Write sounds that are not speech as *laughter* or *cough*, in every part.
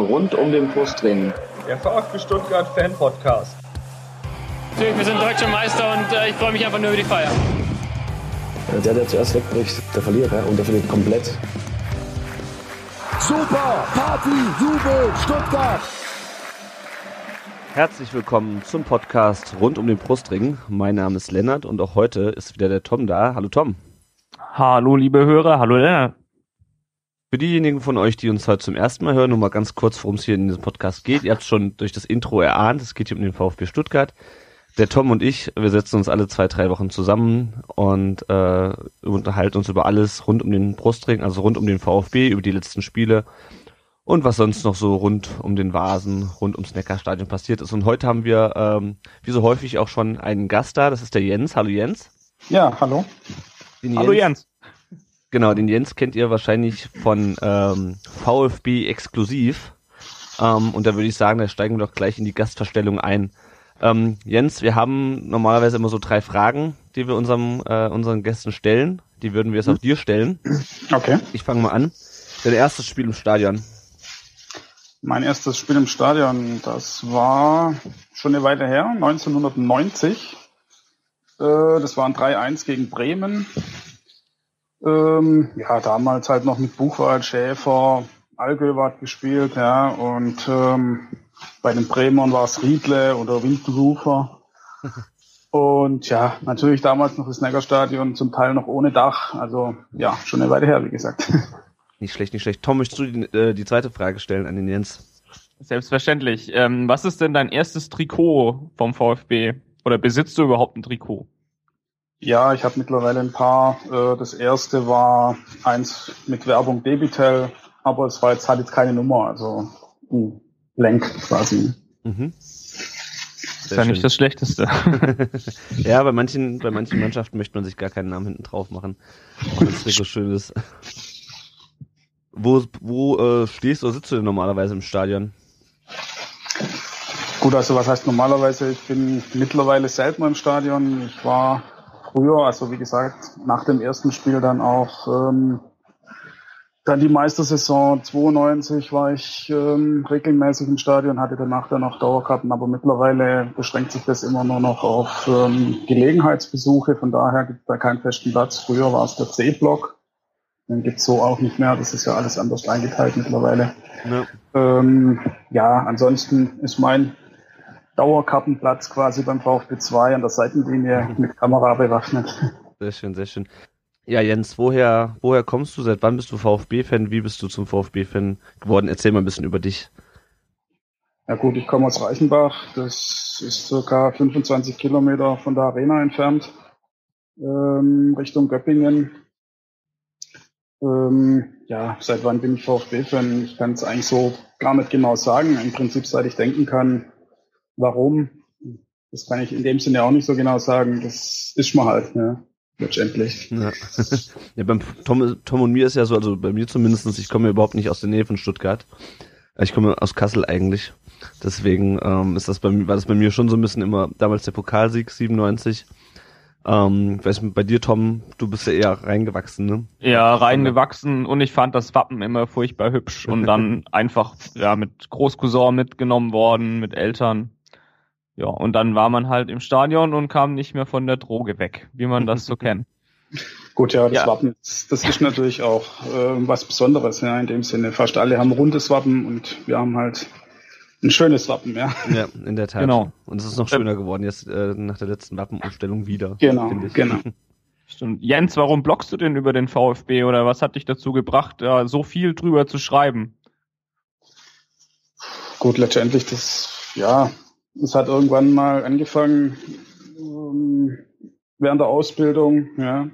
rund um den Brustring. Der VfB Stuttgart Fan Podcast. Wir sind deutscher Meister und äh, ich freue mich einfach nur über die Feier. Der, der zuerst wegbricht, der Verlierer und der verliert komplett. Super! Party, Jubel, Stuttgart! Herzlich willkommen zum Podcast rund um den Brustring. Mein Name ist Lennart und auch heute ist wieder der Tom da. Hallo Tom. Hallo liebe Hörer, hallo Lennart. Für diejenigen von euch, die uns heute zum ersten Mal hören, nur mal ganz kurz, worum es hier in diesem Podcast geht. Ihr habt es schon durch das Intro erahnt, es geht hier um den VfB Stuttgart. Der Tom und ich, wir setzen uns alle zwei, drei Wochen zusammen und äh, unterhalten uns über alles rund um den Brustring, also rund um den VfB, über die letzten Spiele und was sonst noch so rund um den Vasen, rund ums Neckarstadion passiert ist. Und heute haben wir, ähm, wie so häufig auch schon, einen Gast da, das ist der Jens. Hallo Jens. Ja, hallo. Den Hallo Jens. Genau, den Jens kennt ihr wahrscheinlich von ähm, VfB exklusiv. Ähm, und da würde ich sagen, da steigen wir doch gleich in die Gastverstellung ein. Ähm, Jens, wir haben normalerweise immer so drei Fragen, die wir unserem, äh, unseren Gästen stellen. Die würden wir jetzt auch dir stellen. Okay. Ich fange mal an. Dein erstes Spiel im Stadion. Mein erstes Spiel im Stadion, das war schon eine Weile her, 1990. Äh, das war ein 3-1 gegen Bremen. Ähm, ja, damals halt noch mit Buchwald, Schäfer, Allgöwart gespielt, ja, und ähm, bei den Bremern war es Riedle oder Windrufer. *laughs* Und ja, natürlich damals noch das Neckarstadion, zum Teil noch ohne Dach. Also ja, schon eine Weile her, wie gesagt. *laughs* Nicht schlecht, nicht schlecht. Tom, möchtest du die, äh, die zweite Frage stellen an den Jens? Selbstverständlich. Ähm, was ist denn dein erstes Trikot vom VfB? Oder besitzt du überhaupt ein Trikot? Ja, ich habe mittlerweile ein paar. Äh, das erste war eins mit Werbung Debitel, aber es war jetzt, hat jetzt keine Nummer, also ein Blank quasi. Mhm. ist ja nicht das Schlechteste. *laughs* *laughs* ja, bei manchen, bei manchen Mannschaften möchte man sich gar keinen Namen hinten drauf machen. Wenn das Trikot schön ist. Wo, wo äh, stehst oder sitzt du denn normalerweise im Stadion? Gut, also was heißt normalerweise? Ich bin mittlerweile selten im Stadion. Ich war früher, also wie gesagt, nach dem ersten Spiel dann auch ähm, dann die Meistersaison 92 war ich ähm, regelmäßig im Stadion, hatte danach dann auch Dauerkarten, aber mittlerweile beschränkt sich das immer nur noch auf ähm, Gelegenheitsbesuche, von daher gibt es da keinen festen Platz. Früher war es der C-Block, den gibt's so auch nicht mehr, das ist ja alles anders eingeteilt mittlerweile. Ja. Ähm, ja, ansonsten ist mein Dauerkartenplatz quasi beim VfB 2 an der Seitenlinie *laughs* mit Kamera bewaffnet. Sehr schön, sehr schön. Ja, Jens, woher, woher kommst du? Seit wann bist du VfB-Fan? Wie bist du zum VfB-Fan geworden? Erzähl mal ein bisschen über dich. Ja gut, ich komme aus Reichenbach. Das ist circa 25 Kilometer von der Arena entfernt, ähm, Richtung Göppingen. Ähm, ja, seit wann bin ich VfB-Fan? Ich kann es eigentlich so gar nicht genau sagen. Im Prinzip, seit ich denken kann, warum, das kann ich in dem Sinne auch nicht so genau sagen. Das ist mir halt, ja, letztendlich. Ja. *laughs* ja, beim Tom, Tom und mir ist ja so, also bei mir zumindestens, ich komme ja überhaupt nicht aus der Nähe von Stuttgart. Ich komme aus Kassel eigentlich. Deswegen ähm, ist das bei mir, war das bei mir schon so ein bisschen immer damals der Pokalsieg 97. Ähm, ich weiß, bei dir, Tom, du bist ja eher reingewachsen, ne? Ja, reingewachsen und ich fand das Wappen immer furchtbar hübsch und dann *laughs* einfach ja mit Großcousin mitgenommen worden, mit Eltern. Ja, und dann war man halt im Stadion und kam nicht mehr von der Droge weg, wie man das so *laughs* kennt. Gut, ja, das Ja. Wappen, das, das ist natürlich auch äh, was Besonderes, ja, in dem Sinne. Fast alle haben rundes Wappen und wir haben halt ein schönes Wappen, ja. Ja, in der Tat. Genau. Und es ist noch schöner geworden jetzt äh, nach der letzten Wappenumstellung wieder. Genau, genau. *laughs* Stimmt. Jens, warum bloggst du denn über den VfB oder was hat dich dazu gebracht, da so viel drüber zu schreiben? Gut, letztendlich das, ja, es hat irgendwann mal angefangen ähm, während der Ausbildung, ja.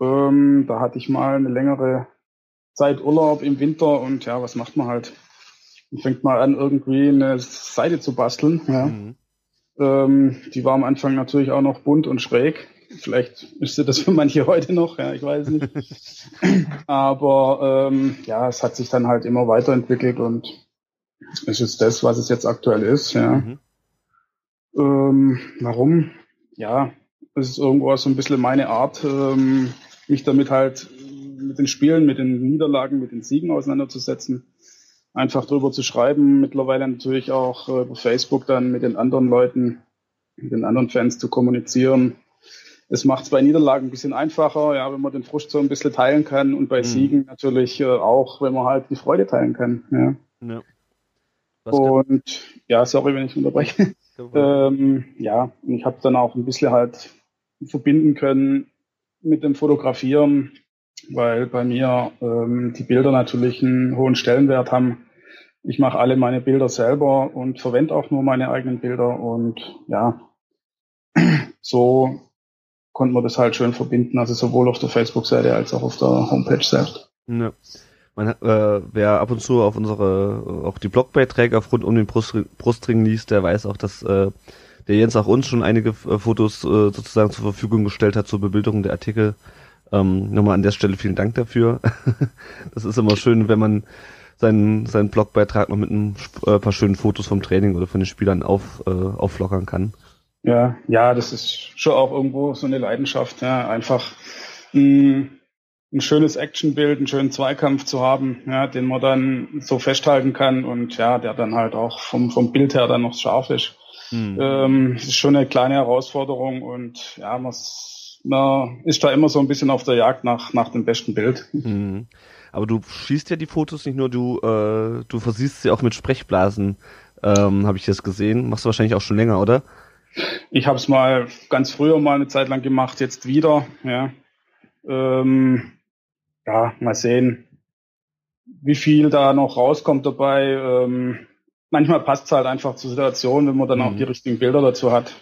Ähm, da hatte ich mal eine längere Zeit Urlaub im Winter und ja, was macht man halt? Man fängt mal an, irgendwie eine Seite zu basteln, ja. Mhm. Ähm, die war am Anfang natürlich auch noch bunt und schräg. Vielleicht ist sie das für manche heute noch, ja, ich weiß nicht. *laughs* Aber ähm, ja, es hat sich dann halt immer weiterentwickelt und es ist das, was es jetzt aktuell ist, ja. Mhm. Ähm, warum? Ja, es ist irgendwo so ein bisschen meine Art, ähm, mich damit halt mit den Spielen, mit den Niederlagen, mit den Siegen auseinanderzusetzen. einfach drüber zu schreiben. Mittlerweile natürlich auch äh, über Facebook dann mit den anderen Leuten, mit den anderen Fans zu kommunizieren. Es macht es bei Niederlagen ein bisschen einfacher, ja, wenn man den Frust so ein bisschen teilen kann und bei mhm. Siegen natürlich äh, auch, wenn man halt die Freude teilen kann. Ja. ja. Und ja, sorry, wenn ich unterbreche. ähm, ja, und ich habe dann auch ein bisschen halt verbinden können mit dem Fotografieren, weil bei mir ähm, die Bilder natürlich einen hohen Stellenwert haben. Ich mache alle meine Bilder selber und verwende auch nur meine eigenen Bilder und ja, *clears throat* so konnte man das halt schön verbinden, also sowohl auf der Facebook-Seite als auch auf der Homepage selbst. Ja. Man, äh, wer ab und zu auf unsere, auch die Blogbeiträge auf rund um den Brust, Brustring liest, der weiß auch, dass äh, der Jens auch uns schon einige äh, Fotos äh, sozusagen zur Verfügung gestellt hat zur Bebilderung der Artikel. Ähm, nochmal an der Stelle vielen Dank dafür. *laughs* das ist immer schön, wenn man seinen, seinen Blogbeitrag noch mit ein äh, paar schönen Fotos vom Training oder von den Spielern auf, äh, auflockern kann. Ja, ja, das ist schon auch irgendwo so eine Leidenschaft, ja, einfach mh, ein schönes Actionbild, einen schönen Zweikampf zu haben, ja, den man dann so festhalten kann und ja, der dann halt auch vom, vom Bild her dann noch scharf ist. Mhm. Ähm, ist schon eine kleine Herausforderung und ja, man, man ist da immer so ein bisschen auf der Jagd nach, nach dem besten Bild. Mhm. Aber du schießt ja die Fotos nicht nur, du, äh, du versiehst sie auch mit Sprechblasen, ähm, habe ich jetzt gesehen. Machst du wahrscheinlich auch schon länger, oder? Ich habe es mal ganz früher mal eine Zeit lang gemacht, jetzt wieder. Ja, ähm, ja mal sehen, wie viel da noch rauskommt dabei. Ähm, manchmal passt es halt einfach zur Situation, wenn man dann mhm. auch die richtigen Bilder dazu hat.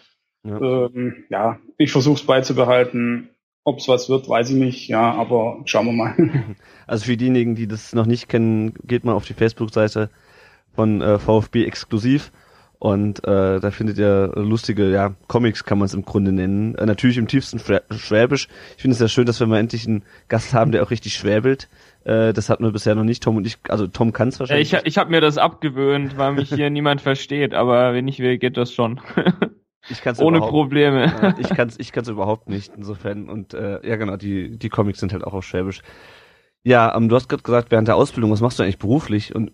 Ja, ähm, ja ich versuche es beizubehalten. Ob es was wird, weiß ich nicht, ja, aber schauen wir mal. *laughs* Also für diejenigen, die das noch nicht kennen, geht mal auf die Facebook-Seite von äh, VfB exklusiv und äh, da findet ihr lustige, ja, Comics kann man es im Grunde nennen. Äh, natürlich im tiefsten Schwäbisch. Ich finde es sehr schön, dass wir mal endlich einen Gast haben, der auch richtig schwäbelt. Äh, das hatten wir bisher noch nicht. Tom und ich, also Tom kann es wahrscheinlich. Ja, ich ich habe mir das abgewöhnt, weil mich hier *laughs* niemand versteht, aber wenn ich will, geht das schon. Ich kann's Ohne Probleme. Ja, ich kann's, ich kann's überhaupt nicht, insofern. Und äh, ja genau, die, die Comics sind halt auch auf Schwäbisch. Ja, ähm, du hast gerade gesagt, während der Ausbildung, was machst du eigentlich beruflich? Und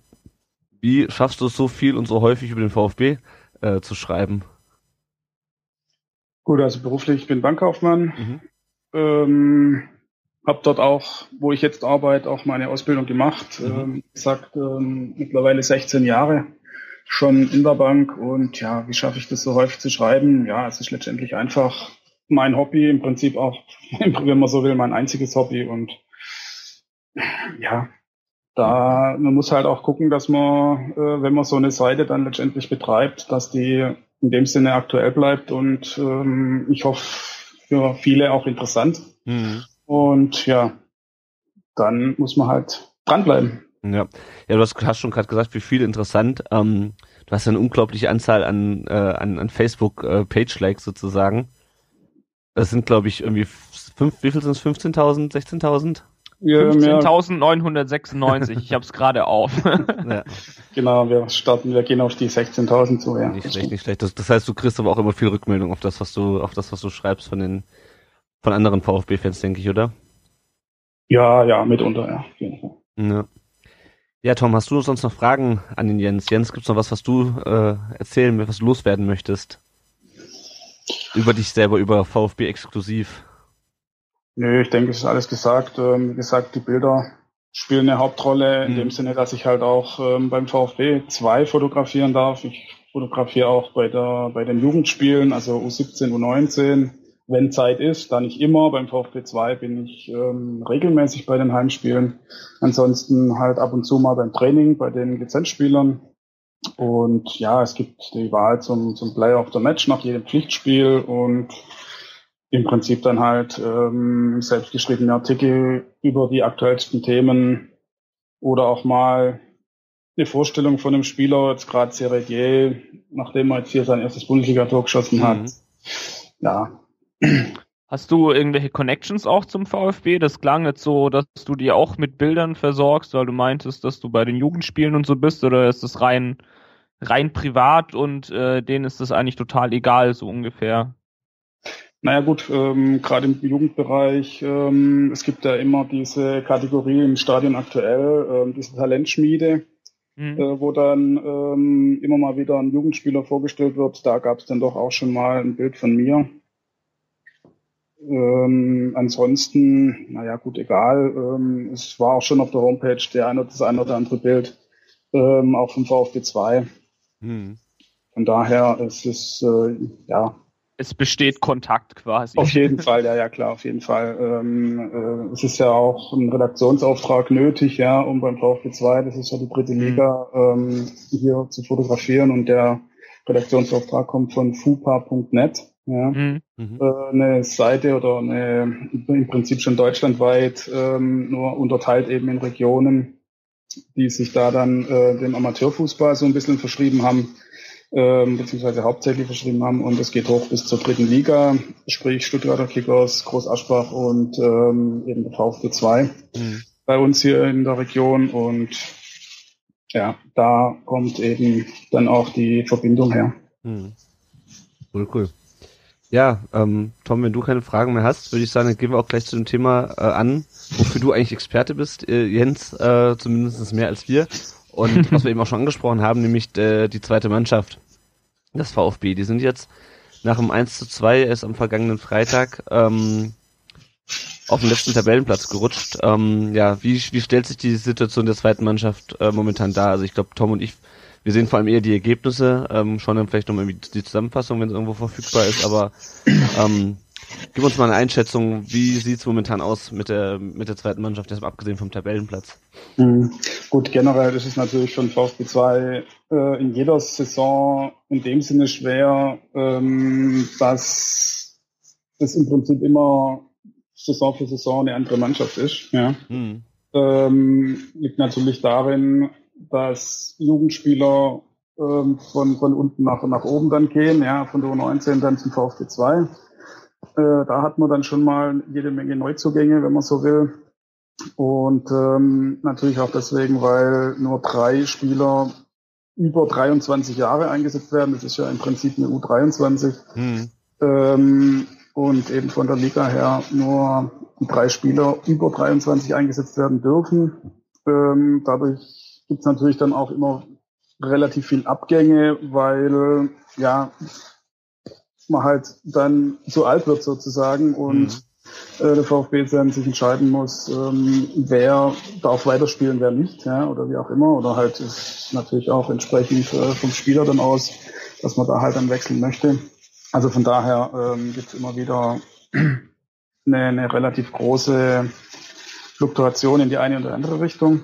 wie schaffst du es so viel und so häufig über den VfB äh, zu schreiben? Gut, also beruflich, ich bin Bankkaufmann. Mhm. Ähm, habe dort auch, wo ich jetzt arbeite, auch meine Ausbildung gemacht. Mhm. Ähm, gesagt, ähm, mittlerweile 16 Jahre schon in der Bank. Und ja, wie schaffe ich das so häufig zu schreiben? Ja, es ist letztendlich einfach mein Hobby, im Prinzip auch, *laughs* wenn man so will, mein einziges Hobby. Und ja, da man muss halt auch gucken, dass man, äh, wenn man so eine Seite dann letztendlich betreibt, dass die in dem Sinne aktuell bleibt und ähm, ich hoffe für viele auch interessant. Mhm. Und ja, dann muss man halt dranbleiben. Ja, ja, du hast, hast schon gerade gesagt, wie viel interessant. Ähm, du hast eine unglaubliche Anzahl an, äh, an, an Facebook äh, sozusagen. Das sind, glaube ich, irgendwie fünf, wie viel sind es? 15.000, 16.000? 15.996, ich habe es gerade auf. *laughs* ja. Genau, wir starten, wir gehen auf die 16.000 zu. Ja. Nicht schlecht, nicht schlecht. Das, das, heißt, du kriegst aber auch immer viel Rückmeldung auf das, was du, auf das, was du schreibst von den, von anderen VfB-Fans, denke ich, oder? Ja, ja, mitunter, ja. Ja. Ja, Tom, hast du sonst noch Fragen an den Jens? Jens, gibt's noch was, was du äh, erzählen, was du loswerden möchtest? Über dich selber, über VfB exklusiv. Nö, ich denke, es ist alles gesagt. Ähm, wie gesagt, die Bilder spielen eine Hauptrolle in mhm. dem Sinne, dass ich halt auch ähm, beim VfB 2 fotografieren darf. Ich fotografiere auch bei der bei den Jugendspielen, also U17, U19, wenn Zeit ist, dann nicht immer. Beim VfB 2 bin ich ähm, regelmäßig bei den Heimspielen. Ansonsten halt ab und zu mal beim Training bei den Lizenzspielern. Und ja, es gibt die Wahl zum, zum Player of the Match nach jedem Pflichtspiel und im Prinzip dann halt ähm, selbstgeschriebene Artikel über die aktuellsten Themen oder auch mal eine Vorstellung von einem Spieler, jetzt gerade Seredier, nachdem er jetzt hier sein erstes Bundesliga-Tor geschossen hat. Mhm. Ja. Hast du irgendwelche Connections auch zum VfB? Das klang jetzt so, dass du die auch mit Bildern versorgst, weil du meintest, dass du bei den Jugendspielen und so bist, oder ist das rein rein privat und äh, denen ist das eigentlich total egal, so ungefähr? Naja gut, ähm, gerade im Jugendbereich, ähm, es gibt ja immer diese Kategorie im Stadion aktuell, ähm, diese Talentschmiede, mhm. äh, wo dann ähm, immer mal wieder ein Jugendspieler vorgestellt wird. Da gab es dann doch auch schon mal ein Bild von mir. Ähm, ansonsten, naja, gut, egal. Ähm, es war auch schon auf der Homepage der eine, das eine oder andere Bild, ähm, auch vom VfB 2. Mhm. Von daher ist es, äh, ja, es besteht Kontakt quasi. Auf jeden Fall, ja, ja, klar, auf jeden Fall. Ähm, äh, es ist ja auch ein Redaktionsauftrag nötig, ja, um beim VfB 2, das ist ja die dritte mhm. Liga, ähm, hier zu fotografieren und der Redaktionsauftrag kommt von fupa.net, ja, mhm. mhm. äh, eine Seite oder eine, im Prinzip schon deutschlandweit, ähm, nur unterteilt eben in Regionen, die sich da dann äh, dem Amateurfußball so ein bisschen verschrieben haben ähm, beziehungsweise hauptsächlich verschrieben haben und es geht hoch bis zur dritten Liga, sprich Stuttgarter Kickers, Groß Aschbach und ähm, eben der VfB 2 mhm. bei uns hier in der Region und ja, da kommt eben dann auch die Verbindung her. Mhm. Cool, cool. Ja, ähm, Tom, wenn du keine Fragen mehr hast, würde ich sagen, dann gehen wir auch gleich zu dem Thema äh, an, wofür du eigentlich Experte bist, äh, Jens, äh, zumindest mehr als wir. Und *laughs* was wir eben auch schon angesprochen haben, nämlich äh, die zweite Mannschaft, das VfB. Die sind jetzt nach dem 1 zu 2 erst am vergangenen Freitag ähm, auf den letzten Tabellenplatz gerutscht. Ähm, ja, wie, wie stellt sich die Situation der zweiten Mannschaft äh, momentan dar? Also ich glaube, Tom und ich, wir sehen vor allem eher die Ergebnisse, ähm, schauen dann vielleicht nochmal die Zusammenfassung, wenn es irgendwo verfügbar ist, aber ähm, Gib uns mal eine Einschätzung, wie sieht es momentan aus mit der, mit der zweiten Mannschaft, jetzt abgesehen vom Tabellenplatz? Mhm. Gut, generell ist es natürlich schon VfB 2 äh, in jeder Saison in dem Sinne schwer, ähm, dass es im Prinzip immer Saison für Saison eine andere Mannschaft ist. Ja. Mhm. Ähm, liegt natürlich darin, dass Jugendspieler ähm, von, von unten nach, nach oben dann gehen, ja, von der U19 dann zum VfB 2 äh, da hat man dann schon mal jede Menge Neuzugänge, wenn man so will. Und ähm, natürlich auch deswegen, weil nur drei Spieler über 23 Jahre eingesetzt werden. Das ist ja im Prinzip eine U23. Mhm. Ähm, und eben von der Liga her nur drei Spieler über 23 eingesetzt werden dürfen. Ähm, dadurch gibt es natürlich dann auch immer relativ viel Abgänge, weil ja man halt dann zu alt wird sozusagen und mhm. äh, der VfB dann sich entscheiden muss, ähm, wer darf weiterspielen, wer nicht, ja, oder wie auch immer. Oder halt ist natürlich auch entsprechend äh, vom Spieler dann aus, dass man da halt dann wechseln möchte. Also von daher ähm, gibt es immer wieder *clears throat* eine, eine relativ große Fluktuation in die eine oder andere Richtung.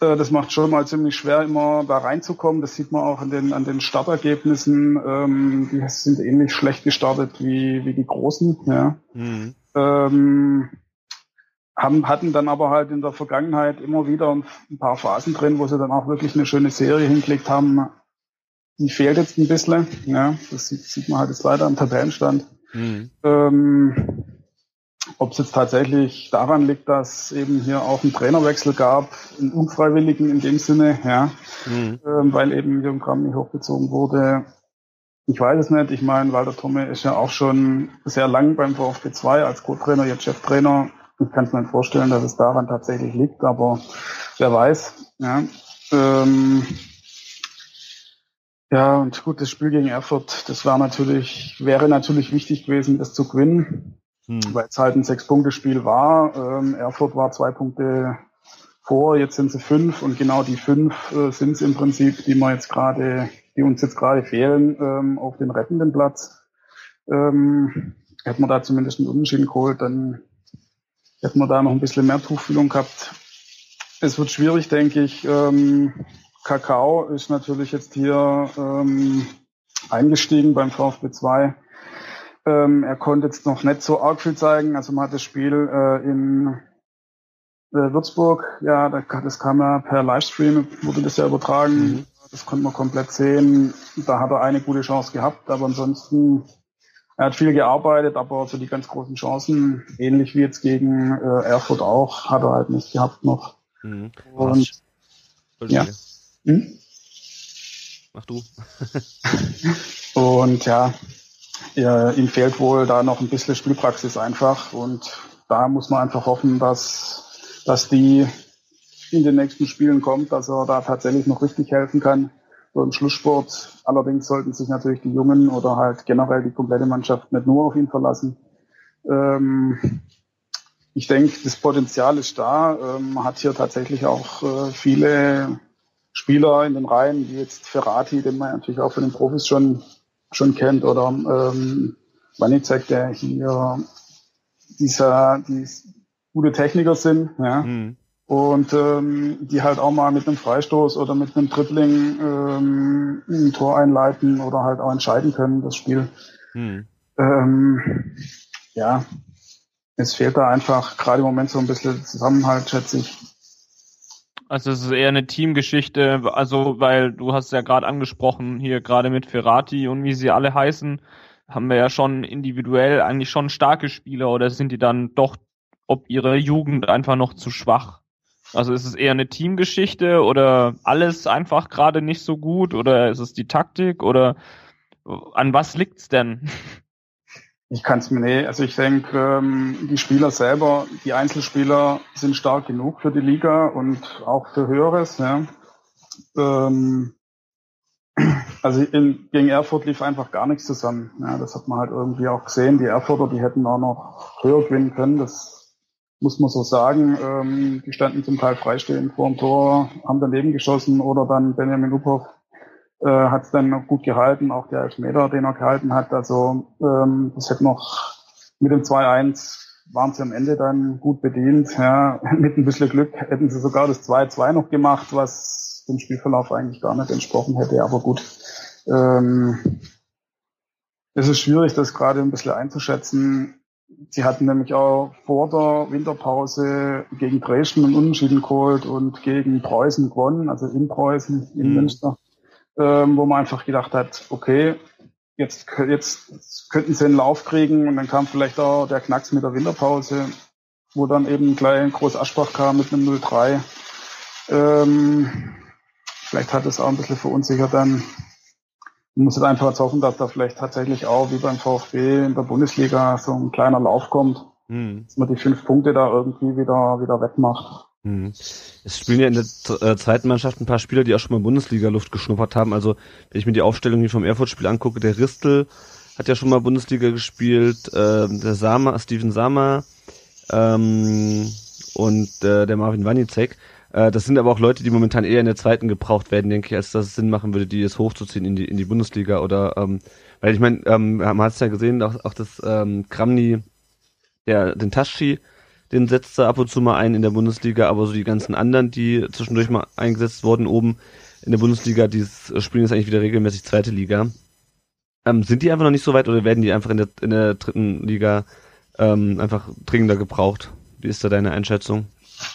Äh, das macht schon mal ziemlich schwer, immer da reinzukommen. Das sieht man auch an den, an den Startergebnissen. Ähm, die sind ähnlich schlecht gestartet wie, wie die Großen. Ja. Mhm. Ähm, haben, hatten dann aber halt in der Vergangenheit immer wieder ein paar Phasen drin, wo sie dann auch wirklich eine schöne Serie hingelegt haben. Die fehlt jetzt ein bisschen. Ja. Das sieht, sieht man halt jetzt leider am Tabellenstand. Mhm. Ähm, ob es jetzt tatsächlich daran liegt, dass eben hier auch ein Trainerwechsel gab, einen unfreiwilligen in dem Sinne, ja, mhm. ähm, weil eben Jürgen Kram nicht hochgezogen wurde. Ich weiß es nicht. Ich meine, Walter Tomme ist ja auch schon sehr lang beim VfB 2 als Co-Trainer, jetzt Cheftrainer. Ich kann es mir nicht vorstellen, dass es daran tatsächlich liegt, aber wer weiß. Ja, ähm, ja und gut, das Spiel gegen Erfurt, das war natürlich, wäre natürlich wichtig gewesen, das zu gewinnen hm. weil es halt ein Sechs-Punkte-Spiel war. Ähm, Erfurt war zwei Punkte vor, jetzt sind sie fünf und genau die fünf äh, sind es im Prinzip, die wir jetzt gerade, die uns jetzt gerade fehlen ähm, auf den rettenden Platz. Ähm, hätten wir da zumindest einen Unentschieden geholt, dann hätten wir da noch ein bisschen mehr Tuchfühlung gehabt. Es wird schwierig, denke ich. Ähm, Kakao ist natürlich jetzt hier ähm, eingestiegen beim VfB 2. Ähm, er konnte jetzt noch nicht so arg viel zeigen. Also man hat das Spiel äh, in äh, Würzburg, ja, das kam ja per Livestream, wurde das ja übertragen. Mhm. Das konnte man komplett sehen. Da hat er eine gute Chance gehabt, aber ansonsten, er hat viel gearbeitet, aber so die ganz großen Chancen, ähnlich wie jetzt gegen äh, Erfurt auch, hat er halt nicht gehabt noch. Mhm. Und, ja. Hm? Mach du. *laughs* und ja, ja, ihm fehlt wohl da noch ein bisschen Spielpraxis einfach und da muss man einfach hoffen, dass, dass die in den nächsten Spielen kommt, dass er da tatsächlich noch richtig helfen kann. So im Schlusssport. Allerdings sollten sich natürlich die Jungen oder halt generell die komplette Mannschaft nicht nur auf ihn verlassen. Ähm, ich denke, das Potenzial ist da. Ähm, hat hier tatsächlich auch äh, viele Spieler in den Reihen, wie jetzt Ferrati, den man natürlich auch von den Profis schon, schon kennt, oder ähm, Wanicek, der hier dieser, die gute Techniker sind, ja. Mhm. Und ähm, die halt auch mal mit einem Freistoß oder mit einem Dribbling ähm, ein Tor einleiten oder halt auch entscheiden können, das Spiel. Mhm. Ähm, ja, es fehlt da einfach gerade im Moment so ein bisschen Zusammenhalt, schätze ich. Also es ist eher eine Teamgeschichte, also weil du hast ja gerade angesprochen, hier gerade mit Ferrati und wie sie alle heißen, haben wir ja schon individuell eigentlich schon starke Spieler oder sind die dann doch ob ihre Jugend einfach noch zu schwach? Also ist es eher eine Teamgeschichte oder alles einfach gerade nicht so gut oder ist es die Taktik oder an was liegt's denn? *laughs* Ich kann es mir nicht. Also ich denke, ähm, die Spieler selber, die Einzelspieler sind stark genug für die Liga und auch für Höheres. Ja. Ähm, *clears throat* also in, gegen Erfurt lief einfach gar nichts zusammen. Ja, das hat man halt irgendwie auch gesehen. Die Erfurter, die hätten auch noch höher gewinnen können. Das muss man so sagen. Ähm, die standen zum Teil freistehend vor dem Tor, haben daneben geschossen oder dann Benjamin Uphoff äh, hat es dann noch gut gehalten, auch der Elfmeter, den er gehalten hat. Also ähm, das hätte noch mit dem 2-1 waren sie am Ende dann gut bedient. Ja, *laughs* mit ein bisschen Glück hätten sie sogar das 2-2 noch gemacht, was dem Spielverlauf eigentlich gar nicht entsprochen hätte. Aber gut, ähm, es ist schwierig, das gerade ein bisschen einzuschätzen. Sie hatten nämlich auch vor der Winterpause gegen Dresden einen Unentschieden geholt und gegen Preußen gewonnen, also in Preußen, in mhm. Münster ähm, wo man einfach gedacht hat, okay, jetzt, jetzt könnten sie einen Lauf kriegen und dann kam vielleicht auch der Knacks mit der Winterpause, wo dann eben gleich ein Groß Aschbach kam mit einem 0-3. Ähm, vielleicht hat es auch ein bisschen verunsichert dann. Man muss jetzt einfach jetzt hoffen, dass da vielleicht tatsächlich auch wie beim VfB in der Bundesliga so ein kleiner Lauf kommt, hm. dass man die fünf Punkte da irgendwie wieder, wieder wettmacht. Mhm. Es spielen ja in der äh, zweiten Mannschaft ein paar Spieler, die auch schon mal Bundesliga-Luft geschnuppert haben. Also, wenn ich mir die Aufstellung hier vom Erfurt-Spiel angucke, der Ristel hat ja schon mal Bundesliga gespielt, äh, der Sama, Steven Sama ähm, und äh, der Marvin Wanicek. Äh, das sind aber auch Leute, die momentan eher in der zweiten gebraucht werden, denke ich, als dass es Sinn machen würde, die jetzt hochzuziehen in die, in die Bundesliga oder ähm, weil ich meine, ähm, man hat es ja gesehen, auch, auch das ähm, Kramni, der den Taschi den setzt er ab und zu mal ein in der Bundesliga, aber so die ganzen anderen, die zwischendurch mal eingesetzt wurden oben in der Bundesliga, die spielen jetzt eigentlich wieder regelmäßig zweite Liga. Ähm, sind die einfach noch nicht so weit oder werden die einfach in der, in der dritten Liga ähm, einfach dringender gebraucht? Wie ist da deine Einschätzung?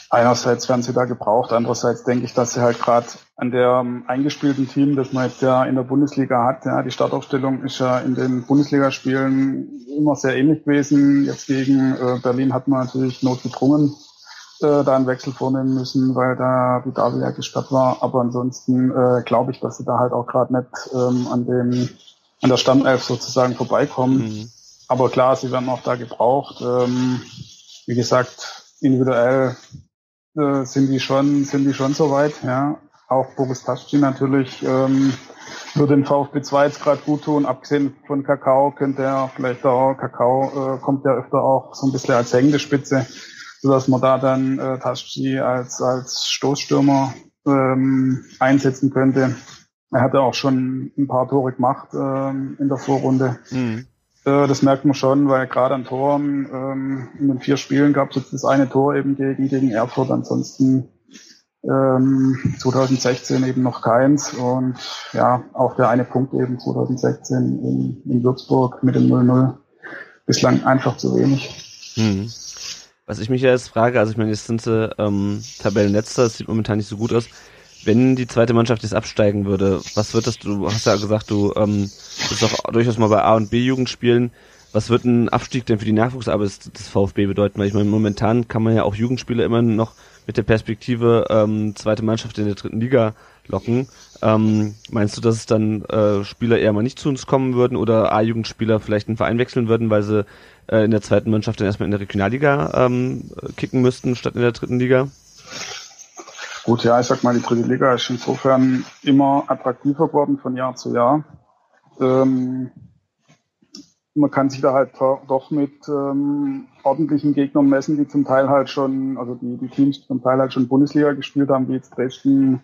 Einerseits werden sie da gebraucht, andererseits denke ich, dass sie halt gerade an der um, eingespielten Team, das man jetzt ja in der Bundesliga hat, ja, die Startaufstellung ist ja in den Bundesligaspielen immer sehr ähnlich gewesen. Jetzt gegen äh, Berlin hat man natürlich notgedrungen äh, da einen Wechsel vornehmen müssen, weil da die Davi ja gesperrt war. Aber ansonsten äh, glaube ich, dass sie da halt auch gerade nicht ähm, an dem an der Stammelf sozusagen vorbeikommen. Mhm. Aber klar, sie werden auch da gebraucht. Ähm, wie gesagt, individuell äh, sind die schon, sind die schon soweit, ja. Auch Boris Pasci natürlich ähm, würde dem VfB 2 jetzt gerade gut tun. Abgesehen von Kakao könnte er vielleicht auch, Kakao äh, kommt ja öfter auch so ein bisschen als hängende Spitze, sodass man da dann äh, Taschi als, als Stoßstürmer ähm, einsetzen könnte. Er hatte auch schon ein paar Tore gemacht ähm, in der Vorrunde. Mhm. Äh, das merkt man schon, weil gerade an Toren ähm, in den vier Spielen gab es jetzt das eine Tor eben gegen, gegen Erfurt, ansonsten ähm, 2016 eben noch keins und ja, auch der eine Punkt eben 2016 in, in Würzburg mit dem 0-0 bislang einfach zu wenig. Hm. Was ich mich jetzt frage, also ich meine, jetzt sind sie ähm, Tabellenletzter, das sieht momentan nicht so gut aus. Wenn die zweite Mannschaft jetzt absteigen würde, was wird das, du hast ja gesagt, du ähm, bist doch durchaus mal bei A- und B-Jugend spielen. Was wird ein Abstieg denn für die Nachwuchsarbeit des VfB bedeuten? Weil ich meine, momentan kann man ja auch Jugendspieler immer noch mit der Perspektive ähm, zweite Mannschaft in der dritten Liga locken. Ähm, meinst du, dass es dann äh, Spieler eher mal nicht zu uns kommen würden oder A-Jugendspieler vielleicht einen Verein wechseln würden, weil sie äh, in der zweiten Mannschaft dann erstmal in der Regionalliga ähm, kicken müssten, statt in der dritten Liga? Gut, ja, ich sag mal, die dritte Liga ist insofern immer attraktiver geworden von Jahr zu Jahr. Ähm, man kann sich da halt doch mit ähm, ordentlichen Gegnern messen, die zum Teil halt schon, also die, die Teams zum Teil halt schon Bundesliga gespielt haben, wie jetzt Dresden,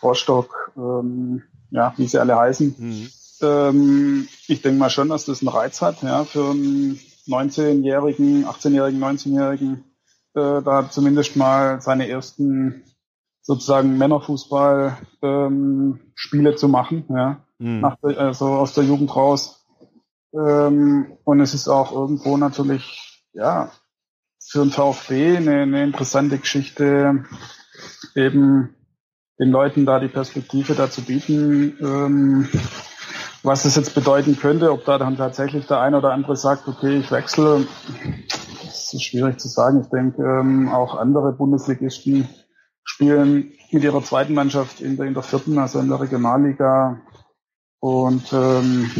Rostock, ähm, ja, wie sie alle heißen. Mhm. Ähm, ich denke mal schon, dass das einen Reiz hat, ja, für einen 19-jährigen, 18-jährigen, 19-jährigen, äh, da zumindest mal seine ersten sozusagen Männerfußball ähm, zu machen, ja, mhm. nach der, also aus der Jugend raus. Ähm, und es ist auch irgendwo natürlich, ja, für den VfB eine, eine interessante Geschichte, eben den Leuten da die Perspektive dazu bieten, ähm, was es jetzt bedeuten könnte, ob da dann tatsächlich der eine oder andere sagt, okay, ich wechsle, das ist schwierig zu sagen. Ich denke, ähm, auch andere Bundesligisten spielen mit ihrer zweiten Mannschaft in der, in der vierten, also in der Regionalliga. Und ähm,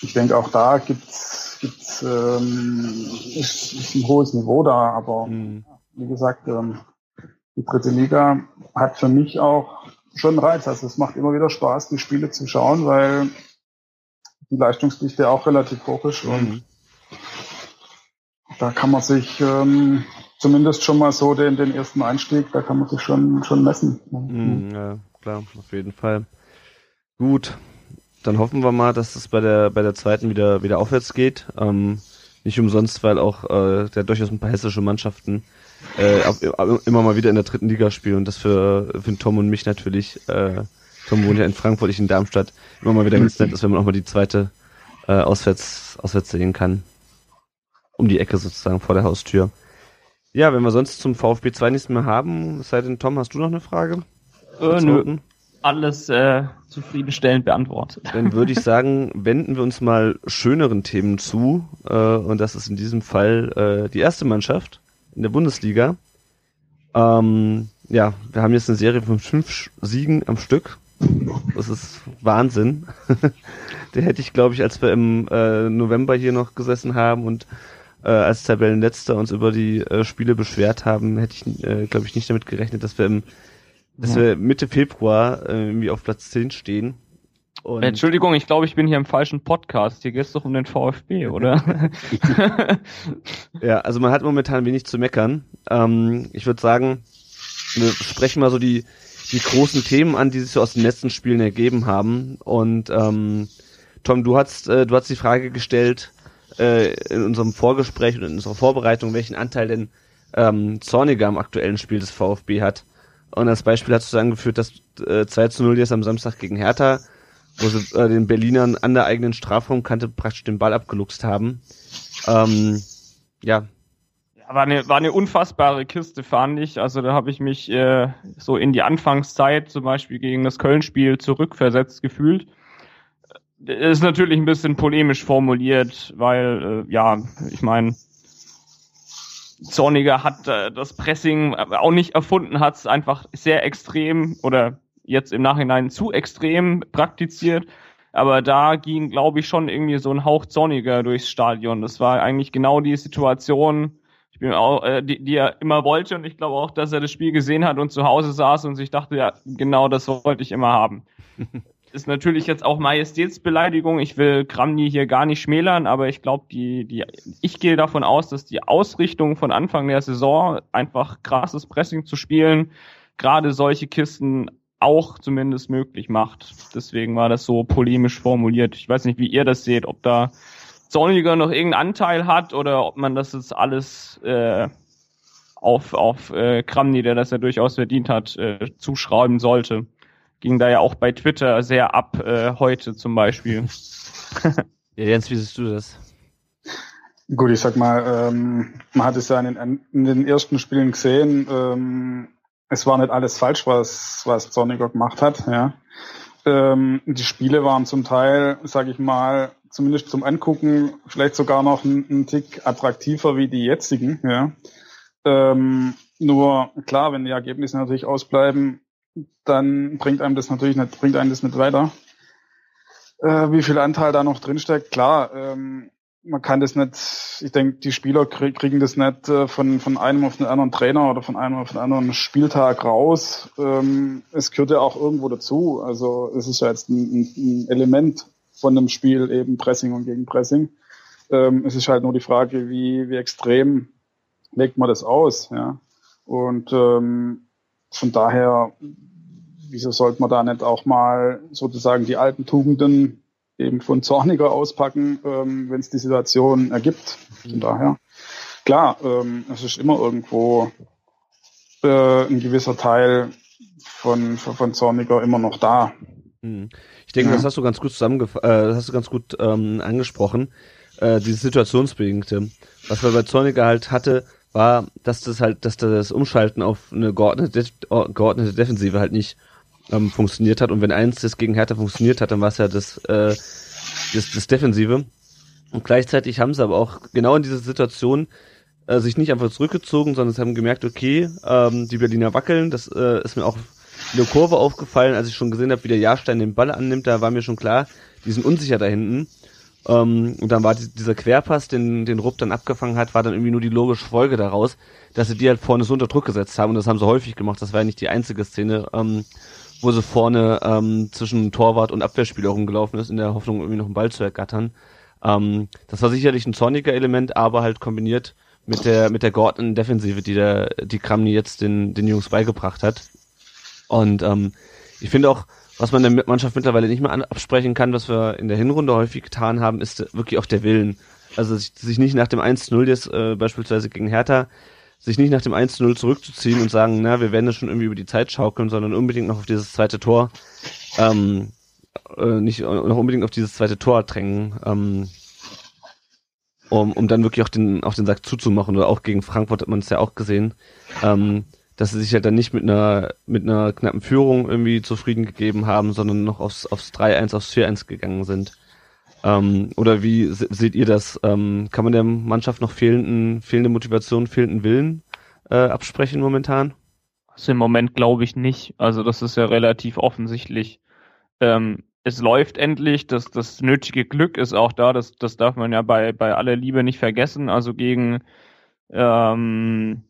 ich denke, auch da gibt's gibt's ähm, ist, ist ein hohes Niveau da, aber mhm. wie gesagt, ähm, die dritte Liga hat für mich auch schon Reiz. Also es macht immer wieder Spaß, die Spiele zu schauen, weil die Leistungsdichte auch relativ hoch ist und mhm. da kann man sich ähm, zumindest schon mal so den, den ersten Einstieg, da kann man sich schon, schon messen. Mhm, ja, klar, auf jeden Fall. Gut, dann hoffen wir mal, dass es bei der bei der zweiten wieder wieder aufwärts geht. Ähm, nicht umsonst, weil auch äh, der durchaus ein paar hessische Mannschaften äh, immer mal wieder in der dritten Liga spielen und das für, für Tom und mich natürlich, äh, Tom wohnt ja in Frankfurt, ich in Darmstadt, immer mal wieder ganz nett ist, wenn man auch mal die zweite äh, auswärts, auswärts sehen kann. Um die Ecke sozusagen vor der Haustür. Ja, wenn wir sonst zum VfB 2 nichts mehr haben, sei denn Tom, hast du noch eine Frage? Äh, nö. Alles äh, zufriedenstellend beantwortet. Dann würde ich sagen, wenden wir uns mal schöneren Themen zu. Äh, und das ist in diesem Fall äh, die erste Mannschaft in der Bundesliga. Ähm, ja, wir haben jetzt eine Serie von fünf Siegen am Stück. Das ist Wahnsinn. *laughs* Der hätte ich, glaube ich, als wir im äh, November hier noch gesessen haben und äh, als Tabellenletzter uns über die äh, Spiele beschwert haben, hätte ich, äh, glaube ich, nicht damit gerechnet, dass wir im dass wir Mitte Februar äh, irgendwie auf Platz 10 stehen. Und Entschuldigung, ich glaube, ich bin hier im falschen Podcast. Hier geht es doch um den VfB, oder? *laughs* ja, also man hat momentan wenig zu meckern. Ähm, ich würde sagen, wir sprechen mal so die, die großen Themen an, die sich so aus den letzten Spielen ergeben haben. Und ähm, Tom, du hast, äh, du hast die Frage gestellt, äh, in unserem Vorgespräch und in unserer Vorbereitung, welchen Anteil denn ähm, Zorniger am aktuellen Spiel des VfB hat. Und als Beispiel hast du angeführt, dass äh, 2 zu 0 jetzt am Samstag gegen Hertha, wo sie äh, den Berlinern an der eigenen Strafraumkante praktisch den Ball abgeluchst haben. Ähm, ja. ja. War eine, war eine unfassbare Kiste, fand ich. Also da habe ich mich äh, so in die Anfangszeit zum Beispiel gegen das Köln-Spiel zurückversetzt gefühlt ist natürlich ein bisschen polemisch formuliert, weil, äh, ja, ich meine, Zorniger hat äh, das Pressing auch nicht erfunden, hat es einfach sehr extrem oder jetzt im Nachhinein zu extrem praktiziert. Aber da ging, glaube ich, schon irgendwie so ein Hauch Zorniger durchs Stadion. Das war eigentlich genau die Situation, ich bin auch, äh, die, die er immer wollte. Und ich glaube auch, dass er das Spiel gesehen hat und zu Hause saß und sich dachte, ja, genau das wollte ich immer haben. *laughs* ist natürlich jetzt auch Majestätsbeleidigung. Ich will Kramny hier gar nicht schmälern, aber ich glaube, die, die, ich gehe davon aus, dass die Ausrichtung von Anfang der Saison einfach krasses Pressing zu spielen, gerade solche Kisten auch zumindest möglich macht. Deswegen war das so polemisch formuliert. Ich weiß nicht, wie ihr das seht, ob da Zorniger noch irgendeinen Anteil hat oder ob man das jetzt alles äh, auf, auf äh, Kramny, der das ja durchaus verdient hat, äh, zuschreiben sollte ging da ja auch bei Twitter sehr ab, äh, heute zum Beispiel. *laughs* ja, Jens, wie siehst du das? Gut, ich sag mal, ähm, man hat es ja in den, in den ersten Spielen gesehen, ähm, es war nicht alles falsch, was, was Zorniger gemacht hat, ja. Ähm, die Spiele waren zum Teil, sage ich mal, zumindest zum Angucken, vielleicht sogar noch ein, ein Tick attraktiver wie die jetzigen, ja. Ähm, nur klar, wenn die Ergebnisse natürlich ausbleiben, dann bringt einem das natürlich nicht, bringt einem das nicht weiter. Äh, wie viel Anteil da noch drinsteckt, klar, ähm, man kann das nicht, ich denke, die Spieler kriegen das nicht äh, von, von einem auf den anderen Trainer oder von einem auf den anderen Spieltag raus. Ähm, es gehört ja auch irgendwo dazu. Also es ist ja jetzt ein, ein Element von einem Spiel, eben Pressing und Gegenpressing. Ähm, es ist halt nur die Frage, wie, wie extrem legt man das aus. Ja? Und ähm, von daher, wieso sollte man da nicht auch mal sozusagen die alten Tugenden eben von Zorniger auspacken, ähm, wenn es die Situation ergibt. Von daher, klar, ähm, es ist immer irgendwo äh, ein gewisser Teil von, von Zorniger immer noch da. Hm. Ich denke, ja. das hast du ganz gut zusammengef äh, das hast du ganz gut ähm, angesprochen. Äh, dieses situationsbedingte. Was wir bei Zorniger halt hatte, war, dass das halt, dass das Umschalten auf eine geordnete, geordnete Defensive halt nicht ähm, funktioniert hat. Und wenn eins das gegen Hertha funktioniert hat, dann war es ja das, äh, das, das Defensive. Und gleichzeitig haben sie aber auch genau in dieser Situation äh, sich nicht einfach zurückgezogen, sondern sie haben gemerkt, okay, ähm, die Berliner wackeln. Das äh, ist mir auch in der Kurve aufgefallen, als ich schon gesehen habe, wie der Jahrstein den Ball annimmt. Da war mir schon klar, die sind unsicher da hinten. Ähm, und dann war die, dieser Querpass, den, den Rupp dann abgefangen hat, war dann irgendwie nur die logische Folge daraus, dass sie die halt vorne so unter Druck gesetzt haben. Und das haben sie häufig gemacht. Das war ja nicht die einzige Szene. Ähm, wo sie vorne ähm, zwischen Torwart und Abwehrspieler rumgelaufen ist, in der Hoffnung, irgendwie noch einen Ball zu ergattern. Ähm, das war sicherlich ein zorniger Element, aber halt kombiniert mit der mit der geordneten Defensive, die der die Kramni jetzt den den Jungs beigebracht hat. Und ähm, ich finde auch, was man der Mannschaft mittlerweile nicht mehr absprechen kann, was wir in der Hinrunde häufig getan haben, ist wirklich auch der Willen. Also sich, sich nicht nach dem 1-0 jetzt äh, beispielsweise gegen Hertha sich nicht nach dem 1-0 zurückzuziehen und sagen, na, wir werden das schon irgendwie über die Zeit schaukeln, sondern unbedingt noch auf dieses zweite Tor, ähm, äh, nicht noch unbedingt auf dieses zweite Tor drängen, ähm, um, um dann wirklich auch den, auch den Sack zuzumachen. Oder auch gegen Frankfurt hat man es ja auch gesehen, ähm, dass sie sich halt dann nicht mit einer, mit einer knappen Führung irgendwie zufrieden gegeben haben, sondern noch aufs, aufs 3-1, aufs 4-1 gegangen sind. Ähm, oder wie seht ihr das? Ähm, kann man der Mannschaft noch fehlenden, fehlende Motivation, fehlenden Willen äh, absprechen momentan? Also im Moment glaube ich nicht. Also das ist ja relativ offensichtlich. Ähm, es läuft endlich, das, das nötige Glück ist auch da, das, das darf man ja bei, bei aller Liebe nicht vergessen. Also gegen, ähm,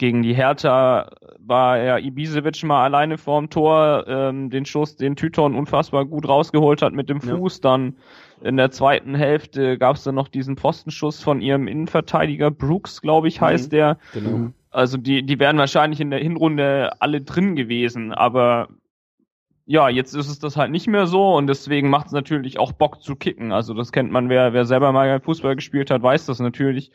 gegen die Hertha war ja Ibisevic mal alleine vorm Tor, ähm, den Schuss, den Tyton unfassbar gut rausgeholt hat mit dem Fuß, ja. dann in der zweiten Hälfte gab es dann noch diesen Postenschuss von ihrem Innenverteidiger Brooks, glaube ich, heißt mhm, der. Genau. Also die, die wären wahrscheinlich in der Hinrunde alle drin gewesen, aber ja, jetzt ist es das halt nicht mehr so und deswegen macht es natürlich auch Bock zu kicken. Also das kennt man, wer, wer selber mal Fußball gespielt hat, weiß das natürlich.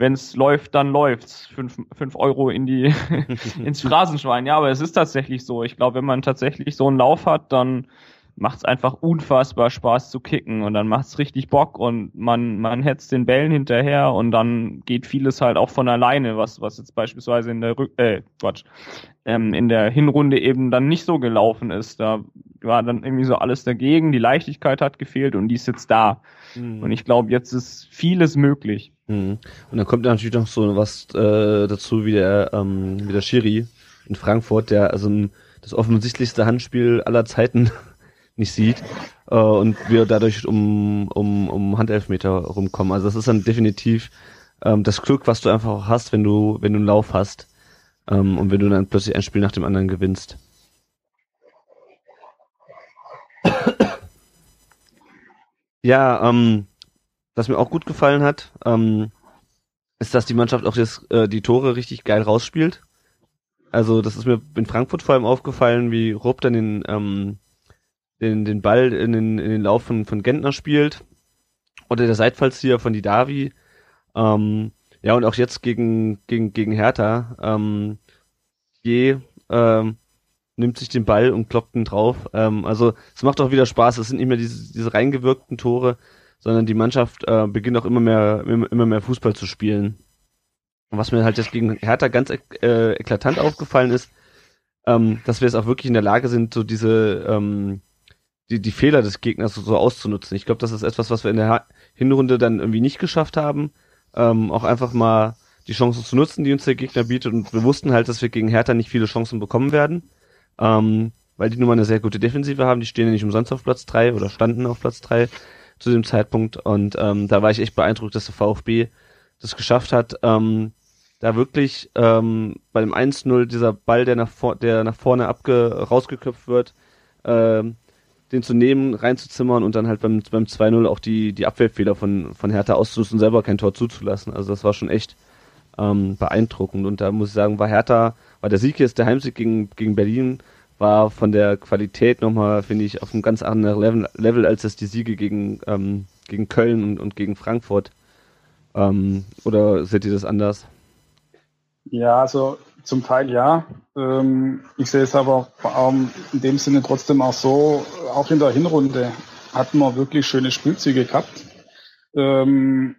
Wenn es läuft, dann läuft's. Fünf, fünf Euro in die *laughs* ins Phrasenschwein. Ja, aber es ist tatsächlich so. Ich glaube, wenn man tatsächlich so einen Lauf hat, dann macht es einfach unfassbar Spaß zu kicken und dann macht es richtig Bock und man, man hetzt den Bällen hinterher und dann geht vieles halt auch von alleine, was, was jetzt beispielsweise in der Rück äh, Quatsch, ähm, in der Hinrunde eben dann nicht so gelaufen ist. Da war dann irgendwie so alles dagegen, die Leichtigkeit hat gefehlt und die ist jetzt da. Mhm. Und ich glaube, jetzt ist vieles möglich. Mhm. Und dann kommt natürlich noch so was äh, dazu wie der, ähm, wie der Schiri in Frankfurt, der also das offensichtlichste Handspiel aller Zeiten *laughs* nicht sieht äh, und wir dadurch um, um, um Handelfmeter rumkommen. Also das ist dann definitiv ähm, das Glück, was du einfach hast, wenn du, wenn du einen Lauf hast ähm, und wenn du dann plötzlich ein Spiel nach dem anderen gewinnst. *coughs* ja, ähm, was mir auch gut gefallen hat, ähm, ist, dass die Mannschaft auch das, äh, die Tore richtig geil rausspielt. Also das ist mir in Frankfurt vor allem aufgefallen, wie Rupp dann den ähm, den, den Ball in den, in den Lauf von, von Gentner spielt. Oder der Seitfallzieher von Didavi. Ähm, ja, und auch jetzt gegen, gegen, gegen Hertha. Ähm, je ähm, nimmt sich den Ball und kloppt ihn drauf. Ähm, also es macht auch wieder Spaß. Es sind nicht mehr diese, diese reingewirkten Tore, sondern die Mannschaft äh, beginnt auch immer mehr, immer, mehr Fußball zu spielen. Was mir halt jetzt gegen Hertha ganz äh, eklatant aufgefallen ist, ähm, dass wir es auch wirklich in der Lage sind, so diese ähm, die, die Fehler des Gegners so, so auszunutzen. Ich glaube, das ist etwas, was wir in der Hinrunde dann irgendwie nicht geschafft haben. Ähm, auch einfach mal die Chancen zu nutzen, die uns der Gegner bietet. Und wir wussten halt, dass wir gegen Hertha nicht viele Chancen bekommen werden. Ähm, weil die nun mal eine sehr gute Defensive haben. Die stehen ja nicht umsonst auf Platz drei oder standen auf Platz drei. Zu dem Zeitpunkt. Und ähm, da war ich echt beeindruckt, dass der VfB das geschafft hat, ähm, da wirklich ähm, bei dem 1-0 dieser Ball, der nach, vor, der nach vorne abge rausgeköpft wird, ähm, den zu nehmen, reinzuzimmern und dann halt beim, beim 2-0 auch die, die Abwehrfehler von, von Hertha auszunutzen und selber kein Tor zuzulassen. Also das war schon echt ähm, beeindruckend. Und da muss ich sagen, war Hertha, war der Sieg jetzt, der Heimsieg gegen, gegen Berlin, war von der Qualität nochmal, finde ich, auf einem ganz anderen Level, Level als das die Siege gegen, ähm, gegen Köln und, und gegen Frankfurt. Ähm, oder seht ihr das anders? Ja, also zum Teil ja. Ähm, ich sehe es aber allem in dem Sinne trotzdem auch so, auch in der Hinrunde hatten wir wirklich schöne Spielzüge gehabt. Ähm,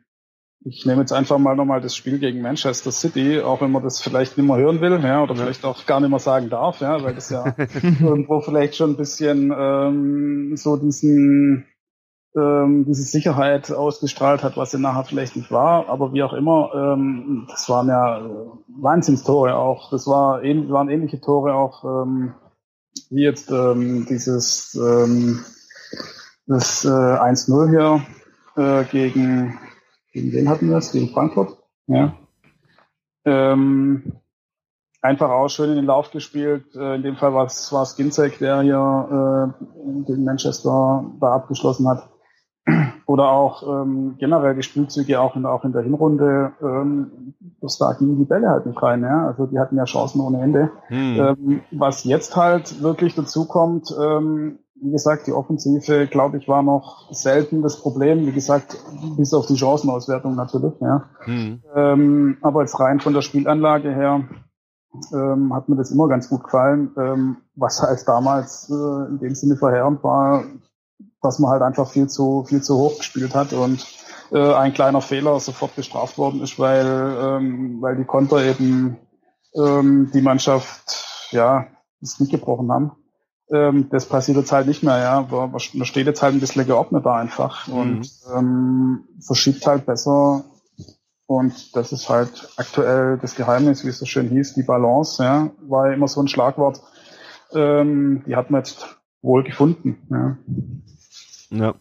ich nehme jetzt einfach mal nochmal das Spiel gegen Manchester City, auch wenn man das vielleicht nicht mehr hören will, ja, oder vielleicht auch gar nicht mehr sagen darf, ja, weil das ja *laughs* irgendwo vielleicht schon ein bisschen ähm, so diesen ähm, diese Sicherheit ausgestrahlt hat, was sie nachher vielleicht nicht war. Aber wie auch immer, ähm, das waren ja äh, Wahnsinnstore auch. Das war, waren ähnliche Tore auch ähm, wie jetzt ähm, dieses ähm, das äh, 1-0 hier äh, gegen gegen wen hatten wir es? Gegen Frankfurt. Ja. Ähm, einfach auch schön in den Lauf gespielt. Äh, in dem Fall war es war es Ginzek, der hier äh, gegen Manchester da abgeschlossen hat oder auch ähm, generell die Spielzüge auch in, auch in der Hinrunde, ähm, das da gingen die Bälle halt nicht rein, ja. Also die hatten ja Chancen ohne Ende. Hm. Ähm, was jetzt halt wirklich dazu kommt, ähm, wie gesagt, die Offensive, glaube ich, war noch selten das Problem. Wie gesagt, bis auf die Chancenauswertung natürlich, ja. Hm. Ähm, aber jetzt rein von der Spielanlage her ähm, hat mir das immer ganz gut gefallen. Ähm, was halt damals äh, in dem Sinne verheerend war, dass man halt einfach viel zu, viel zu hoch gespielt hat und äh, ein kleiner Fehler sofort bestraft worden ist, weil, ähm, weil die Konter eben ähm, die Mannschaft ja das nicht gebrochen haben. Ähm, das passiert jetzt halt nicht mehr, ja. Man steht jetzt halt ein bisschen geordneter einfach mhm. und ähm, verschiebt halt besser. Und das ist halt aktuell das Geheimnis, wie es so schön hieß, die Balance, ja, war ja immer so ein Schlagwort. Ähm, die hat man jetzt wohl gefunden, ja. Ja.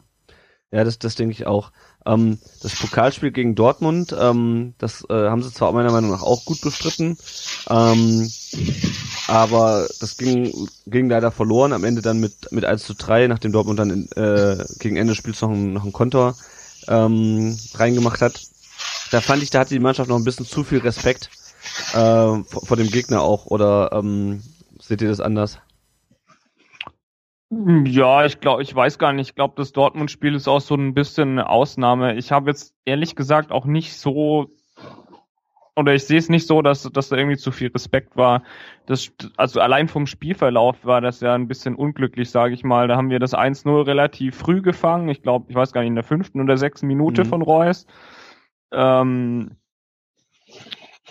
Ja, das, das denke ich auch. Ähm, das Pokalspiel gegen Dortmund, ähm, das äh, haben sie zwar meiner Meinung nach auch gut bestritten, ähm, aber das ging, ging leider verloren, am Ende dann mit, mit 1 zu 3, nachdem Dortmund dann in, äh, gegen Ende des Spiels noch, ein, noch ein Kontor ähm, reingemacht hat. Da fand ich, da hatte die Mannschaft noch ein bisschen zu viel Respekt äh, vor, vor dem Gegner auch, oder ähm, seht ihr das anders? Ja, ich glaube, ich weiß gar nicht. Ich glaube, das Dortmund-Spiel ist auch so ein bisschen eine Ausnahme. Ich habe jetzt ehrlich gesagt auch nicht so oder ich sehe es nicht so, dass, dass da irgendwie zu viel Respekt war. Das, also allein vom Spielverlauf war das ja ein bisschen unglücklich, sage ich mal. Da haben wir das 1-0 relativ früh gefangen. Ich glaube, ich weiß gar nicht, in der fünften oder sechsten Minute mhm. von Reus. Ähm,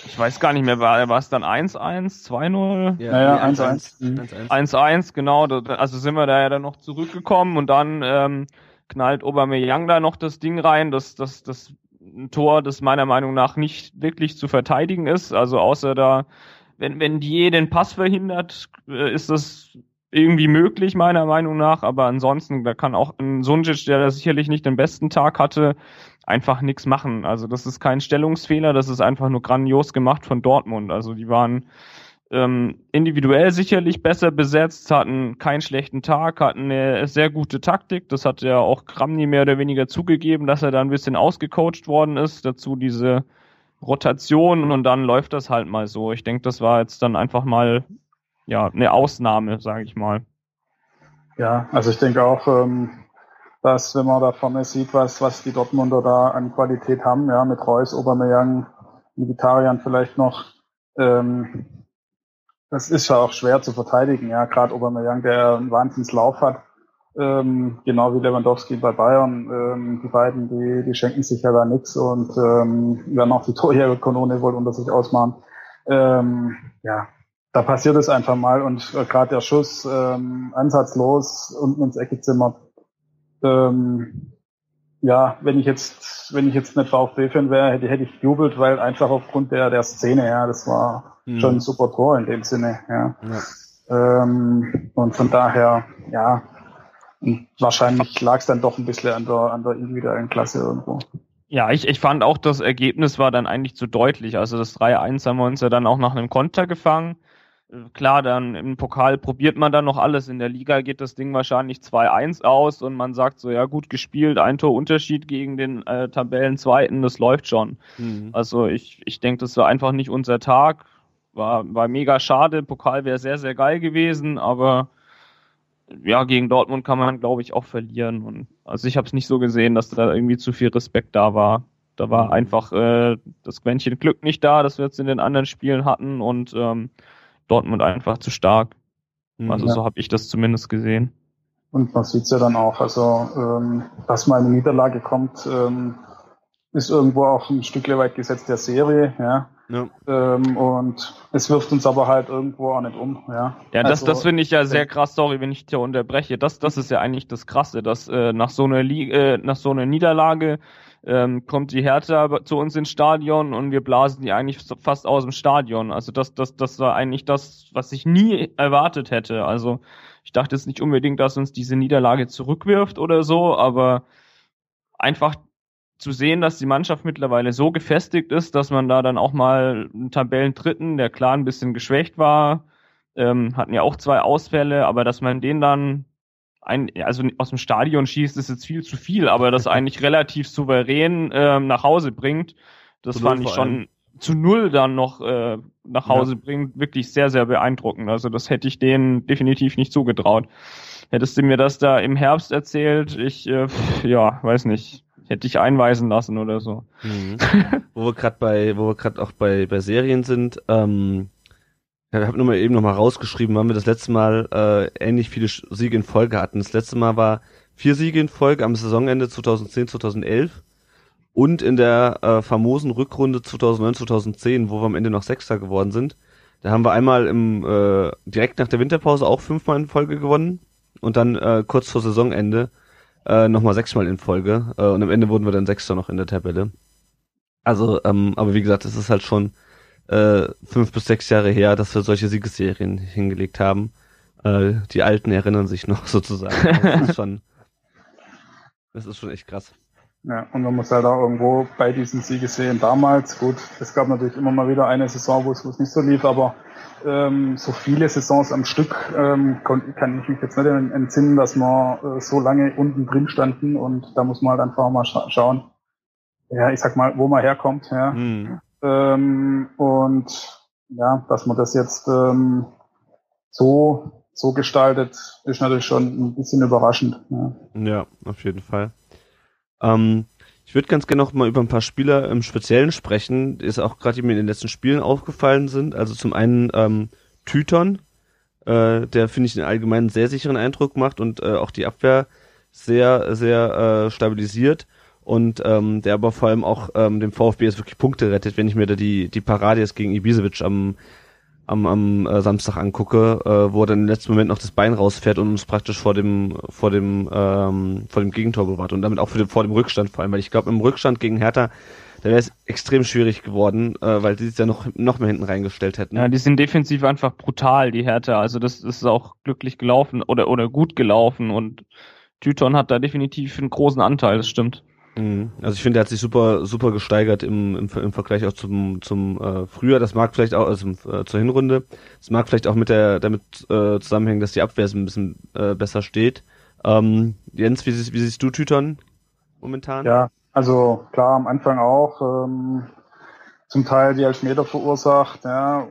ich weiß gar nicht mehr, war, war es dann 1-1, 2-0? Ja, ja 1-1. 1-1, genau. Also sind wir da ja dann noch zurückgekommen und dann ähm, knallt Aubameyang da noch das Ding rein, das, das, das ein Tor, das meiner Meinung nach nicht wirklich zu verteidigen ist. Also außer da, wenn, wenn die den Pass verhindert, äh, ist das irgendwie möglich, meiner Meinung nach. Aber ansonsten, da kann auch ein Sunjic, der da sicherlich nicht den besten Tag hatte, einfach nichts machen. Also das ist kein Stellungsfehler, das ist einfach nur grandios gemacht von Dortmund. Also die waren ähm, individuell sicherlich besser besetzt, hatten keinen schlechten Tag, hatten eine sehr gute Taktik. Das hat ja auch Kramni mehr oder weniger zugegeben, dass er da ein bisschen ausgecoacht worden ist. Dazu diese Rotation und dann läuft das halt mal so. Ich denke, das war jetzt dann einfach mal ja eine Ausnahme, sage ich mal. Ja, also ich denke auch, ähm, dass wenn man da vorne sieht, was, was die Dortmunder da an Qualität haben, ja, mit Reus, Aubameyang, Vegetariern vielleicht noch, ähm, das ist ja auch schwer zu verteidigen, ja, gerade Aubameyang, der einen Wahnsinnslauf hat, ähm, genau wie Lewandowski bei Bayern, ähm, die beiden, die, die schenken sich ja da nichts und ähm, werden auch die Torjägerkanone wohl unter sich ausmachen. Ähm, ja, da passiert es einfach mal und äh, gerade der Schuss ähm, ansatzlos unten ins Ecke zimmert, ähm, ja, wenn ich jetzt, wenn ich jetzt nicht VfB-Fan wäre, hätte, hätte ich jubelt, weil einfach aufgrund der, der Szene, ja, das war mhm. schon ein super Tor in dem Sinne, ja. ja. Ähm, und von daher, ja, wahrscheinlich lag es dann doch ein bisschen an der, an der individuellen Klasse irgendwo. Ja, ich, ich fand auch, das Ergebnis war dann eigentlich zu deutlich. Also das 3-1 haben wir uns ja dann auch nach einem Konter gefangen. Klar, dann im Pokal probiert man dann noch alles. In der Liga geht das Ding wahrscheinlich 2-1 aus und man sagt so, ja gut gespielt, ein Tor Unterschied gegen den äh, Tabellenzweiten, das läuft schon. Mhm. Also ich, ich denke, das war einfach nicht unser Tag. War, war mega schade. Pokal wäre sehr, sehr geil gewesen, aber ja, gegen Dortmund kann man, glaube ich, auch verlieren. Und also ich habe es nicht so gesehen, dass da irgendwie zu viel Respekt da war. Da war mhm. einfach äh, das Quäntchen Glück nicht da, das wir jetzt in den anderen Spielen hatten und ähm, Dortmund einfach zu stark. Mhm. Also ja. so habe ich das zumindest gesehen. Und man sieht's ja dann auch, also ähm, dass mal eine Niederlage kommt, ähm, ist irgendwo auch ein Stück weit Gesetz der Serie, ja. Ja. Ähm, und es wirft uns aber halt irgendwo auch nicht um. Ja, ja das, also, das finde ich ja sehr krass, sorry, wenn ich dich unterbreche. Das, das ist ja eigentlich das Krasse, dass äh, nach, so einer Liga, äh, nach so einer Niederlage ähm, kommt die Hertha zu uns ins Stadion und wir blasen die eigentlich fast aus dem Stadion. Also das, das, das war eigentlich das, was ich nie erwartet hätte. Also ich dachte jetzt nicht unbedingt, dass uns diese Niederlage zurückwirft oder so, aber einfach zu sehen, dass die Mannschaft mittlerweile so gefestigt ist, dass man da dann auch mal einen Tabellendritten, der klar ein bisschen geschwächt war, ähm, hatten ja auch zwei Ausfälle, aber dass man den dann ein, also aus dem Stadion schießt, ist jetzt viel zu viel, aber das *laughs* eigentlich relativ souverän ähm, nach Hause bringt, das zu fand ich schon zu null dann noch äh, nach Hause ja. bringt, wirklich sehr, sehr beeindruckend. Also das hätte ich denen definitiv nicht zugetraut. Hättest du mir das da im Herbst erzählt, ich, äh, ja, weiß nicht hätte ich einweisen lassen oder so. Mhm. *laughs* wo wir gerade bei, wo wir gerade auch bei bei Serien sind, ähm, ich habe nur mal eben noch mal rausgeschrieben, wann wir das letzte Mal äh, ähnlich viele Siege in Folge hatten. Das letzte Mal war vier Siege in Folge am Saisonende 2010 2011 und in der äh, famosen Rückrunde 2009 2010, wo wir am Ende noch Sechster geworden sind. Da haben wir einmal im äh, direkt nach der Winterpause auch fünfmal in Folge gewonnen und dann äh, kurz vor Saisonende äh, nochmal sechsmal in Folge äh, und am Ende wurden wir dann Sechster noch in der Tabelle. Also, ähm, aber wie gesagt, es ist halt schon äh, fünf bis sechs Jahre her, dass wir solche Siegesserien hingelegt haben. Äh, die Alten erinnern sich noch *laughs* sozusagen. Das ist schon, das ist schon echt krass. Ja, und man muss halt auch irgendwo bei diesen Siegesserien damals, gut, es gab natürlich immer mal wieder eine Saison, wo es, wo es nicht so lief, aber ähm, so viele Saisons am Stück ähm, kann, kann ich mich jetzt nicht entsinnen, dass wir äh, so lange unten drin standen und da muss man halt einfach mal scha schauen, ja, ich sag mal, wo man herkommt, ja. Mhm. Ähm, und ja, dass man das jetzt ähm, so, so gestaltet, ist natürlich schon ein bisschen überraschend. Ja, ja auf jeden Fall. Ähm, ich würde ganz gerne noch mal über ein paar Spieler im Speziellen sprechen, die ist auch gerade mir in den letzten Spielen aufgefallen sind. Also zum einen ähm, Tyton, äh, der finde ich den allgemeinen sehr sicheren Eindruck macht und äh, auch die Abwehr sehr, sehr äh, stabilisiert und ähm, der aber vor allem auch ähm, dem VfB jetzt wirklich Punkte rettet, wenn ich mir da die, die Parade jetzt gegen Ibisevic am am, am äh, Samstag angucke, äh, wo er dann im letzten Moment noch das Bein rausfährt und uns praktisch vor dem vor dem ähm, vor dem Gegentor bewahrt und damit auch den, vor dem Rückstand vor allem, weil ich glaube im Rückstand gegen Hertha da wäre es extrem schwierig geworden, äh, weil die sich ja noch noch mehr hinten reingestellt hätten. Ja, die sind defensiv einfach brutal, die Hertha. Also das, das ist auch glücklich gelaufen oder oder gut gelaufen und Tyton hat da definitiv einen großen Anteil, das stimmt. Mhm. Also ich finde, er hat sich super, super gesteigert im, im, im Vergleich auch zum, zum äh, Frühjahr. Das mag vielleicht auch, also äh, zur Hinrunde, das mag vielleicht auch mit der, damit äh, zusammenhängen, dass die Abwehr ein bisschen äh, besser steht. Ähm, Jens, wie, wie siehst du Tütern momentan? Ja, also klar, am Anfang auch. Ähm, zum Teil die Elfmeter verursacht, ja.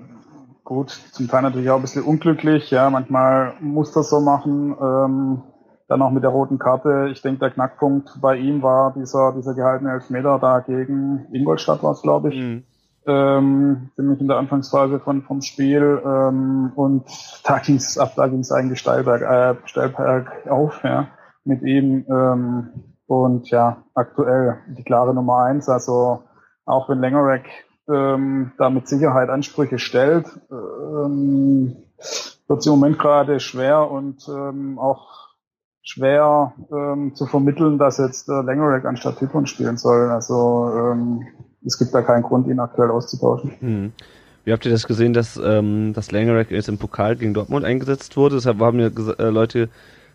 Gut, zum Teil natürlich auch ein bisschen unglücklich, ja. Manchmal muss das so machen. Ähm, dann auch mit der roten Karte. Ich denke, der Knackpunkt bei ihm war dieser, dieser gehaltene Elfmeter da gegen Ingolstadt war es, glaube ich. Mhm. Ähm, ziemlich in der Anfangsphase von, vom Spiel. Ähm, und da ging es ab, da ging es eigentlich steil, berg, äh, steil bergauf, ja, mit ihm. Ähm, und ja, aktuell die klare Nummer eins. Also auch wenn Längerek ähm, da mit Sicherheit Ansprüche stellt, ähm, wird es im Moment gerade schwer und ähm, auch schwer ähm, zu vermitteln, dass jetzt äh, Langerack anstatt Typon spielen soll. Also ähm, es gibt da keinen Grund, ihn aktuell auszutauschen. Hm. Wie habt ihr das gesehen, dass, ähm, dass Langerack jetzt im Pokal gegen Dortmund eingesetzt wurde? Deshalb haben mir äh, Leute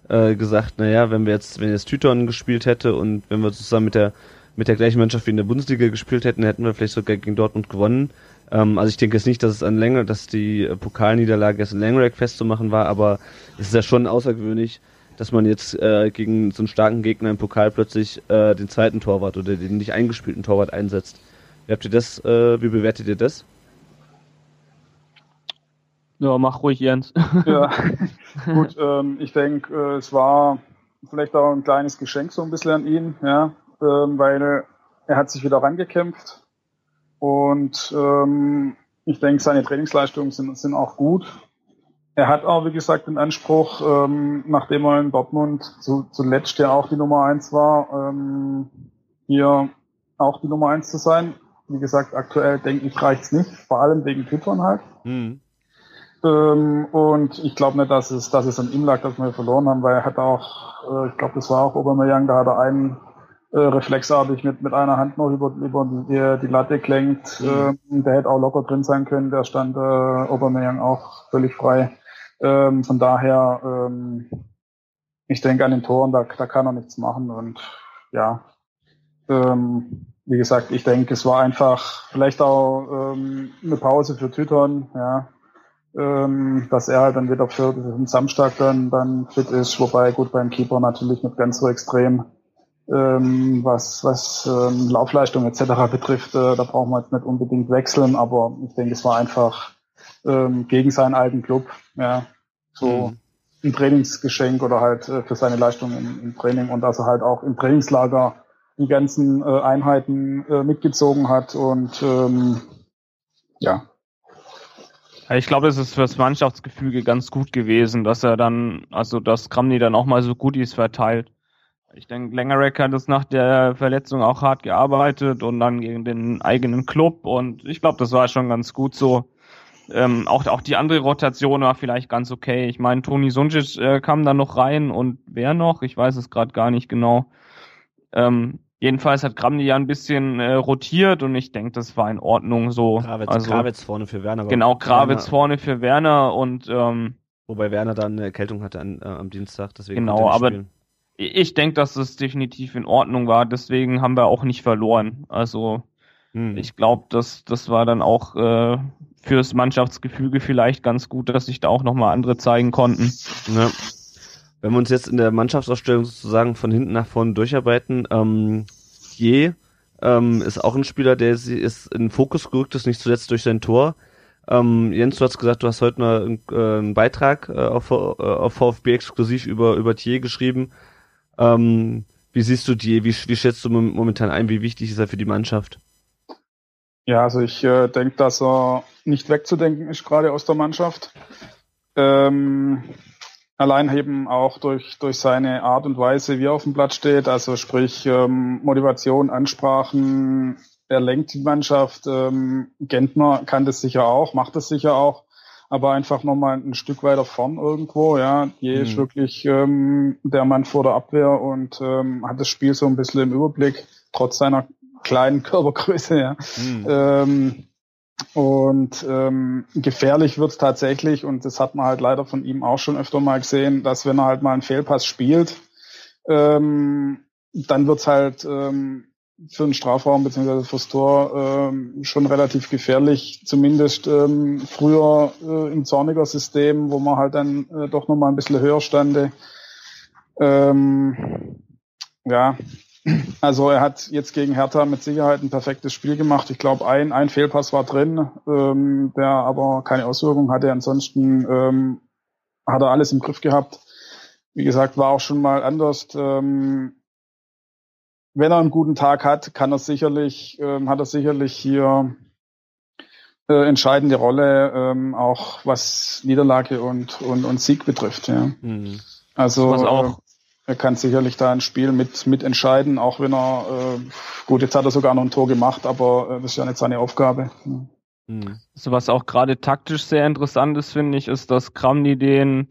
äh, gesagt, naja, wenn wir jetzt, wenn jetzt Tyton gespielt hätte und wenn wir zusammen mit der mit der gleichen Mannschaft wie in der Bundesliga gespielt hätten, hätten wir vielleicht sogar gegen Dortmund gewonnen. Ähm, also ich denke jetzt nicht, dass es an Länge, dass die Pokalniederlage jetzt in Langerack festzumachen war, aber es ist ja schon außergewöhnlich, dass man jetzt äh, gegen so einen starken Gegner im Pokal plötzlich äh, den zweiten Torwart oder den nicht eingespielten Torwart einsetzt. Wie habt ihr das, äh, wie bewertet ihr das? Ja, mach ruhig, Jens. *laughs* ja, gut, ähm, ich denke, äh, es war vielleicht auch ein kleines Geschenk so ein bisschen an ihn, ja, ähm, weil er hat sich wieder rangekämpft und ähm, ich denke, seine Trainingsleistungen sind, sind auch gut. Er hat auch, wie gesagt, den Anspruch, ähm, nachdem er in Dortmund zu, zuletzt ja auch die Nummer eins war, ähm, hier auch die Nummer eins zu sein. Wie gesagt, aktuell denke ich, reicht's nicht, vor allem wegen Twittern halt. Mhm. Ähm, und ich glaube nicht, dass es, dass es an ihm lag, dass wir verloren haben, weil er hat auch, äh, ich glaube, das war auch Aubameyang, da hat er einen äh, reflexartig mit, mit einer Hand noch über, über die, die Latte klingt. Mhm. Ähm, der hätte auch locker drin sein können, der stand äh, Aubameyang auch völlig frei. Ähm, von daher, ähm, ich denke an den Toren, da, da kann er nichts machen und ja, ähm, wie gesagt, ich denke, es war einfach vielleicht auch ähm, eine Pause für Tüton, ja, ähm, dass er halt dann wieder für den Samstag dann, dann fit ist, wobei gut beim Keeper natürlich nicht ganz so extrem, ähm, was, was ähm, Laufleistung etc. betrifft, äh, da brauchen wir jetzt nicht unbedingt wechseln, aber ich denke, es war einfach ähm, gegen seinen alten Club, ja, so mhm. ein Trainingsgeschenk oder halt äh, für seine Leistung im, im, Training und dass er halt auch im Trainingslager die ganzen äh, Einheiten äh, mitgezogen hat und ähm, ja, ich glaube, es ist fürs Mannschaftsgefüge ganz gut gewesen, dass er dann, also dass Kramny dann auch mal so gut ist verteilt. Ich denke, Lengerek hat es nach der Verletzung auch hart gearbeitet und dann gegen den eigenen Club und ich glaube, das war schon ganz gut so. Ähm, auch, auch die andere Rotation war vielleicht ganz okay. Ich meine, Toni Sunjic äh, kam dann noch rein und wer noch? Ich weiß es gerade gar nicht genau. Ähm, Jedenfalls hat Gramny ja ein bisschen äh, rotiert und ich denke, das war in Ordnung so. Krawitz, also, Krawitz vorne für Werner. Genau, Krawitz Werner, vorne für Werner und ähm, wobei Werner dann eine Erkältung hatte an, äh, am Dienstag, deswegen genau. Aber spielen. ich denke, dass das definitiv in Ordnung war. Deswegen haben wir auch nicht verloren. Also hm. ich glaube, dass das war dann auch äh, fürs Mannschaftsgefüge vielleicht ganz gut, dass sich da auch noch mal andere zeigen konnten. Ja. Wenn wir uns jetzt in der Mannschaftsausstellung sozusagen von hinten nach vorne durcharbeiten, ähm, Je ähm, ist auch ein Spieler, der ist in Fokus gerückt ist, nicht zuletzt durch sein Tor. Ähm, Jens, du hast gesagt, du hast heute mal einen, äh, einen Beitrag äh, auf, äh, auf VfB exklusiv über, über Thier geschrieben. Ähm, wie siehst du Thier? Wie, wie schätzt du momentan ein? Wie wichtig ist er für die Mannschaft? Ja, also ich äh, denke, dass er nicht wegzudenken ist, gerade aus der Mannschaft. Ähm, allein eben auch durch, durch seine Art und Weise, wie er auf dem Platz steht, also sprich ähm, Motivation, Ansprachen, er lenkt die Mannschaft. Ähm, Gentner kann das sicher auch, macht das sicher auch, aber einfach nochmal ein Stück weiter vorn irgendwo, ja. Je mhm. ist wirklich ähm, der Mann vor der Abwehr und ähm, hat das Spiel so ein bisschen im Überblick, trotz seiner kleinen Körpergröße, ja. Mhm. Ähm, und ähm, gefährlich wird's tatsächlich, und das hat man halt leider von ihm auch schon öfter mal gesehen, dass wenn er halt mal einen Fehlpass spielt, ähm, dann wird's halt ähm, für den Strafraum beziehungsweise fürs Tor ähm, schon relativ gefährlich, zumindest ähm, früher äh, im Zorniger System, wo man halt dann äh, doch nochmal ein bisschen höher stande. Ähm, ja, also er hat jetzt gegen Hertha mit Sicherheit ein perfektes Spiel gemacht. Ich glaube, ein, ein Fehlpass war drin, ähm, der aber keine Auswirkung hatte. Ansonsten ähm, hat er alles im Griff gehabt. Wie gesagt, war auch schon mal anders. Ähm, wenn er einen guten Tag hat, kann er sicherlich, ähm, hat er sicherlich hier äh, entscheidende Rolle, ähm, auch was Niederlage und, und, und Sieg betrifft. Ja. Mhm. Also was auch er kann sicherlich da ein Spiel mit, mit entscheiden, auch wenn er, äh, gut, jetzt hat er sogar noch ein Tor gemacht, aber äh, das ist ja nicht seine Aufgabe. Mhm. Also was auch gerade taktisch sehr interessant ist, finde ich, ist, dass Kramni den,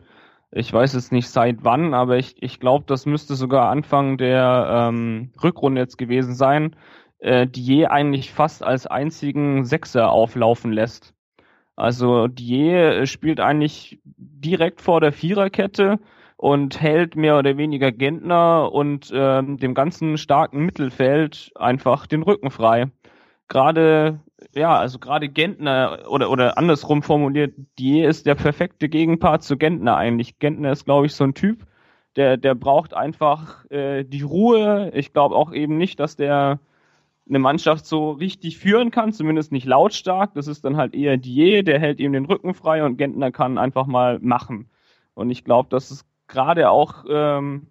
ich weiß jetzt nicht seit wann, aber ich, ich glaube, das müsste sogar Anfang der ähm, Rückrunde jetzt gewesen sein, äh, die je eigentlich fast als einzigen Sechser auflaufen lässt. Also die spielt eigentlich direkt vor der Viererkette und hält mehr oder weniger Gentner und ähm, dem ganzen starken Mittelfeld einfach den Rücken frei. Gerade ja, also gerade Gentner oder oder andersrum formuliert, Die ist der perfekte Gegenpart zu Gentner eigentlich. Gentner ist glaube ich so ein Typ, der der braucht einfach äh, die Ruhe. Ich glaube auch eben nicht, dass der eine Mannschaft so richtig führen kann, zumindest nicht lautstark. Das ist dann halt eher Die, der hält ihm den Rücken frei und Gentner kann einfach mal machen. Und ich glaube, dass es gerade auch ähm,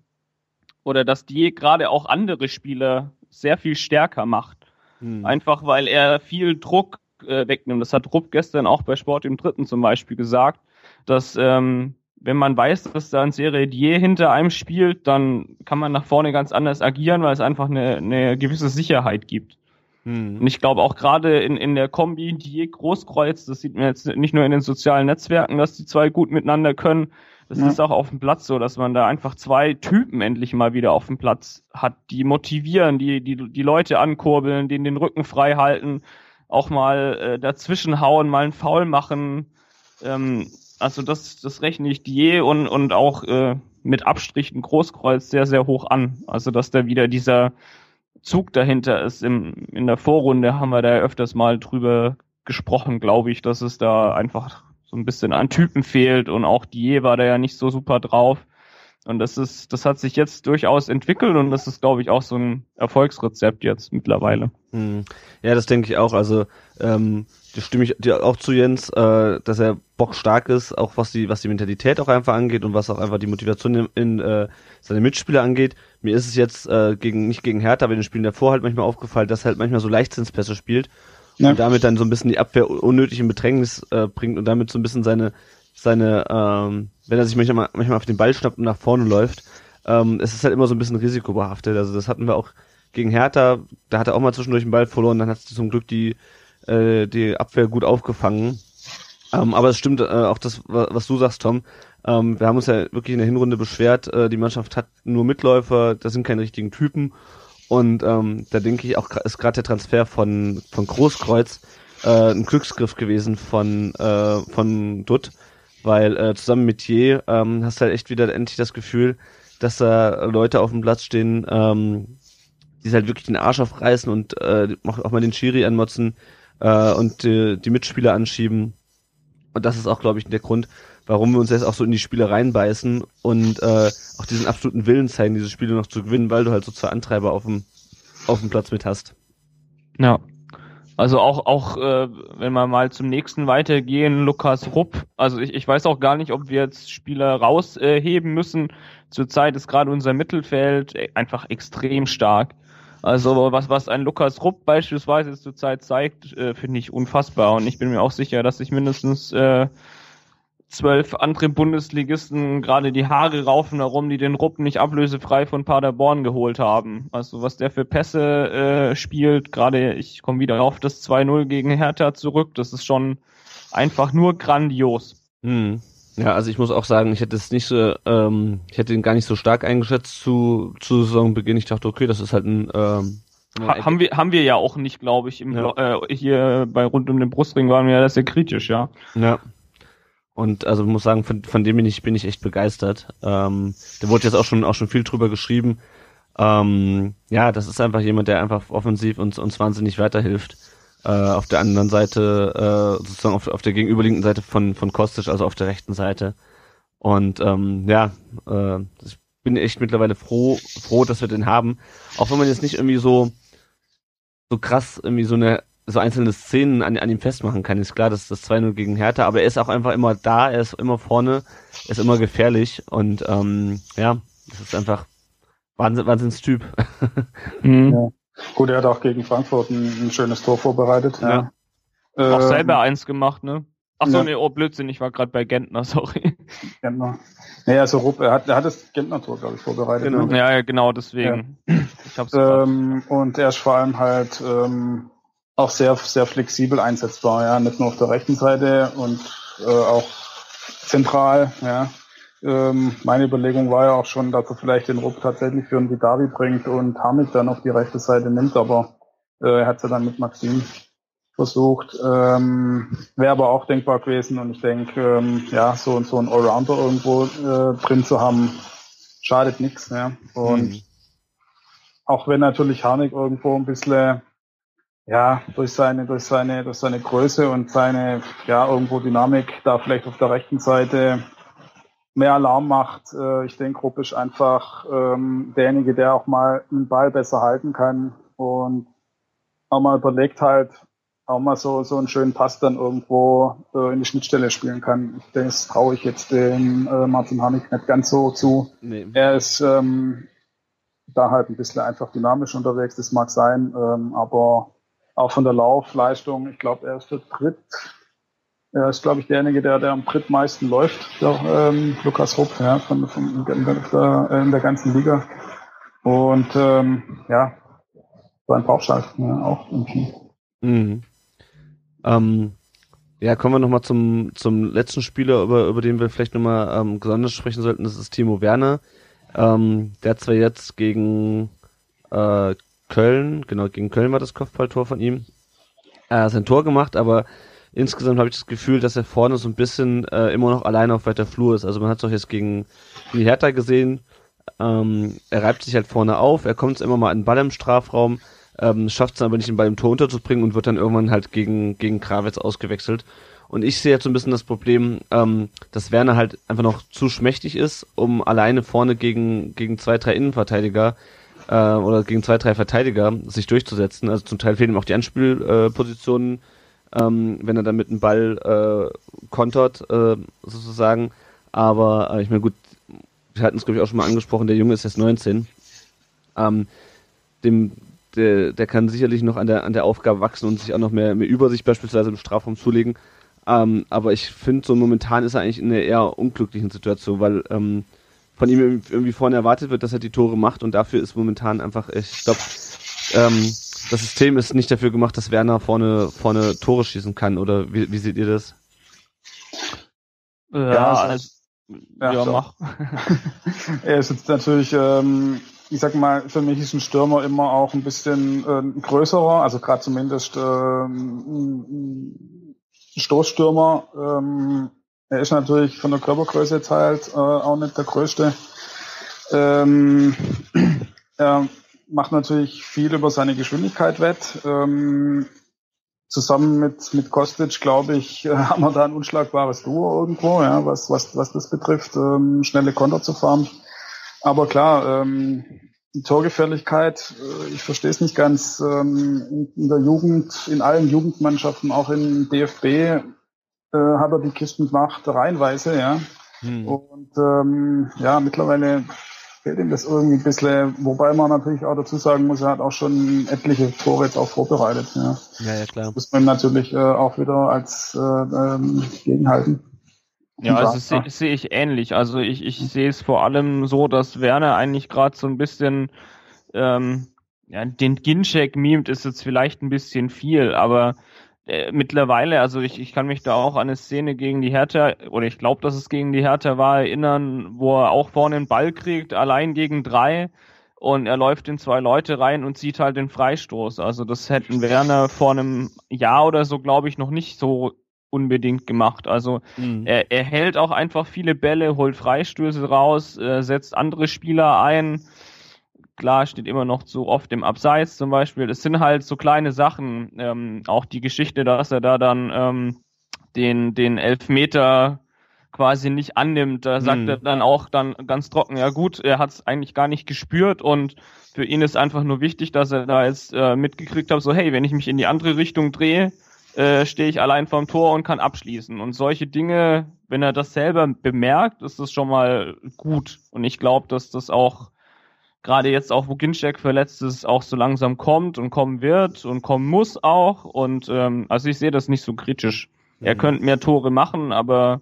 oder dass die gerade auch andere Spieler sehr viel stärker macht. Hm. Einfach weil er viel Druck äh, wegnimmt. Das hat Rupp gestern auch bei Sport im Dritten zum Beispiel gesagt, dass ähm, wenn man weiß, dass da ein Serie Dier hinter einem spielt, dann kann man nach vorne ganz anders agieren, weil es einfach eine, eine gewisse Sicherheit gibt. Hm. Und ich glaube auch gerade in, in der Kombi Dier Großkreuz, das sieht man jetzt nicht nur in den sozialen Netzwerken, dass die zwei gut miteinander können, das ja. ist auch auf dem Platz so, dass man da einfach zwei Typen endlich mal wieder auf dem Platz hat, die motivieren, die die, die Leute ankurbeln, denen den Rücken frei halten, auch mal äh, dazwischen hauen, mal einen Foul machen. Ähm, also das, das rechne ich die und, und auch äh, mit Abstrichen Großkreuz sehr, sehr hoch an. Also dass da wieder dieser Zug dahinter ist. Im, in der Vorrunde haben wir da öfters mal drüber gesprochen, glaube ich, dass es da einfach so ein bisschen an Typen fehlt und auch Die war da ja nicht so super drauf. Und das ist, das hat sich jetzt durchaus entwickelt und das ist, glaube ich, auch so ein Erfolgsrezept jetzt mittlerweile. Hm. Ja, das denke ich auch. Also ähm, da stimme ich dir auch zu Jens, äh, dass er bockstark ist, auch was die, was die Mentalität auch einfach angeht und was auch einfach die Motivation in, in äh, seine Mitspieler angeht. Mir ist es jetzt äh, gegen nicht gegen Hertha, aber in den Spielen davor halt manchmal aufgefallen, dass er halt manchmal so Leichtsinnspässe spielt ja. und damit dann so ein bisschen die Abwehr unnötig in Bedrängnis äh, bringt und damit so ein bisschen seine, seine, ähm, wenn er sich manchmal, manchmal auf den Ball schnappt und nach vorne läuft, ähm, es ist halt immer so ein bisschen risikobehaftet. Also das hatten wir auch gegen Hertha, da hat er auch mal zwischendurch den Ball verloren, dann hat zum Glück die, äh, die Abwehr gut aufgefangen. Ähm, aber es stimmt äh, auch das, was du sagst, Tom. Ähm, wir haben uns ja wirklich in der Hinrunde beschwert, äh, die Mannschaft hat nur Mitläufer, das sind keine richtigen Typen und ähm, da denke ich auch, ist gerade der Transfer von, von Großkreuz äh, ein Glücksgriff gewesen von, äh, von Dutt, weil äh, zusammen mit Je ähm, hast du halt echt wieder endlich das Gefühl, dass da Leute auf dem Platz stehen, ähm, die halt wirklich den Arsch aufreißen und äh, auch mal den Schiri anmotzen äh, und die, die Mitspieler anschieben. Und das ist auch, glaube ich, der Grund, warum wir uns jetzt auch so in die Spiele reinbeißen und äh, auch diesen absoluten Willen zeigen, diese Spiele noch zu gewinnen, weil du halt so zwei Antreiber auf dem, auf dem Platz mit hast. Ja. Also auch, auch äh, wenn wir mal zum nächsten weitergehen, Lukas Rupp. Also ich, ich weiß auch gar nicht, ob wir jetzt Spieler rausheben äh, müssen. Zurzeit ist gerade unser Mittelfeld einfach extrem stark. Also was, was ein Lukas Rupp beispielsweise zurzeit zeigt, äh, finde ich unfassbar. Und ich bin mir auch sicher, dass sich mindestens äh, zwölf andere Bundesligisten gerade die Haare raufen herum, die den Rupp nicht ablösefrei von Paderborn geholt haben. Also was der für Pässe äh, spielt, gerade ich komme wieder auf das 2-0 gegen Hertha zurück, das ist schon einfach nur grandios. Hm. Ja, also ich muss auch sagen, ich hätte es nicht so, ähm, ich hätte ihn gar nicht so stark eingeschätzt zu, zu Saisonbeginn. Ich dachte, okay, das ist halt ein ähm, ha haben wir haben wir ja auch nicht, glaube ich, im ja. äh, hier bei rund um den Brustring waren wir ja sehr kritisch, ja. Ja. Und also muss sagen, von, von dem bin ich, bin ich echt begeistert. Ähm, da wurde jetzt auch schon, auch schon viel drüber geschrieben. Ähm, ja, das ist einfach jemand, der einfach offensiv uns, uns wahnsinnig weiterhilft. Äh, auf der anderen Seite, äh, sozusagen auf, auf der gegenüberliegenden Seite von, von Kostic, also auf der rechten Seite. Und ähm, ja, äh, ich bin echt mittlerweile froh, froh, dass wir den haben. Auch wenn man jetzt nicht irgendwie so, so krass irgendwie so eine so einzelne Szenen an, an ihm festmachen kann. Ist klar, dass das 2-0 gegen Hertha, aber er ist auch einfach immer da, er ist immer vorne, er ist immer gefährlich und ähm, ja, das ist einfach Wahnsinn, Wahnsinnstyp. *laughs* mhm. ja. Gut, er hat auch gegen Frankfurt ein, ein schönes Tor vorbereitet. Ja. ja. Auch selber eins gemacht, ne? Ach so, ja. nee, oh Blödsinn, ich war gerade bei Gentner, *laughs* sorry. Gentner. Nee, also Rupp, er hat, er hat das Gentner-Tor, glaube ich, vorbereitet. Genau. Ne? Ja, ja, genau, deswegen. Ja. Ich hab's ähm, und er ist vor allem halt ähm, auch sehr, sehr flexibel einsetzbar, ja, nicht nur auf der rechten Seite und äh, auch zentral, ja. Ähm, meine Überlegung war ja auch schon, dass er vielleicht den Rupp tatsächlich für einen Vidavi bringt und Hamid dann auf die rechte Seite nimmt, aber äh, er hat ja dann mit Maxim versucht. Ähm, Wäre aber auch denkbar gewesen und ich denke, ähm, ja, so und so ein Allrounder irgendwo äh, drin zu haben, schadet nichts. Ja. Und mhm. auch wenn natürlich Harnik irgendwo ein bisschen ja, durch seine, durch seine, durch seine Größe und seine, ja, irgendwo Dynamik da vielleicht auf der rechten Seite mehr Alarm macht. Äh, ich denke, Rupp ist einfach ähm, derjenige, der auch mal einen Ball besser halten kann und auch mal überlegt halt, auch mal so, so einen schönen Pass dann irgendwo äh, in die Schnittstelle spielen kann. Das traue ich jetzt dem äh, Martin Hanig nicht ganz so zu. Nee. Er ist ähm, da halt ein bisschen einfach dynamisch unterwegs, das mag sein, ähm, aber auch von der Laufleistung, ich glaube, er ist der dritt, er ist, glaube ich, derjenige, der, der am drittmeisten läuft, der, ähm, Lukas Rupp, ja, von, von, in, der, in der ganzen Liga. Und ähm, ja, sein Bauchschalt ja, auch irgendwie. Mhm. Ähm, ja, kommen wir nochmal zum, zum letzten Spieler, über, über den wir vielleicht nochmal ähm, besonders sprechen sollten. Das ist Timo Werner. Ähm, der hat zwar jetzt gegen äh, Köln, genau, gegen Köln war das Kopfballtor von ihm, äh, sein Tor gemacht, aber insgesamt habe ich das Gefühl, dass er vorne so ein bisschen äh, immer noch alleine auf weiter Flur ist. Also man hat es auch jetzt gegen die Hertha gesehen. Ähm, er reibt sich halt vorne auf, er kommt immer mal in den Ball im Strafraum, ähm, schafft es aber nicht, den Ball im Tor unterzubringen und wird dann irgendwann halt gegen, gegen Krawitz ausgewechselt. Und ich sehe jetzt so ein bisschen das Problem, ähm, dass Werner halt einfach noch zu schmächtig ist, um alleine vorne gegen, gegen zwei, drei Innenverteidiger äh, oder gegen zwei, drei Verteidiger sich durchzusetzen. Also zum Teil fehlen ihm auch die Anspielpositionen, äh, ähm, wenn er dann mit dem Ball äh, kontert, äh, sozusagen. Aber äh, ich meine, gut, wir hatten es, glaube ich, auch schon mal angesprochen, der Junge ist jetzt 19. Ähm, dem, der, der kann sicherlich noch an der, an der Aufgabe wachsen und sich auch noch mehr, mehr Übersicht beispielsweise im Strafraum zulegen. Ähm, aber ich finde, so momentan ist er eigentlich in einer eher unglücklichen Situation, weil ähm, von ihm irgendwie vorne erwartet wird, dass er die Tore macht und dafür ist momentan einfach, ich glaube, ähm, das System ist nicht dafür gemacht, dass Werner vorne, vorne Tore schießen kann, oder wie, wie seht ihr das? Ja, ja, also, ja, ja mach. *laughs* er ist jetzt natürlich ähm, ich sag mal, für mich ist ein Stürmer immer auch ein bisschen äh, größerer, also gerade zumindest ähm, Stoßstürmer. Ähm, er ist natürlich von der Körpergröße jetzt halt äh, auch nicht der größte. Ähm, *clears throat* er macht natürlich viel über seine Geschwindigkeit wett. Ähm, zusammen mit, mit Kostic, glaube ich, *laughs* haben wir da ein unschlagbares Duo irgendwo, ja, was, was, was das betrifft, ähm, schnelle Konter zu fahren. Aber klar, ähm, die Torgefährlichkeit, äh, ich verstehe es nicht ganz, ähm, in, in, der Jugend, in allen Jugendmannschaften, auch im DFB, äh, hat er die Kisten gemacht, reihenweise, ja. Hm. Und ähm, ja, mittlerweile fehlt ihm das irgendwie ein bisschen, wobei man natürlich auch dazu sagen muss, er hat auch schon etliche Tore jetzt auch vorbereitet. Ja, ja, ja klar. Das muss man natürlich äh, auch wieder als äh, ähm, gegenhalten. Ja, also sehe seh ich ähnlich. Also ich, ich sehe es vor allem so, dass Werner eigentlich gerade so ein bisschen ähm, ja, den Ginchek mimt ist jetzt vielleicht ein bisschen viel, aber äh, mittlerweile, also ich, ich kann mich da auch an eine Szene gegen die Hertha, oder ich glaube, dass es gegen die Hertha war, erinnern, wo er auch vorne den Ball kriegt, allein gegen drei und er läuft in zwei Leute rein und sieht halt den Freistoß. Also das hätten Werner vor einem Jahr oder so, glaube ich, noch nicht so unbedingt gemacht. Also mhm. er, er hält auch einfach viele Bälle, holt Freistöße raus, äh, setzt andere Spieler ein. Klar, steht immer noch so oft im Abseits zum Beispiel. Es sind halt so kleine Sachen. Ähm, auch die Geschichte, dass er da dann ähm, den, den Elfmeter quasi nicht annimmt. Da sagt mhm. er dann auch dann ganz trocken, ja gut, er hat es eigentlich gar nicht gespürt und für ihn ist einfach nur wichtig, dass er da jetzt äh, mitgekriegt hat, so hey, wenn ich mich in die andere Richtung drehe, äh, stehe ich allein vorm Tor und kann abschließen. Und solche Dinge, wenn er das selber bemerkt, ist das schon mal gut. Und ich glaube, dass das auch gerade jetzt auch, wo Ginczek verletzt ist, auch so langsam kommt und kommen wird und kommen muss auch. Und ähm, also ich sehe das nicht so kritisch. Mhm. Er könnte mehr Tore machen, aber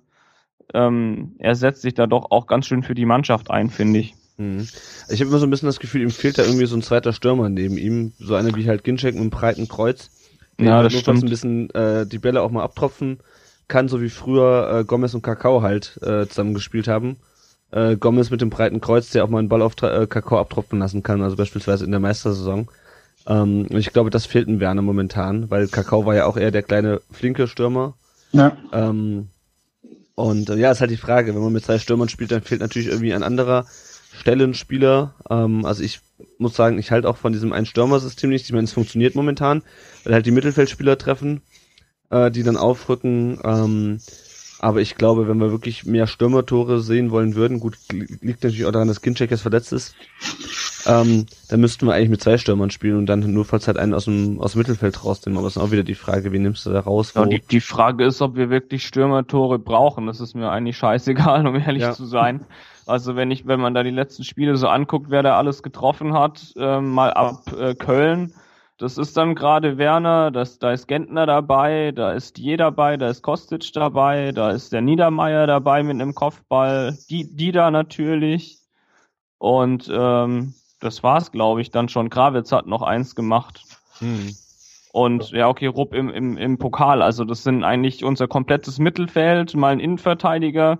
ähm, er setzt sich da doch auch ganz schön für die Mannschaft ein, finde ich. Mhm. Ich habe immer so ein bisschen das Gefühl, ihm fehlt da irgendwie so ein zweiter Stürmer neben ihm, so einer wie halt Ginczek mit einem breiten Kreuz ja, das stimmt. ein bisschen äh, die Bälle auch mal abtropfen kann, so wie früher äh, Gomez und Kakao halt äh, zusammen gespielt haben. Äh, Gomez mit dem breiten Kreuz, der auch mal einen Ball auf äh, Kakao abtropfen lassen kann, also beispielsweise in der Meistersaison. Ähm, und ich glaube, das fehlt in Werner momentan, weil Kakao war ja auch eher der kleine, flinke Stürmer. Ja. Ähm, und äh, ja, ist halt die Frage, wenn man mit zwei Stürmern spielt, dann fehlt natürlich irgendwie ein anderer Stellenspieler. Ähm, also ich muss sagen, ich halte auch von diesem Ein-Stürmer-System nicht. Ich meine, es funktioniert momentan, weil halt die Mittelfeldspieler treffen, äh, die dann aufrücken. Ähm, aber ich glaube, wenn wir wirklich mehr Stürmertore sehen wollen würden, gut, liegt natürlich auch daran, dass Ginczek jetzt verletzt ist, ähm, dann müssten wir eigentlich mit zwei Stürmern spielen und dann nur falls halt einen aus dem, aus dem Mittelfeld rausnehmen. Aber es ist auch wieder die Frage, wie nimmst du da raus? Ja, die, die Frage ist, ob wir wirklich Stürmertore brauchen. Das ist mir eigentlich scheißegal, *laughs* um ehrlich ja. zu sein. Also wenn ich, wenn man da die letzten Spiele so anguckt, wer da alles getroffen hat, äh, mal ab äh, Köln, das ist dann gerade Werner, das, da ist Gentner dabei, da ist Je dabei, da ist Kostic dabei, da ist der Niedermeier dabei mit einem Kopfball, die, die da natürlich. Und ähm, das war's, glaube ich, dann schon. Krawitz hat noch eins gemacht. Hm. Und ja, okay, Rupp im, im, im Pokal. Also das sind eigentlich unser komplettes Mittelfeld, mal ein Innenverteidiger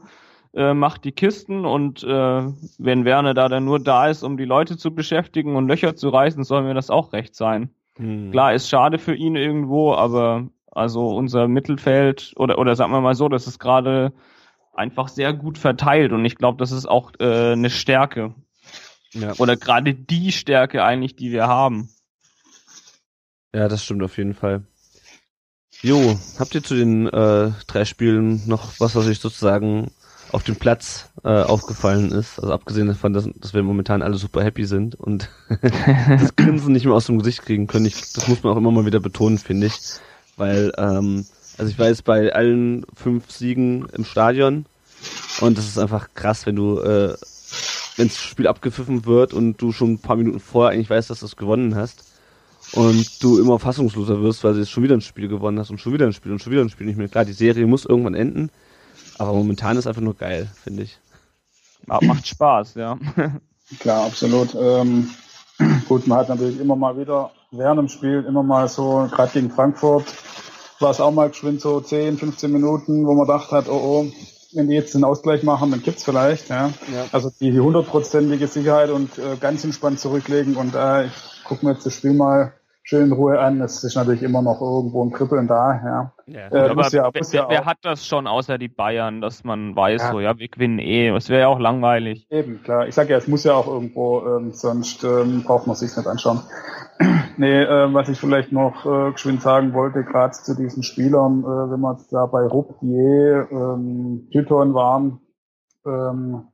äh, macht die Kisten und äh, wenn Werner da dann nur da ist, um die Leute zu beschäftigen und Löcher zu reißen, soll mir das auch recht sein. Hm. Klar, ist schade für ihn irgendwo, aber also unser Mittelfeld oder oder sagen wir mal so, das ist gerade einfach sehr gut verteilt und ich glaube, das ist auch äh, eine Stärke. Ja. Oder gerade die Stärke eigentlich, die wir haben. Ja, das stimmt auf jeden Fall. Jo, habt ihr zu den äh, drei Spielen noch was, was euch sozusagen auf dem Platz äh, aufgefallen ist. Also abgesehen davon, dass, dass wir momentan alle super happy sind und *laughs* das Grinsen nicht mehr aus dem Gesicht kriegen können. Ich, das muss man auch immer mal wieder betonen, finde ich. Weil, ähm, also ich jetzt bei allen fünf Siegen im Stadion und das ist einfach krass, wenn du, äh, wenn das Spiel abgepfiffen wird und du schon ein paar Minuten vorher eigentlich weißt, dass du es gewonnen hast und du immer fassungsloser wirst, weil du jetzt schon wieder ein Spiel gewonnen hast und schon wieder ein Spiel und schon wieder ein Spiel nicht mehr. Klar, die Serie muss irgendwann enden aber momentan ist einfach nur geil, finde ich. Macht Spaß, ja. *laughs* Klar, absolut. Ähm, *clears throat* gut, man hat natürlich immer mal wieder während dem Spiel immer mal so, gerade gegen Frankfurt, war es auch mal geschwind so 10, 15 Minuten, wo man dachte hat, oh oh, wenn die jetzt den Ausgleich machen, dann kippt's vielleicht. Ja. ja. Also die hundertprozentige Sicherheit und äh, ganz entspannt zurücklegen und äh, ich gucke mir jetzt das Spiel mal schön in Ruhe an. Es ist natürlich immer noch irgendwo ein Kribbeln da. Ja. Ja, äh, aber ja, wer, ja wer, hat das schon außer die Bayern, dass man weiß, ja. so ja, wir gewinnen eh. Es wäre ja auch langweilig. Eben, klar. Ich sage ja, es muss ja auch irgendwo, ähm, sonst ähm, braucht man sich nicht anschauen. *clears throat* nee, äh, was ich vielleicht noch äh, geschwind sagen wollte, gerade zu diesen Spielern, äh, wenn wir da bei Ruppier, ähm, Python waren, ähm,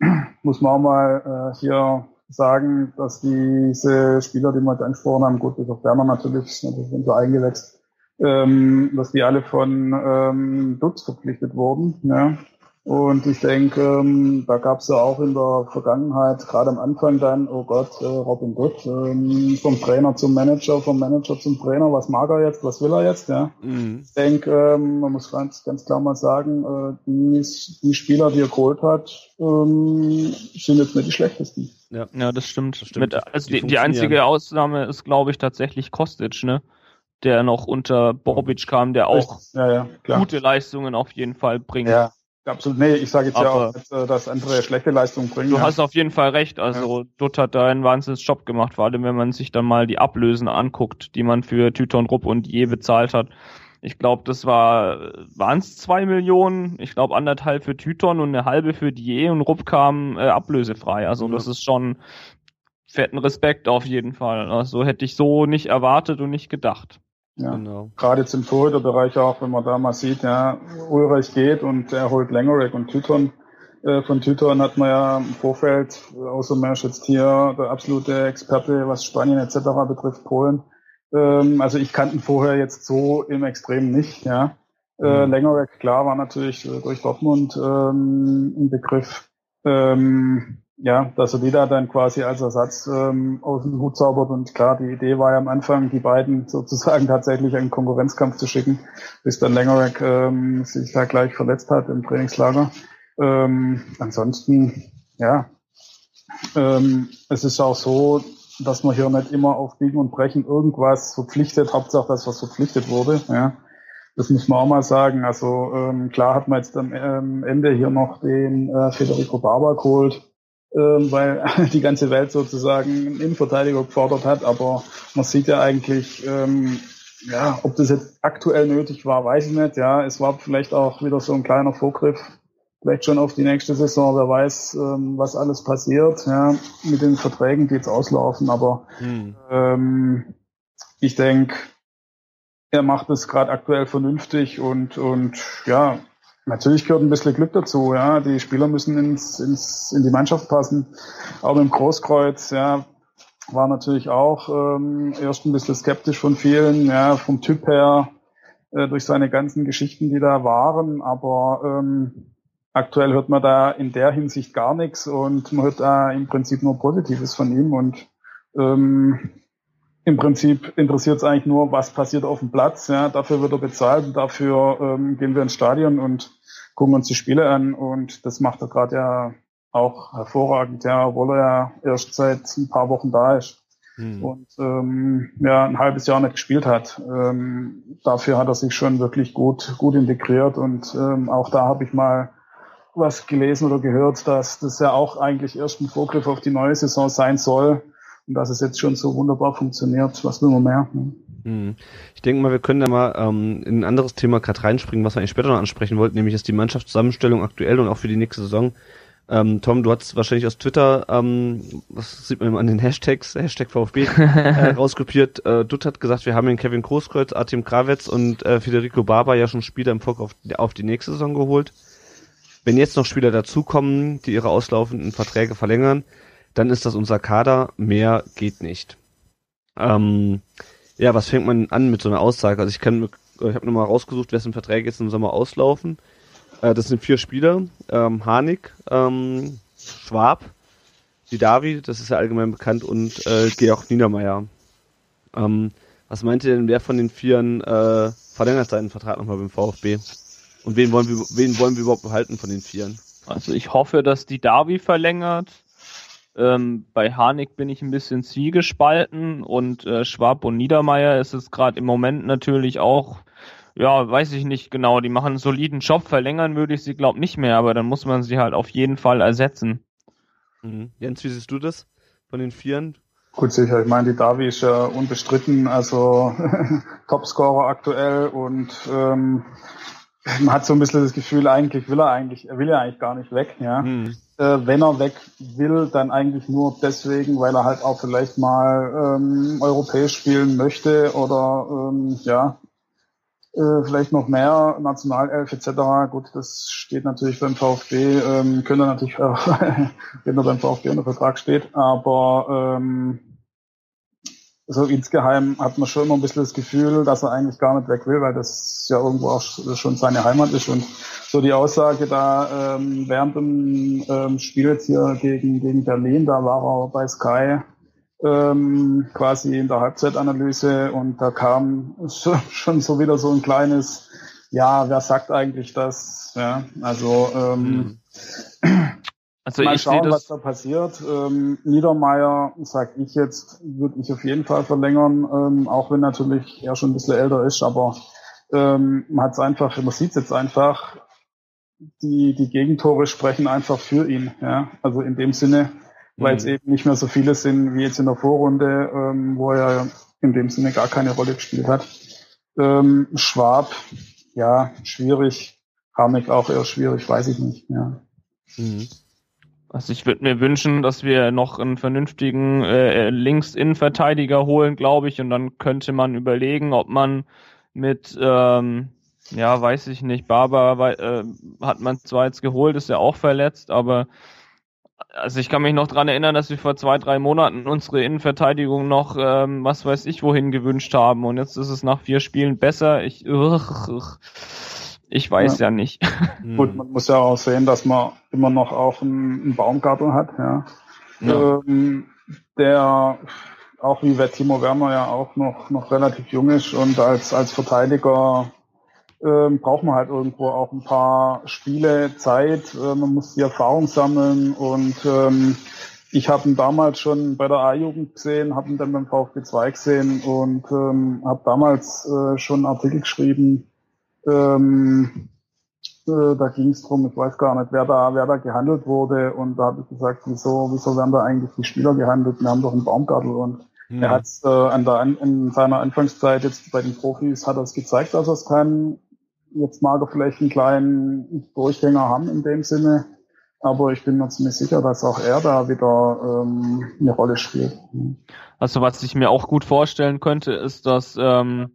*clears throat* muss man auch mal äh, hier sagen, dass diese Spieler, die wir jetzt angesprochen haben, gut, bis auf Berner natürlich, natürlich sind so eingewechselt, ähm, dass die alle von ähm, Dutz verpflichtet wurden. Ja. Und ich denke, ähm, da gab es ja auch in der Vergangenheit, gerade am Anfang dann, oh Gott, äh, Robin Dutt, ähm, vom Trainer zum Manager, vom Manager zum Trainer, was mag er jetzt, was will er jetzt, ja. Mhm. Ich denke, ähm, man muss ganz, ganz klar mal sagen, äh, die, die Spieler, die er geholt hat, ähm, sind jetzt nicht die schlechtesten. Ja, ja das stimmt. Das stimmt. Mit, also die, die, die einzige Ausnahme ist, glaube ich, tatsächlich Kostic, ne? Der noch unter Bobic kam, der auch ja, ja, gute Leistungen auf jeden Fall bringt. Ja, absolut. Nee, ich sage jetzt Aber ja auch, dass andere schlechte Leistungen bringen. Du ja. hast auf jeden Fall recht. Also ja. Dutt hat da einen wahnsinns Job gemacht, vor allem wenn man sich dann mal die Ablösen anguckt, die man für Tyton Rupp und Je bezahlt hat. Ich glaube, das war, waren es zwei Millionen, ich glaube anderthalb für Tyton und eine halbe für Die und Rupp kam äh, ablösefrei. Also mhm. das ist schon fetten Respekt auf jeden Fall. Also hätte ich so nicht erwartet und nicht gedacht. Ja, genau. Gerade jetzt im Torhüterbereich auch, wenn man da mal sieht, ja, Ulreich geht und er holt Langorek und Tyton. Äh, von Tyton hat man ja im Vorfeld, außer Mersch jetzt hier der absolute Experte, was Spanien etc. betrifft, Polen, ähm, also ich kannte ihn vorher jetzt so im Extrem nicht, ja. Äh, mhm. Längerweg, klar, war natürlich durch Dortmund ähm, ein Begriff. Ähm, ja, dass er die da dann quasi als Ersatz ähm, aus dem Hut zaubert. Und klar, die Idee war ja am Anfang, die beiden *laughs* sozusagen tatsächlich einen Konkurrenzkampf zu schicken, bis dann Längerweg ähm, sich da gleich verletzt hat im Trainingslager. Ähm, ansonsten, ja, ähm, es ist auch so, dass man hier nicht immer auf Biegen und Brechen irgendwas verpflichtet, Hauptsache das, was verpflichtet wurde. Ja. Das muss man auch mal sagen. Also ähm, klar hat man jetzt am ähm, Ende hier noch den äh, Federico Barber geholt. Ähm, weil *laughs* die ganze Welt sozusagen einen Innenverteidiger gefordert hat. Aber man sieht ja eigentlich, ähm, ja, ob das jetzt aktuell nötig war, weiß ich nicht. Ja, es war vielleicht auch wieder so ein kleiner Vorgriff, vielleicht schon auf die nächste Saison. Wer weiß, ähm, was alles passiert. Ja, mit den Verträgen, die jetzt auslaufen. Aber hm. ähm, ich denke, er macht es gerade aktuell vernünftig und und ja, Natürlich gehört ein bisschen Glück dazu, ja. Die Spieler müssen ins, ins, in die Mannschaft passen. Auch im Großkreuz, ja, war natürlich auch ähm, erst ein bisschen skeptisch von vielen, ja, vom Typ her, äh, durch seine ganzen Geschichten, die da waren. Aber ähm, aktuell hört man da in der Hinsicht gar nichts und man hört da im Prinzip nur Positives von ihm. Und ähm, im Prinzip interessiert es eigentlich nur, was passiert auf dem Platz. Ja, dafür wird er bezahlt und dafür ähm, gehen wir ins Stadion und gucken uns die Spiele an und das macht er gerade ja auch hervorragend, ja, obwohl er ja erst seit ein paar Wochen da ist mhm. und ähm, ja ein halbes Jahr nicht gespielt hat. Ähm, dafür hat er sich schon wirklich gut gut integriert und ähm, auch da habe ich mal was gelesen oder gehört, dass das ja auch eigentlich erst ein Vorgriff auf die neue Saison sein soll und dass es jetzt schon so wunderbar funktioniert. Was will man mehr? Ne? Hm. Ich denke mal, wir können da mal ähm, in ein anderes Thema gerade reinspringen, was wir eigentlich später noch ansprechen wollten, nämlich ist die Mannschaftszusammenstellung aktuell und auch für die nächste Saison. Ähm, Tom, du hast wahrscheinlich aus Twitter, ähm, was sieht man an den Hashtags, *laughs* Hashtag VfB, äh, *laughs* rauskopiert. Äh, Dutt hat gesagt, wir haben den Kevin Großkreuz, Artem Krawetz und äh, Federico Barber ja schon Spieler im Fokus auf, auf die nächste Saison geholt. Wenn jetzt noch Spieler dazukommen, die ihre auslaufenden Verträge verlängern, dann ist das unser Kader. Mehr geht nicht. Ähm, ja, was fängt man an mit so einer Aussage? Also ich kann, ich habe nochmal rausgesucht, wessen Verträge jetzt im Sommer auslaufen. Äh, das sind vier Spieler: ähm, Harnik, ähm, Schwab, Didavi, das ist ja allgemein bekannt, und äh, Georg Niedermeyer. Ähm, was meint ihr denn, wer von den Vieren äh, verlängert seinen Vertrag nochmal beim VfB? Und wen wollen wir, wen wollen wir überhaupt behalten von den Vieren? Also ich hoffe, dass die Davi verlängert. Ähm, bei Harnik bin ich ein bisschen zwiegespalten und äh, Schwab und Niedermeyer ist es gerade im Moment natürlich auch, ja, weiß ich nicht genau, die machen einen soliden Job, verlängern würde ich sie glaube nicht mehr, aber dann muss man sie halt auf jeden Fall ersetzen. Mhm. Jens, wie siehst du das von den Vieren? Gut, sicher. Ich meine, die Davi ist ja unbestritten, also *laughs* Topscorer aktuell und ähm, man hat so ein bisschen das Gefühl, eigentlich will er eigentlich, er will ja eigentlich gar nicht weg, ja. Mhm äh, wenn er weg will, dann eigentlich nur deswegen, weil er halt auch vielleicht mal ähm, europäisch spielen möchte oder ähm, ja, äh, vielleicht noch mehr Nationalelf etc. Gut, das steht natürlich beim VfB, ähm, könnte natürlich auch, *laughs* wenn er beim VfB unter Vertrag steht, aber ähm, so insgeheim hat man schon immer ein bisschen das Gefühl, dass er eigentlich gar nicht weg will, weil das ja irgendwo auch schon seine Heimat ist. Und so die Aussage da ähm, während dem ähm, Spiel jetzt hier gegen, gegen Berlin, da war er bei Sky ähm, quasi in der Halbzeitanalyse und da kam *laughs* schon so wieder so ein kleines, ja, wer sagt eigentlich das? Ja, also ähm, mhm. *clears throat* Also Mal schauen, was da passiert. Ähm, Niedermeyer, sag ich jetzt, würde ich auf jeden Fall verlängern, ähm, auch wenn natürlich er schon ein bisschen älter ist, aber ähm, man hat es einfach, man sieht es jetzt einfach, die, die Gegentore sprechen einfach für ihn. Ja? Also in dem Sinne, weil es mhm. eben nicht mehr so viele sind wie jetzt in der Vorrunde, ähm, wo er in dem Sinne gar keine Rolle gespielt hat. Ähm, Schwab, ja, schwierig. Harnik auch eher schwierig, weiß ich nicht. Ja. Mhm. Also ich würde mir wünschen, dass wir noch einen vernünftigen äh, Links-Innenverteidiger holen, glaube ich, und dann könnte man überlegen, ob man mit, ähm, ja, weiß ich nicht, Barber äh, hat man zwar jetzt geholt, ist ja auch verletzt, aber also ich kann mich noch dran erinnern, dass wir vor zwei, drei Monaten unsere Innenverteidigung noch, ähm, was weiß ich, wohin gewünscht haben und jetzt ist es nach vier Spielen besser. Ich, ugh, ugh. Ich weiß ja, ja nicht. Gut, man muss ja auch sehen, dass man immer noch auch einen, einen Baumgartel hat, ja. ja. Ähm, der auch wie Timo Werner ja auch noch, noch relativ jung ist und als, als Verteidiger ähm, braucht man halt irgendwo auch ein paar Spiele, Zeit, äh, man muss die Erfahrung sammeln und ähm, ich habe ihn damals schon bei der A-Jugend gesehen, habe ihn dann beim VfB 2 gesehen und ähm, habe damals äh, schon einen Artikel geschrieben, ähm, äh, da ging es drum, ich weiß gar nicht, wer da, wer da gehandelt wurde. Und da habe ich gesagt, wieso, wieso werden da eigentlich die Spieler gehandelt? Wir haben doch einen Baumgartel und mhm. er hat äh, an der, in seiner Anfangszeit jetzt bei den Profis hat er es gezeigt, dass er es kann. Jetzt mag er vielleicht einen kleinen Durchgänger haben in dem Sinne. Aber ich bin mir ziemlich sicher, dass auch er da wieder ähm, eine Rolle spielt. Also was ich mir auch gut vorstellen könnte, ist, dass ähm,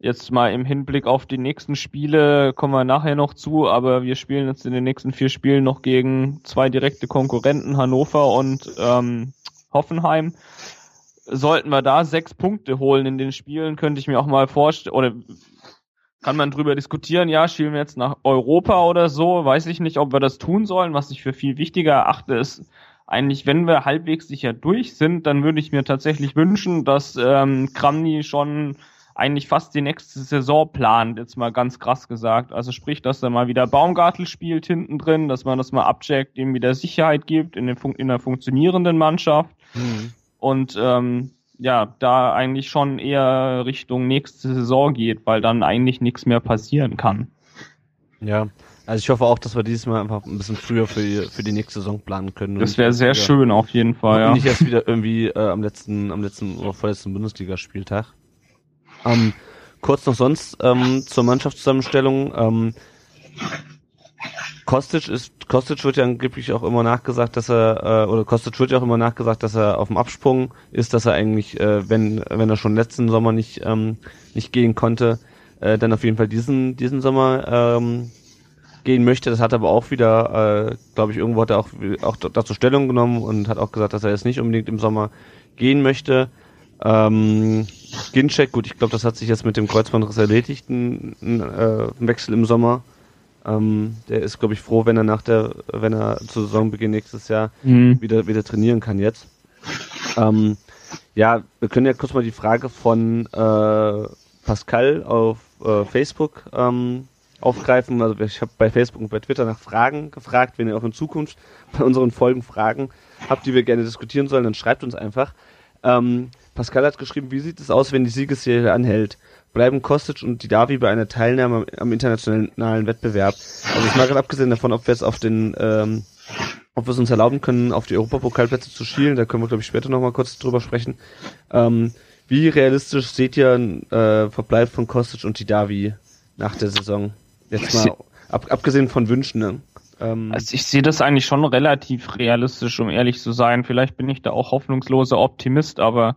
jetzt mal im Hinblick auf die nächsten Spiele kommen wir nachher noch zu, aber wir spielen jetzt in den nächsten vier Spielen noch gegen zwei direkte Konkurrenten, Hannover und ähm, Hoffenheim. Sollten wir da sechs Punkte holen in den Spielen, könnte ich mir auch mal vorstellen, oder kann man drüber diskutieren, ja, schielen wir jetzt nach Europa oder so, weiß ich nicht, ob wir das tun sollen. Was ich für viel wichtiger erachte, ist eigentlich, wenn wir halbwegs sicher durch sind, dann würde ich mir tatsächlich wünschen, dass ähm, Kramny schon eigentlich fast die nächste Saison plant, jetzt mal ganz krass gesagt. Also sprich, dass er mal wieder Baumgartel spielt hinten drin, dass man das mal abcheckt, ihm wieder Sicherheit gibt in, den Fun in einer funktionierenden Mannschaft. Mhm. Und ähm, ja, da eigentlich schon eher Richtung nächste Saison geht, weil dann eigentlich nichts mehr passieren kann. Ja, also ich hoffe auch, dass wir dieses Mal einfach ein bisschen früher für die, für die nächste Saison planen können. Das wäre sehr schön auf jeden Fall, ja. Nicht erst wieder irgendwie äh, am letzten, am letzten oder vorletzten Bundesligaspieltag. Ähm, kurz noch sonst ähm, zur Mannschaftszusammenstellung. Ähm, Kostic ist, Kostic wird ja angeblich auch immer nachgesagt, dass er, äh, oder Kostic wird ja auch immer nachgesagt, dass er auf dem Absprung ist, dass er eigentlich, äh, wenn, wenn er schon letzten Sommer nicht, ähm, nicht gehen konnte, äh, dann auf jeden Fall diesen, diesen Sommer ähm, gehen möchte. Das hat aber auch wieder, äh, glaube ich, irgendwo hat er auch, auch dazu Stellung genommen und hat auch gesagt, dass er jetzt nicht unbedingt im Sommer gehen möchte. Ähm, Gincheck, gut, ich glaube, das hat sich jetzt mit dem Kreuzbandriss erledigt, ein, ein, äh, Wechsel im Sommer. Ähm, der ist, glaube ich, froh, wenn er nach der, wenn er zu Saisonbeginn nächstes Jahr mhm. wieder, wieder trainieren kann jetzt. Ähm, ja, wir können ja kurz mal die Frage von äh, Pascal auf äh, Facebook ähm, aufgreifen. Also ich habe bei Facebook und bei Twitter nach Fragen gefragt, wenn ihr auch in Zukunft bei unseren Folgen Fragen habt, die wir gerne diskutieren sollen, dann schreibt uns einfach. Ähm, Pascal hat geschrieben, wie sieht es aus, wenn die Siegesserie anhält? Bleiben Kostic und die Davi bei einer Teilnahme am internationalen Wettbewerb? Also ich mal abgesehen davon, ob wir jetzt auf den, ähm, ob wir es uns erlauben können, auf die Europapokalplätze zu schielen, da können wir glaube ich später nochmal kurz drüber sprechen. Ähm, wie realistisch seht ihr äh, Verbleib von Kostic und die Davi nach der Saison? Jetzt mal ab, abgesehen von Wünschen. Ne? Ähm, also ich sehe das eigentlich schon relativ realistisch, um ehrlich zu sein. Vielleicht bin ich da auch hoffnungsloser Optimist, aber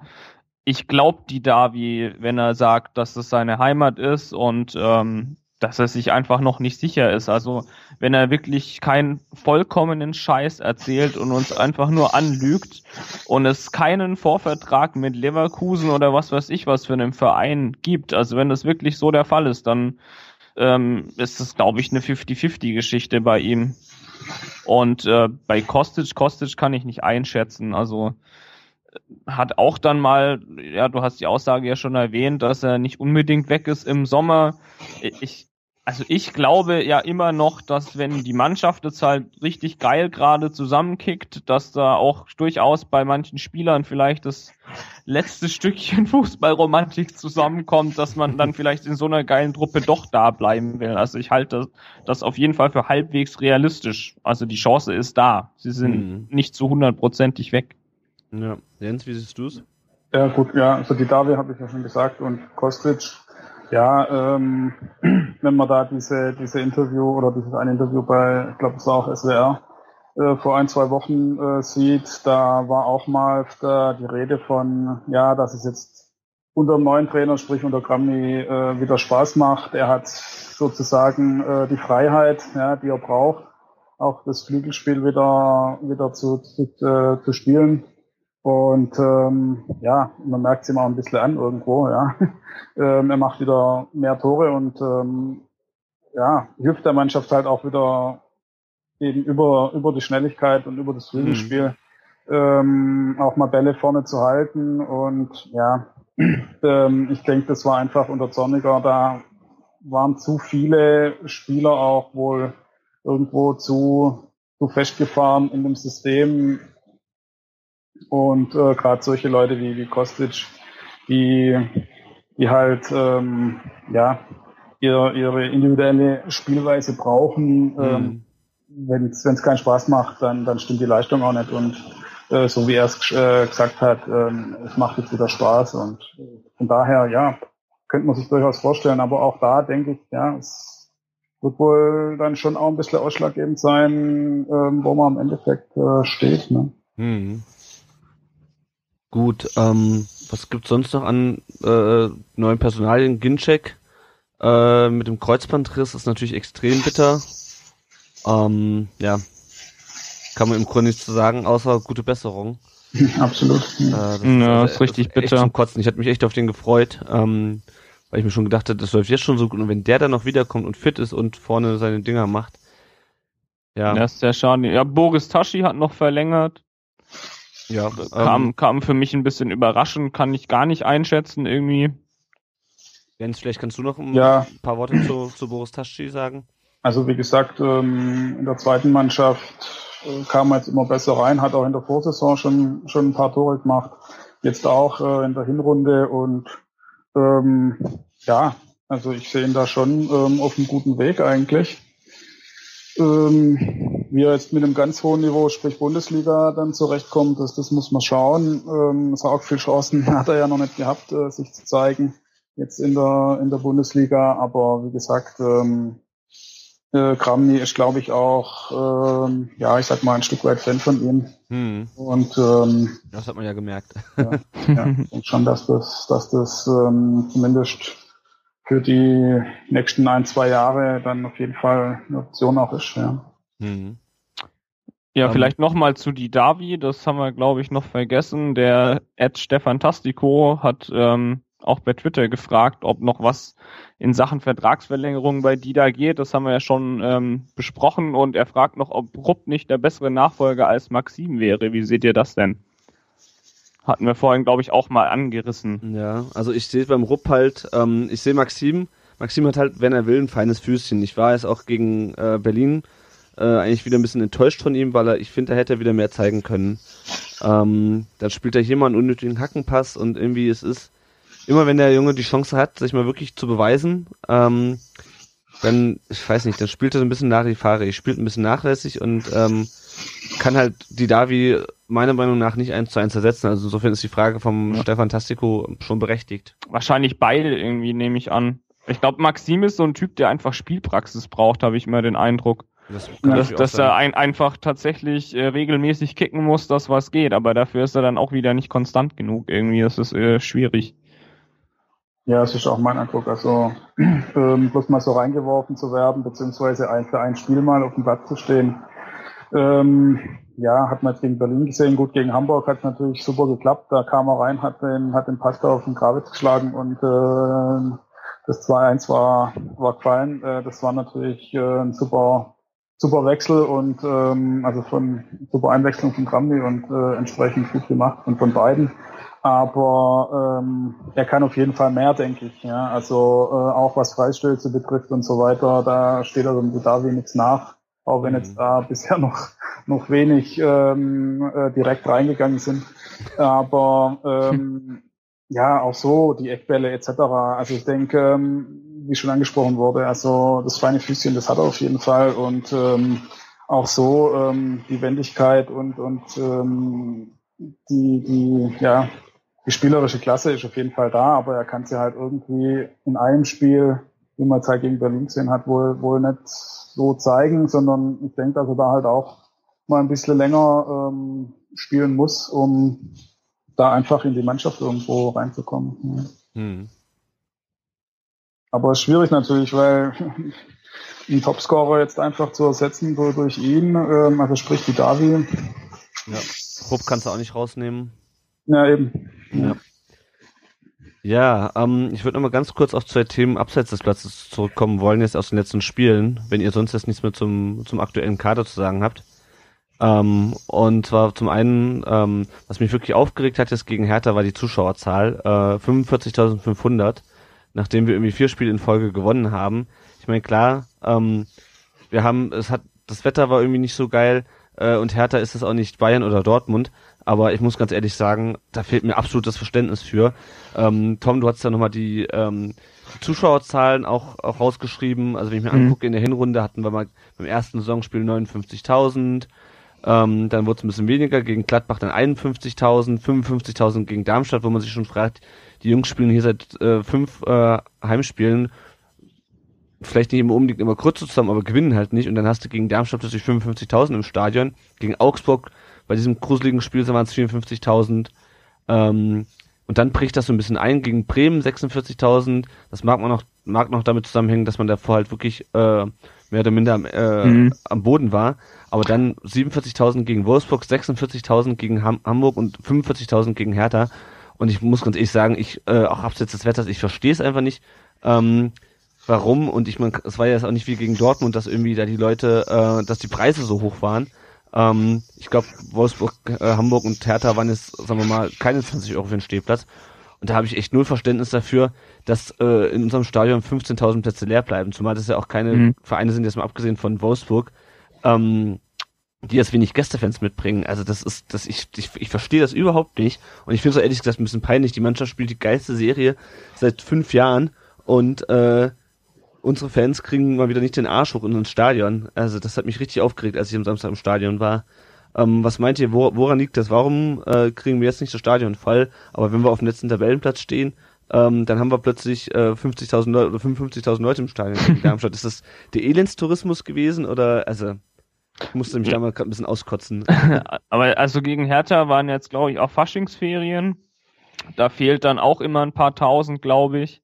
ich glaube die Davi, wenn er sagt, dass es seine Heimat ist und ähm, dass er sich einfach noch nicht sicher ist. Also wenn er wirklich keinen vollkommenen Scheiß erzählt und uns einfach nur anlügt und es keinen Vorvertrag mit Leverkusen oder was weiß ich was für einen Verein gibt. Also wenn das wirklich so der Fall ist, dann ähm, ist das, glaube ich, eine 50-50-Geschichte bei ihm. Und äh, bei Kostic, Kostic kann ich nicht einschätzen. Also hat auch dann mal, ja, du hast die Aussage ja schon erwähnt, dass er nicht unbedingt weg ist im Sommer. Ich, also ich glaube ja immer noch, dass wenn die Mannschaft jetzt halt richtig geil gerade zusammenkickt, dass da auch durchaus bei manchen Spielern vielleicht das letzte Stückchen *laughs* Fußballromantik zusammenkommt, dass man dann vielleicht in so einer geilen Truppe doch da bleiben will. Also ich halte das auf jeden Fall für halbwegs realistisch. Also die Chance ist da. Sie sind mhm. nicht zu hundertprozentig weg. Ja, Jens, wie siehst du es? Ja gut, ja, also die Davi habe ich ja schon gesagt und Kostic ja, ähm, *clears throat* wenn man da diese, diese Interview oder dieses eine Interview bei, ich glaube, es war auch SWR, äh, vor ein, zwei Wochen äh, sieht, da war auch mal da die Rede von, ja, dass es jetzt unter dem neuen Trainer, sprich unter Grammy, äh, wieder Spaß macht. Er hat sozusagen äh, die Freiheit, ja, die er braucht, auch das Flügelspiel wieder, wieder zu, zu, äh, zu spielen. Und ähm, ja, man merkt es ihm auch ein bisschen an irgendwo, ja. *laughs* ähm, er macht wieder mehr Tore und ähm, ja, hilft der Mannschaft halt auch wieder eben über, über die Schnelligkeit und über das Flügelspiel mhm. ähm, auch mal Bälle vorne zu halten. Und ja, *clears throat* ähm, ich denke, das war einfach unter Zorniger, da waren zu viele Spieler auch wohl irgendwo zu, zu festgefahren in dem System, und äh, gerade solche Leute wie, wie Kostic, die, die halt ähm, ja ihre, ihre individuelle Spielweise brauchen. Mhm. Ähm, wenn es keinen Spaß macht, dann, dann stimmt die Leistung auch nicht. Und äh, so wie er es äh, gesagt hat, ähm, es macht jetzt wieder Spaß. Und äh, von daher, ja, könnte man sich durchaus vorstellen. Aber auch da denke ich, ja, es wird wohl dann schon auch ein bisschen ausschlaggebend sein, ähm, wo man am Endeffekt äh, steht. Ne? Mhm. Gut, ähm, was gibt's sonst noch an äh, neuen Personalien? Ginczek äh, mit dem Kreuzbandriss ist natürlich extrem bitter. Ähm, ja, kann man im Grunde nichts zu sagen, außer gute Besserung. *laughs* Absolut. Äh, Ja. das Ja, also ist richtig echt bitter. zum Kotzen. Ich hatte mich echt auf den gefreut, ähm, weil ich mir schon gedacht hatte, das läuft jetzt schon so gut. Und wenn der dann noch wiederkommt und fit ist und vorne seine Dinger macht, ja, Das ist sehr schade. Ja, Boris Taschi hat noch verlängert. Ja Kam, ähm, kam für mich ein bisschen überraschend, kann ich gar nicht einschätzen irgendwie. Jens, vielleicht kannst du noch ein Ja. paar Worte zu, zu Boris Taschi sagen. Also wie gesagt, ähm, in der zweiten Mannschaft äh, kam er jetzt immer besser rein, hat auch in der Vorsaison schon, schon ein paar Tore gemacht, jetzt auch äh, in der Hinrunde und ähm, ja, also ich sehe ihn da schon ähm, auf einem guten Weg eigentlich. Ähm, wie er jetzt mit einem ganz hohen Niveau, sprich Bundesliga, dann zurechtkommt, das, das muss man schauen. Ähm, so auch viel Chancen hat er ja noch nicht gehabt, äh, sich zu zeigen, jetzt in der, in der Bundesliga. Aber wie gesagt, ähm, äh, Kramny ist, glaube ich, auch, ähm, ja, ich sag mal, ein Stück weit Fan von ihm. Hm, Und ähm, das hat man ja gemerkt. ja, ja, *laughs* denke schon, dass das, dass das ähm, zumindest für die nächsten ein, zwei Jahre dann auf jeden Fall eine Option auch ist. Ja. Hm. Ja, Ähm. vielleicht nochmal zu die Davi, das haben wir, glaube ich, noch vergessen. Der Ed Stefan Tastico hat ähm, auch bei Twitter gefragt, ob noch was in Sachen Vertragsverlängerung bei Dida geht. Das haben wir ja schon ähm, besprochen und er fragt noch, ob Rupp nicht der bessere Nachfolger als Maxim wäre. Wie seht ihr das denn? Hatten wir vorhin, glaube ich, auch mal angerissen. Ja, also ich sehe beim Rupp halt, ähm, ich sehe Maxim. Maxim hat halt, wenn er will, ein feines Füßchen. Ich war jetzt auch gegen äh, Berlin äh, eigentlich wieder ein bisschen enttäuscht von ihm, weil er, ich finde, er hätte wieder mehr zeigen können. Ähm, dann spielt er hier mal einen unnötigen Hackenpass und irgendwie es ist, immer wenn der Junge die Chance hat, sich mal wirklich zu beweisen, ähm, dann, ich weiß nicht, dann spielt er so ein bisschen Larifari, spielt ein bisschen nachlässig und ähm, kann halt die Davi meiner Meinung nach nicht eins zu eins ersetzen. Also insofern ist die Frage vom Stefan Tastico schon berechtigt. Wahrscheinlich beide irgendwie, nehme ich an. Ich glaube, Maxim ist so ein Typ, der einfach Spielpraxis braucht, habe ich immer den Eindruck. Das kann dass, dass er ein, einfach tatsächlich äh, regelmäßig kicken muss, das was geht, aber dafür ist er dann auch wieder nicht konstant genug irgendwie. Das ist äh, schwierig. Ja, es ist auch mein Eindruck. Also *clears throat* ähm, bloß mal so reingeworfen zu werden, beziehungsweise ein, für ein Spiel mal auf dem Platz zu stehen. Ähm, ja, hat man jetzt gegen Berlin gesehen. Gut, gegen Hamburg hat natürlich super geklappt. Da kam er rein, hat den, hat den Pass da auf den Gravitz geschlagen und äh, das 2-1 war, war gefallen. Äh, das war natürlich äh, ein super, super Wechsel und ähm, also von super Einwechslung von Kramny und äh, entsprechend gut gemacht und von beiden. Aber ähm, er kann auf jeden Fall mehr, denke ich. Ja, also äh, auch was Freistöße betrifft und so weiter, da steht also dem Davi nichts nach, auch wenn jetzt da bisher noch noch wenig ähm, äh, direkt reingegangen sind. Aber ähm, *laughs* ja, auch so die Eckbälle etc. Also ich denke, ähm, wie schon angesprochen wurde, also das feine Füßchen, das hat er auf jeden Fall und ähm, auch so ähm, die Wendigkeit und und ähm, die die ja die spielerische Klasse ist auf jeden Fall da, aber er kann sie halt irgendwie in einem Spiel, wie man es halt gegen Berlin gesehen hat, wohl, wohl nicht so zeigen, sondern ich denke, dass er da halt auch mal ein bisschen länger ähm, spielen muss, um da einfach in die Mannschaft irgendwo reinzukommen. Ja. Hm. Aber schwierig natürlich, weil *laughs* einen Topscorer jetzt einfach zu ersetzen durch, durch ihn, ähm, also sprich die Davi, Ja. Rupp kannst du auch nicht rausnehmen. ja eben. Ja. Ja, ähm, ich würde noch mal ganz kurz auf zwei Themen abseits des Platzes zurückkommen wollen, jetzt aus den letzten Spielen, wenn ihr sonst jetzt nichts mehr zum, zum aktuellen Kader zu sagen habt. Ähm, und zwar zum einen, ähm, was mich wirklich aufgeregt hat jetzt gegen Hertha, war die Zuschauerzahl, äh, 45.500, nachdem wir irgendwie vier Spiele in Folge gewonnen haben. Ich meine, klar, ähm, wir haben, es hat, das Wetter war irgendwie nicht so geil, äh, und Hertha ist es auch nicht Bayern oder Dortmund. Aber ich muss ganz ehrlich sagen, da fehlt mir absolut das Verständnis für. Ähm, Tom, du hast ja nochmal die, ähm, die Zuschauerzahlen auch, auch rausgeschrieben. Also wenn ich mir mhm. angucke, in der Hinrunde hatten wir mal beim ersten Saisonspiel 59.000. Ähm, dann wurde es ein bisschen weniger, gegen Gladbach dann 51.000, 55.000 gegen Darmstadt, wo man sich schon fragt, die Jungs spielen hier seit äh, fünf äh, Heimspielen vielleicht nicht immer unbedingt immer kurz zusammen, aber gewinnen halt nicht. Und dann hast du gegen Darmstadt plötzlich 55.000 im Stadion. Gegen Augsburg, bei diesem gruseligen Spiel waren es 54.000. Ähm, und dann bricht das so ein bisschen ein. Gegen Bremen 46.000. Das mag man noch, mag noch damit zusammenhängen, dass man davor halt wirklich äh, mehr oder minder äh, mhm. am Boden war. Aber dann 47.000 gegen Wolfsburg, 46.000 gegen Ham Hamburg und 45.000 gegen Hertha. Und ich muss ganz ehrlich sagen, ich, äh, auch abseits des Wetters, ich verstehe es einfach nicht. Ähm, warum. Und ich meine, es war ja jetzt auch nicht wie gegen Dortmund, dass irgendwie da die Leute, äh, dass die Preise so hoch waren. Ähm, ich glaube, Wolfsburg, äh, Hamburg und Hertha waren jetzt, sagen wir mal, keine 20 Euro für den Stehplatz. Und da habe ich echt null Verständnis dafür, dass äh, in unserem Stadion 15.000 Plätze leer bleiben. Zumal das ja auch keine mhm. Vereine sind, jetzt mal abgesehen von Wolfsburg, ähm, die jetzt wenig Gästefans mitbringen. Also das ist, das ich, ich, ich verstehe das überhaupt nicht. Und ich finde es ehrlich gesagt ein bisschen peinlich. Die Mannschaft spielt die geilste Serie seit fünf Jahren und äh, unsere Fans kriegen mal wieder nicht den Arsch hoch in ein Stadion. Also das hat mich richtig aufgeregt, als ich am Samstag im Stadion war. Ähm, was meint ihr, wo, woran liegt das? Warum äh, kriegen wir jetzt nicht das Stadion voll? Aber wenn wir auf dem letzten Tabellenplatz stehen, ähm, dann haben wir plötzlich äh, 50.000 Leute oder 55.000 Leute im Stadion in Darmstadt. Ist das der Elendstourismus gewesen oder also ich musste mich da mal gerade ein bisschen auskotzen. *laughs* Aber also gegen Hertha waren jetzt glaube ich auch Faschingsferien. Da fehlt dann auch immer ein paar tausend, glaube ich.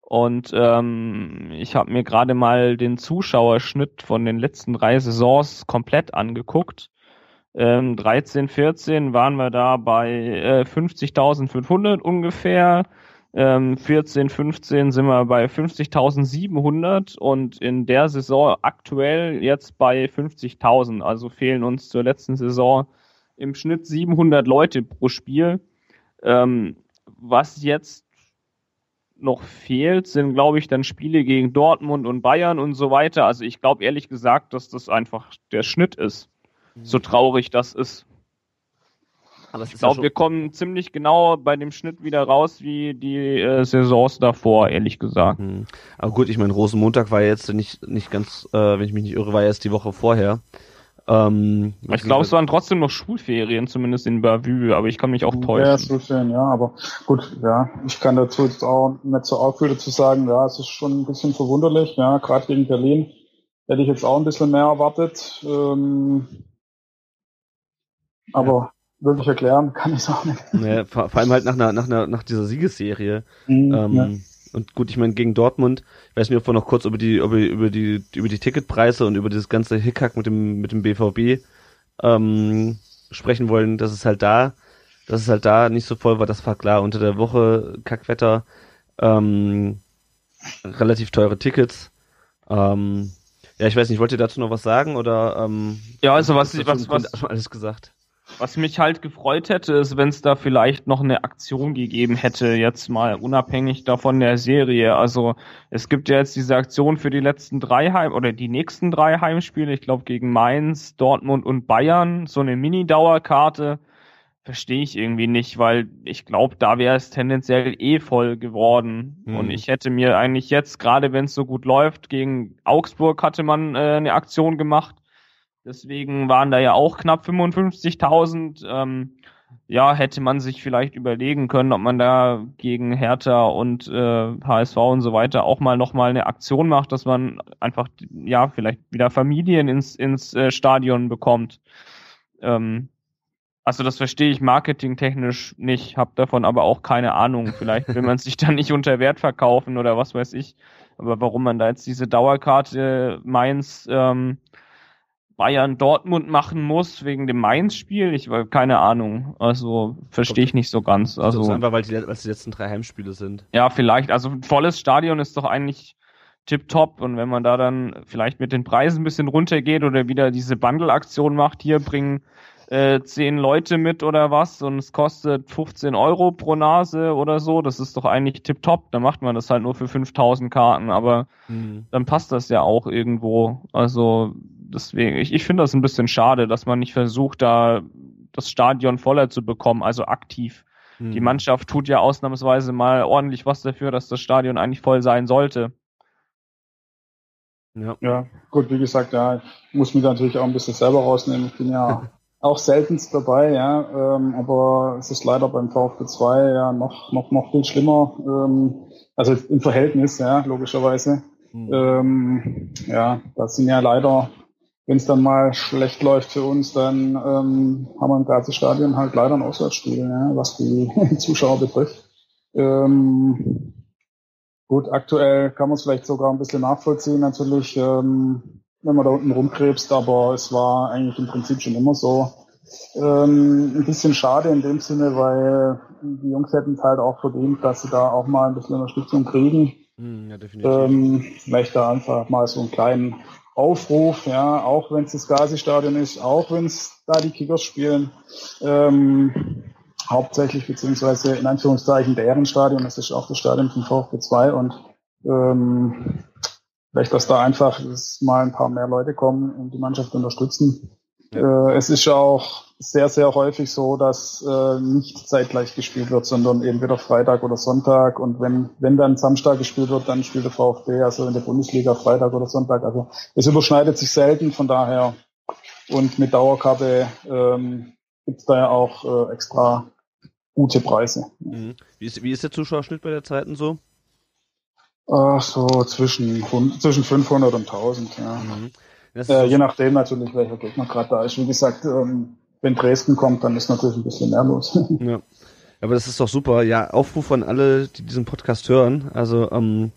Und ähm, ich habe mir gerade mal den Zuschauerschnitt von den letzten drei Saisons komplett angeguckt. Ähm, 13, 14 waren wir da bei äh, 50.500 ungefähr. Ähm, 14, 15 sind wir bei 50.700 und in der Saison aktuell jetzt bei 50.000. Also fehlen uns zur letzten Saison im Schnitt 700 Leute pro Spiel. Ähm, was jetzt noch fehlt, sind, glaube ich, dann Spiele gegen Dortmund und Bayern und so weiter. Also ich glaube ehrlich gesagt, dass das einfach der Schnitt ist. So mhm. traurig das ist. Aber ich glaube, ja wir kommen ziemlich genau bei dem Schnitt wieder raus wie die äh, Saisons davor, ehrlich gesagt. Mhm. Aber gut, ich meine, Rosenmontag war jetzt nicht, nicht ganz, äh, wenn ich mich nicht irre, war jetzt die Woche vorher. Ähm, ich glaube, es waren trotzdem noch Schulferien, zumindest in Bavü, aber ich kann mich auch täuschen. Ja, Schulferien, ja, aber gut, ja, ich kann dazu jetzt auch nicht so viel dazu sagen, ja, es ist schon ein bisschen verwunderlich, ja, gerade gegen Berlin hätte ich jetzt auch ein bisschen mehr erwartet, ähm, aber ja. Wirklich erklären *laughs* kann ich es auch nicht. Ja, vor, vor, allem halt nach einer, nach einer, nach dieser Siegesserie. Mhm, ähm, ja und gut, ich meine, gegen Dortmund, ich weiß nicht, ob wir noch kurz über die, über, über die, über die Ticketpreise und über dieses ganze Hickhack mit dem, mit dem BVB ähm, sprechen wollen, dass es halt da, dass es halt da nicht so voll war, das war klar. Unter der Woche Kackwetter, ähm, relativ teure Tickets. Ähm, ja, ich weiß nicht, wollt ihr dazu noch was sagen oder ähm, Ja, also was, was, was, was alles gesagt. Was mich halt gefreut hätte, ist, wenn es da vielleicht noch eine Aktion gegeben hätte, jetzt mal unabhängig davon der Serie. Also es gibt ja jetzt diese Aktion für die letzten drei Heim oder die nächsten drei Heimspiele, ich glaube gegen Mainz, Dortmund und Bayern, so eine Mini-Dauerkarte. Verstehe ich irgendwie nicht, weil ich glaube, da wäre es tendenziell eh voll geworden. Hm. Und ich hätte mir eigentlich jetzt, gerade wenn es so gut läuft, gegen Augsburg hatte man äh, eine Aktion gemacht Deswegen waren da ja auch knapp 55.000. Ähm, ja, hätte man sich vielleicht überlegen können, ob man da gegen Hertha und äh, HSV und so weiter auch mal nochmal eine Aktion macht, dass man einfach, ja, vielleicht wieder Familien ins, ins äh, Stadion bekommt. Ähm, also das verstehe ich marketingtechnisch nicht, habe davon aber auch keine Ahnung. Vielleicht will man sich *laughs* dann nicht unter Wert verkaufen oder was weiß ich. Aber warum man da jetzt diese Dauerkarte Mainz ähm, Bayern Dortmund machen muss wegen dem Mainz-Spiel. Ich war keine Ahnung. Also verstehe ich nicht so ganz. Also das ist einfach, weil, die, weil die letzten drei Heimspiele sind. Ja, vielleicht. Also ein volles Stadion ist doch eigentlich tipptopp. Und wenn man da dann vielleicht mit den Preisen ein bisschen runtergeht oder wieder diese Bundle-Aktion macht, hier bringen äh, zehn Leute mit oder was und es kostet 15 Euro pro Nase oder so, das ist doch eigentlich tipptopp. Dann macht man das halt nur für 5000 Karten, aber mhm. dann passt das ja auch irgendwo. Also deswegen, ich, ich finde das ein bisschen schade, dass man nicht versucht, da das Stadion voller zu bekommen, also aktiv. Mhm. Die Mannschaft tut ja ausnahmsweise mal ordentlich was dafür, dass das Stadion eigentlich voll sein sollte. Ja. ja, gut, wie gesagt, ja, ich muss mich natürlich auch ein bisschen selber rausnehmen. Ich bin ja *laughs* auch seltenst dabei, ja, ähm, aber es ist leider beim VfB 2 ja noch, noch, noch viel schlimmer, ähm, also im Verhältnis, ja, logischerweise. Mhm. Ähm, ja, das sind ja leider, wenn es dann mal schlecht läuft für uns, dann ähm, haben wir im Grazer Stadion halt leider ein Auswärtsspiel, ja, was die *laughs* Zuschauer betrifft. Ähm, Gut, aktuell kann man es vielleicht sogar ein bisschen nachvollziehen, natürlich, ähm, wenn man da unten rumkrebst, aber es war eigentlich im Prinzip schon immer so. Ähm, ein bisschen schade in dem Sinne, weil die Jungs hätten es halt auch verdient, dass sie da auch mal ein bisschen Unterstützung kriegen. Hm, ja, definitiv. Ähm, vielleicht da einfach mal so einen kleinen Aufruf, ja, auch wenn es das Gazi-Stadion ist, auch wenn es da die Kickers spielen. Ähm, hauptsächlich, beziehungsweise in Anführungszeichen deren Stadion, das ist auch das Stadion von VfB 2 und ähm, vielleicht, dass da einfach dass mal ein paar mehr Leute kommen und die Mannschaft unterstützen. Ja. Äh, es ist ja auch sehr, sehr häufig so, dass äh, nicht zeitgleich gespielt wird, sondern eben wieder Freitag oder Sonntag. Und wenn, wenn dann Samstag gespielt wird, dann spielt der VfB, also in der Bundesliga Freitag oder Sonntag. Also es überschneidet sich selten, von daher. Und mit Dauerkarte ähm, gibt es da ja auch äh, extra gute Preise. Mhm. Wie, ist, wie ist der Zuschauerschnitt bei der Zeiten so? Ach, so zwischen, zwischen 500 und 1000, ja. Mhm. Äh, je nachdem natürlich, welcher Gegner gerade da ist. Wie gesagt, ähm, wenn Dresden kommt, dann ist natürlich ein bisschen mehr los. *laughs* ja. Aber das ist doch super. Ja, Aufruf an alle, die diesen Podcast hören. Also, ähm,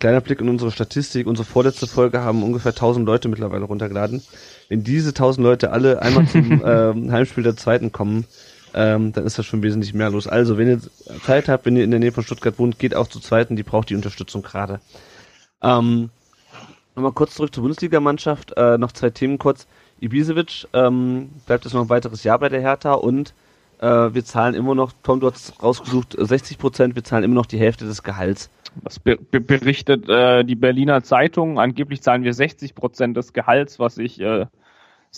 kleiner Blick in unsere Statistik. Unsere vorletzte Folge haben ungefähr 1000 Leute mittlerweile runtergeladen. Wenn diese 1000 Leute alle einmal zum *laughs* ähm, Heimspiel der zweiten kommen, ähm, dann ist das schon wesentlich mehr los. Also, wenn ihr Zeit habt, wenn ihr in der Nähe von Stuttgart wohnt, geht auch zu zweiten, die braucht die Unterstützung gerade. Ähm, Nochmal kurz zurück zur Bundesligamannschaft, äh, noch zwei Themen kurz. Ibisevic ähm, bleibt jetzt noch ein weiteres Jahr bei der Hertha und äh, wir zahlen immer noch, Tom, du hast rausgesucht, 60 Prozent, wir zahlen immer noch die Hälfte des Gehalts. Das be berichtet äh, die Berliner Zeitung. Angeblich zahlen wir 60 Prozent des Gehalts, was ich äh,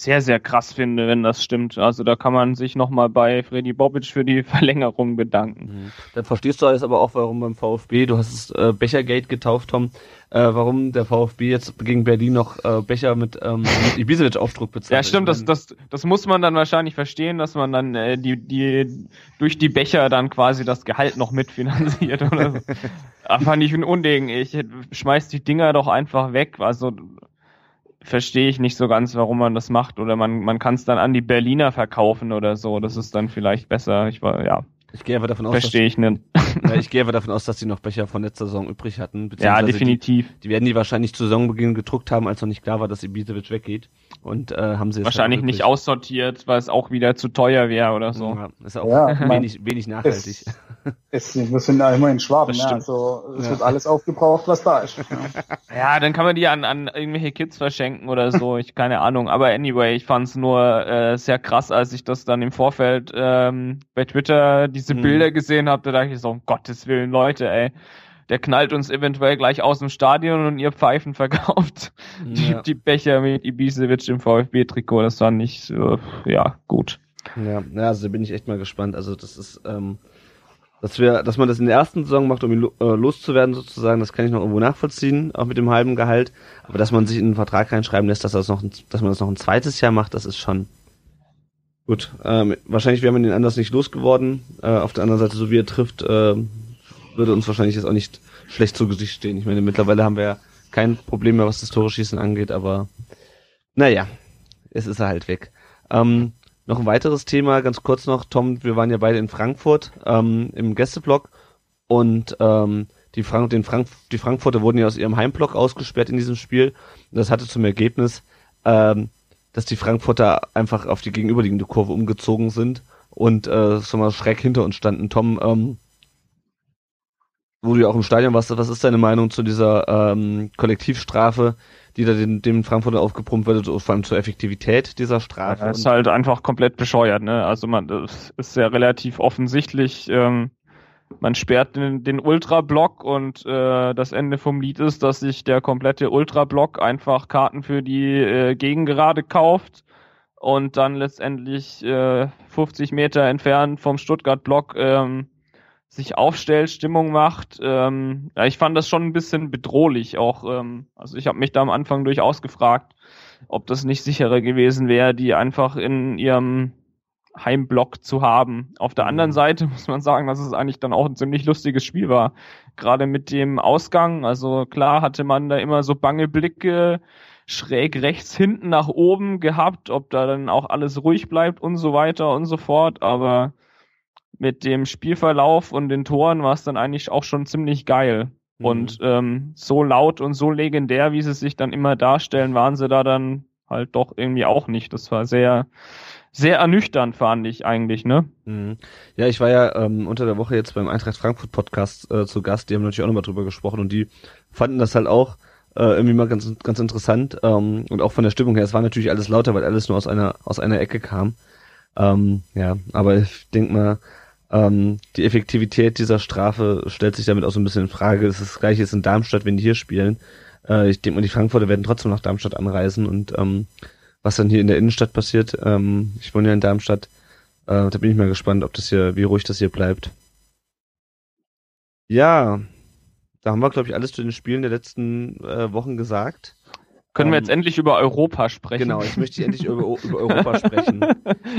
sehr, sehr krass finde, wenn das stimmt. Also da kann man sich nochmal bei Freddy Bobic für die *laughs* Verlängerung bedanken. Mhm. Dann verstehst du alles aber auch, warum beim VfB, du hast es äh, Bechergate getauft, Tom, äh, warum der VfB jetzt gegen Berlin noch äh, Becher mit, ähm, mit Ibisevic-Aufdruck bezahlt. Ja, stimmt, das, das, das muss man dann wahrscheinlich verstehen, dass man dann äh, die, die durch die Becher dann quasi das Gehalt noch mitfinanziert oder so. Aber *laughs* fand ich ein Unding. Ich schmeiß die Dinger doch einfach weg. Also verstehe ich nicht so ganz, warum man das macht. Oder man, man kann es dann an die Berliner verkaufen oder so. Das ist dann vielleicht besser. Ich war, ja. Ich gehe einfach davon aus, Verstehe ich nicht. Ja, ich *laughs* gehe einfach davon aus, dass sie noch Becher von letzter Saison übrig hatten. Ja, definitiv. Die, die, werden die wahrscheinlich zu Saisonbeginn gedruckt haben, als noch nicht klar war, dass Ibisevic weggeht. Und äh, haben sie wahrscheinlich nicht aussortiert, weil es auch wieder zu teuer wäre oder so. Ja, ist auch ja, *laughs* wenig, wenig nachhaltig. Es, *laughs* es, wir sind ja immer in Schwaben, ja, also es ja. wird alles aufgebraucht, was da ist. *laughs* Ja. dann kann man die an, an irgendwelche Kids verschenken oder so, ich keine Ahnung. Aber anyway, ich fand es nur äh, sehr krass, als ich das dann im Vorfeld ähm, bei Twitter diese hm. Bilder gesehen habe, da dachte ich so, um Gottes Willen, Leute, ey der knallt uns eventuell gleich aus dem Stadion und ihr Pfeifen verkauft *laughs* ja. die, die, Becher mit Ibisevic im VfB-Trikot. Das war nicht so, ja, gut. Ja, also da bin ich echt mal gespannt. Also das ist, ähm, dass wir, dass man das in der ersten Saison macht, um ihn äh, loszuwerden sozusagen, das kann ich noch irgendwo nachvollziehen, auch mit dem halben Gehalt. Aber dass man sich in den Vertrag reinschreiben lässt, dass, das noch, ein, dass man das noch ein zweites Jahr macht, das ist schon gut. Ähm, wahrscheinlich wäre man den anders nicht losgeworden. Äh, auf der anderen Seite, so wie er trifft, äh, würde uns wahrscheinlich jetzt auch nicht schlecht zu Gesicht stehen. Ich meine, mittlerweile haben wir ja kein Problem mehr, was das Tore schießen angeht, aber naja, es ist er halt weg. Ähm, noch ein weiteres Thema, ganz kurz noch, Tom, wir waren ja beide in Frankfurt ähm, im Gästeblock und ähm, die, Frank den Frank die Frankfurter wurden ja aus ihrem Heimblock ausgesperrt in diesem Spiel. Und das hatte zum Ergebnis, ähm, dass die Frankfurter einfach auf die gegenüberliegende Kurve umgezogen sind und äh, so mal schräg hinter uns standen. Tom, ähm, wo du ja auch im Stadion warst, was ist deine Meinung zu dieser ähm, Kollektivstrafe, die da dem, dem Frankfurter aufgepumpt wird, vor allem zur Effektivität dieser Strafe? Ja, ist halt einfach komplett bescheuert, ne? Also man, das ist ja relativ offensichtlich, ähm, man sperrt den, den Ultra-Block und äh, das Ende vom Lied ist, dass sich der komplette Ultra-Block einfach Karten für die äh, Gegengerade kauft und dann letztendlich äh, 50 Meter entfernt vom Stuttgart-Block ähm, sich aufstellt, Stimmung macht. Ähm, ja, ich fand das schon ein bisschen bedrohlich auch. Ähm, also ich habe mich da am Anfang durchaus gefragt, ob das nicht sicherer gewesen wäre, die einfach in ihrem Heimblock zu haben. Auf der anderen mhm. Seite *laughs* muss man sagen, dass es eigentlich dann auch ein ziemlich lustiges Spiel war. Gerade mit dem Ausgang. Also klar hatte man da immer so bange Blicke schräg rechts hinten nach oben gehabt, ob da dann auch alles ruhig bleibt und so weiter und so fort. Aber mit dem Spielverlauf und den Toren war es dann eigentlich auch schon ziemlich geil. Mhm. Und ähm, so laut und so legendär, wie sie sich dann immer darstellen, waren sie da dann halt doch irgendwie auch nicht. Das war sehr, sehr ernüchternd, fand ich eigentlich, ne? Mhm. Ja, ich war ja ähm, unter der Woche jetzt beim Eintracht Frankfurt Podcast äh, zu Gast, die haben natürlich auch nochmal drüber gesprochen und die fanden das halt auch äh, irgendwie mal ganz, ganz interessant ähm, und auch von der Stimmung her, es war natürlich alles lauter, weil alles nur aus einer, aus einer Ecke kam. Ähm, ja, aber ich denk mal, ähm, die Effektivität dieser Strafe stellt sich damit auch so ein bisschen in Frage. Es ist das gleiche jetzt in Darmstadt, wenn die hier spielen. Äh, ich denke mal, die Frankfurter werden trotzdem nach Darmstadt anreisen und ähm, was dann hier in der Innenstadt passiert. Ähm, ich wohne ja in Darmstadt. Äh, da bin ich mal gespannt, ob das hier, wie ruhig das hier bleibt. Ja, da haben wir, glaube ich, alles zu den Spielen der letzten äh, Wochen gesagt. Können wir jetzt ähm, endlich über Europa sprechen? Genau, jetzt möchte ich endlich über, über *laughs* Europa sprechen.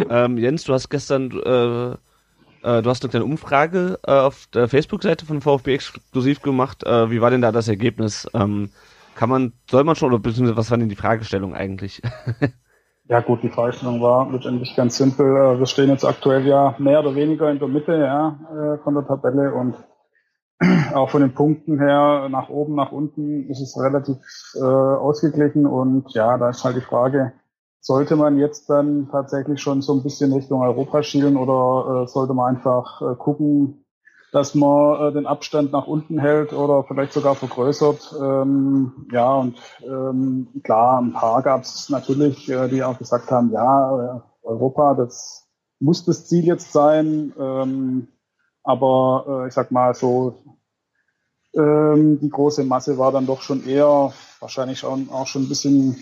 ähm, Jens, du hast gestern, äh, äh, du hast eine kleine Umfrage äh, auf der Facebook-Seite von VfB exklusiv gemacht. Äh, wie war denn da das Ergebnis? Ähm, kann man, soll man schon, oder beziehungsweise was war denn die Fragestellung eigentlich? ja gut, die Fragestellung war letztendlich ganz simpel. Äh, wir stehen jetzt aktuell ja mehr oder weniger in der Mitte ja, äh, von der Tabelle und *clears throat* auch von den Punkten her nach oben, nach unten ist es relativ äh, ausgeglichen und ja, da ist halt die Frage, sollte man jetzt dann tatsächlich schon so ein bisschen Richtung Europa schielen oder äh, sollte man einfach äh, gucken, dass man äh, den Abstand nach unten hält oder vielleicht sogar vergrößert. Ähm, ja, und ähm, klar, ein paar gab es natürlich, äh, die auch gesagt haben, ja, äh, Europa, das muss das Ziel jetzt sein. Ähm, aber äh, ich sag mal so, ähm, die große Masse war dann doch schon eher wahrscheinlich auch, auch schon ein bisschen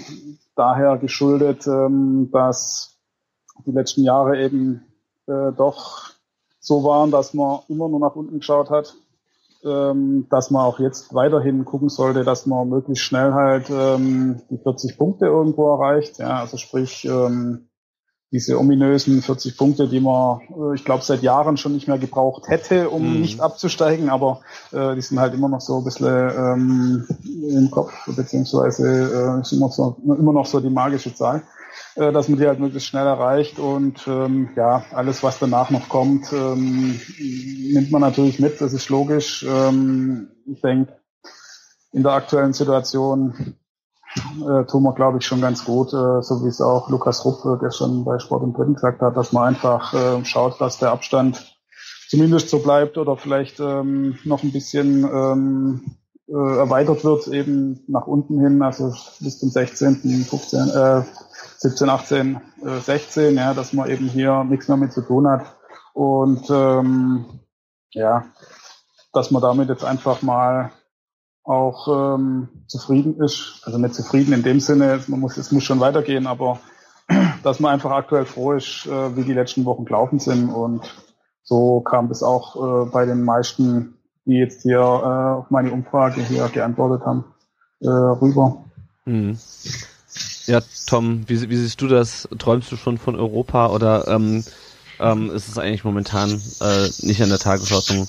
daher geschuldet, ähm, dass die letzten Jahre eben äh, doch so waren, dass man immer nur nach unten geschaut hat, ähm, dass man auch jetzt weiterhin gucken sollte, dass man möglichst schnell halt ähm, die 40 Punkte irgendwo erreicht. Ja, also sprich ähm, diese ominösen 40 Punkte, die man, äh, ich glaube, seit Jahren schon nicht mehr gebraucht hätte, um mhm. nicht abzusteigen, aber äh, die sind halt immer noch so ein bisschen ähm, im Kopf, beziehungsweise äh, ist immer, so, immer noch so die magische Zahl äh, dass man die halt möglichst schnell erreicht und ähm, ja, alles, was danach noch kommt, ähm, nimmt man natürlich mit, das ist logisch. Ähm, ich denke, in der aktuellen Situation äh, tun wir, glaube ich, schon ganz gut, äh, so wie es auch Lukas Rupp gestern bei Sport und Dritten gesagt hat, dass man einfach äh, schaut, dass der Abstand zumindest so bleibt oder vielleicht ähm, noch ein bisschen ähm, äh, erweitert wird, eben nach unten hin, also bis zum 16., 15., äh, 17, 18, äh, 16, ja, dass man eben hier nichts mehr mit zu tun hat. Und ähm, ja, dass man damit jetzt einfach mal auch ähm, zufrieden ist. Also nicht zufrieden in dem Sinne, man muss, es muss schon weitergehen, aber *clears throat* dass man einfach aktuell froh ist, äh, wie die letzten Wochen gelaufen sind. Und so kam das auch äh, bei den meisten, die jetzt hier äh, auf meine Umfrage hier geantwortet haben, äh, rüber. Mhm. Ja, Tom, wie, wie siehst du das? Träumst du schon von Europa oder ähm, ähm, ist es eigentlich momentan äh, nicht an der Tagesordnung,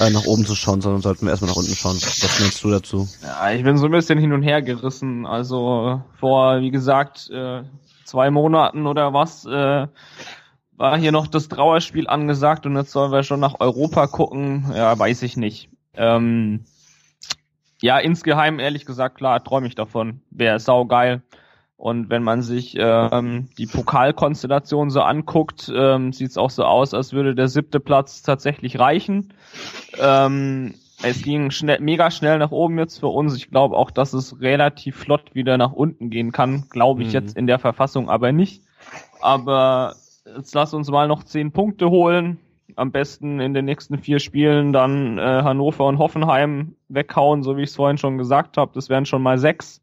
äh, nach oben zu schauen, sondern sollten wir erstmal nach unten schauen? Was meinst du dazu? Ja, ich bin so ein bisschen hin und her gerissen. Also vor, wie gesagt, äh, zwei Monaten oder was, äh, war hier noch das Trauerspiel angesagt und jetzt sollen wir schon nach Europa gucken. Ja, weiß ich nicht. Ähm, ja, insgeheim, ehrlich gesagt, klar, träume ich davon. Wäre saugeil. Und wenn man sich ähm, die Pokalkonstellation so anguckt, ähm, sieht es auch so aus, als würde der siebte Platz tatsächlich reichen. Ähm, es ging schnell, mega schnell nach oben jetzt für uns. Ich glaube auch, dass es relativ flott wieder nach unten gehen kann. Glaube ich mhm. jetzt in der Verfassung aber nicht. Aber jetzt lass uns mal noch zehn Punkte holen. am besten in den nächsten vier Spielen dann äh, Hannover und Hoffenheim weghauen, so wie ich es vorhin schon gesagt habe. Das wären schon mal sechs.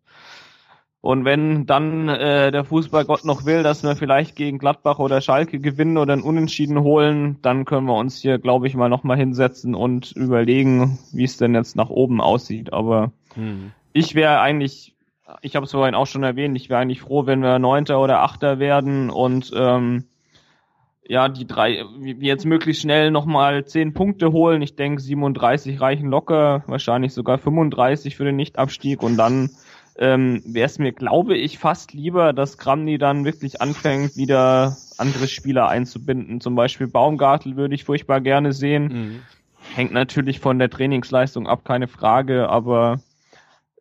Und wenn dann äh, der Fußballgott noch will, dass wir vielleicht gegen Gladbach oder Schalke gewinnen oder ein Unentschieden holen, dann können wir uns hier, glaube ich, mal nochmal hinsetzen und überlegen, wie es denn jetzt nach oben aussieht. Aber hm. ich wäre eigentlich, ich habe es vorhin auch schon erwähnt, ich wäre eigentlich froh, wenn wir Neunter oder Achter werden und ähm, ja, die drei, wir jetzt möglichst schnell nochmal zehn Punkte holen. Ich denke, 37 reichen locker, wahrscheinlich sogar 35 für den Nichtabstieg und dann ähm, wäre es mir, glaube ich, fast lieber, dass Kramny dann wirklich anfängt, wieder andere Spieler einzubinden. Zum Beispiel Baumgartel würde ich furchtbar gerne sehen. Mhm. Hängt natürlich von der Trainingsleistung ab, keine Frage, aber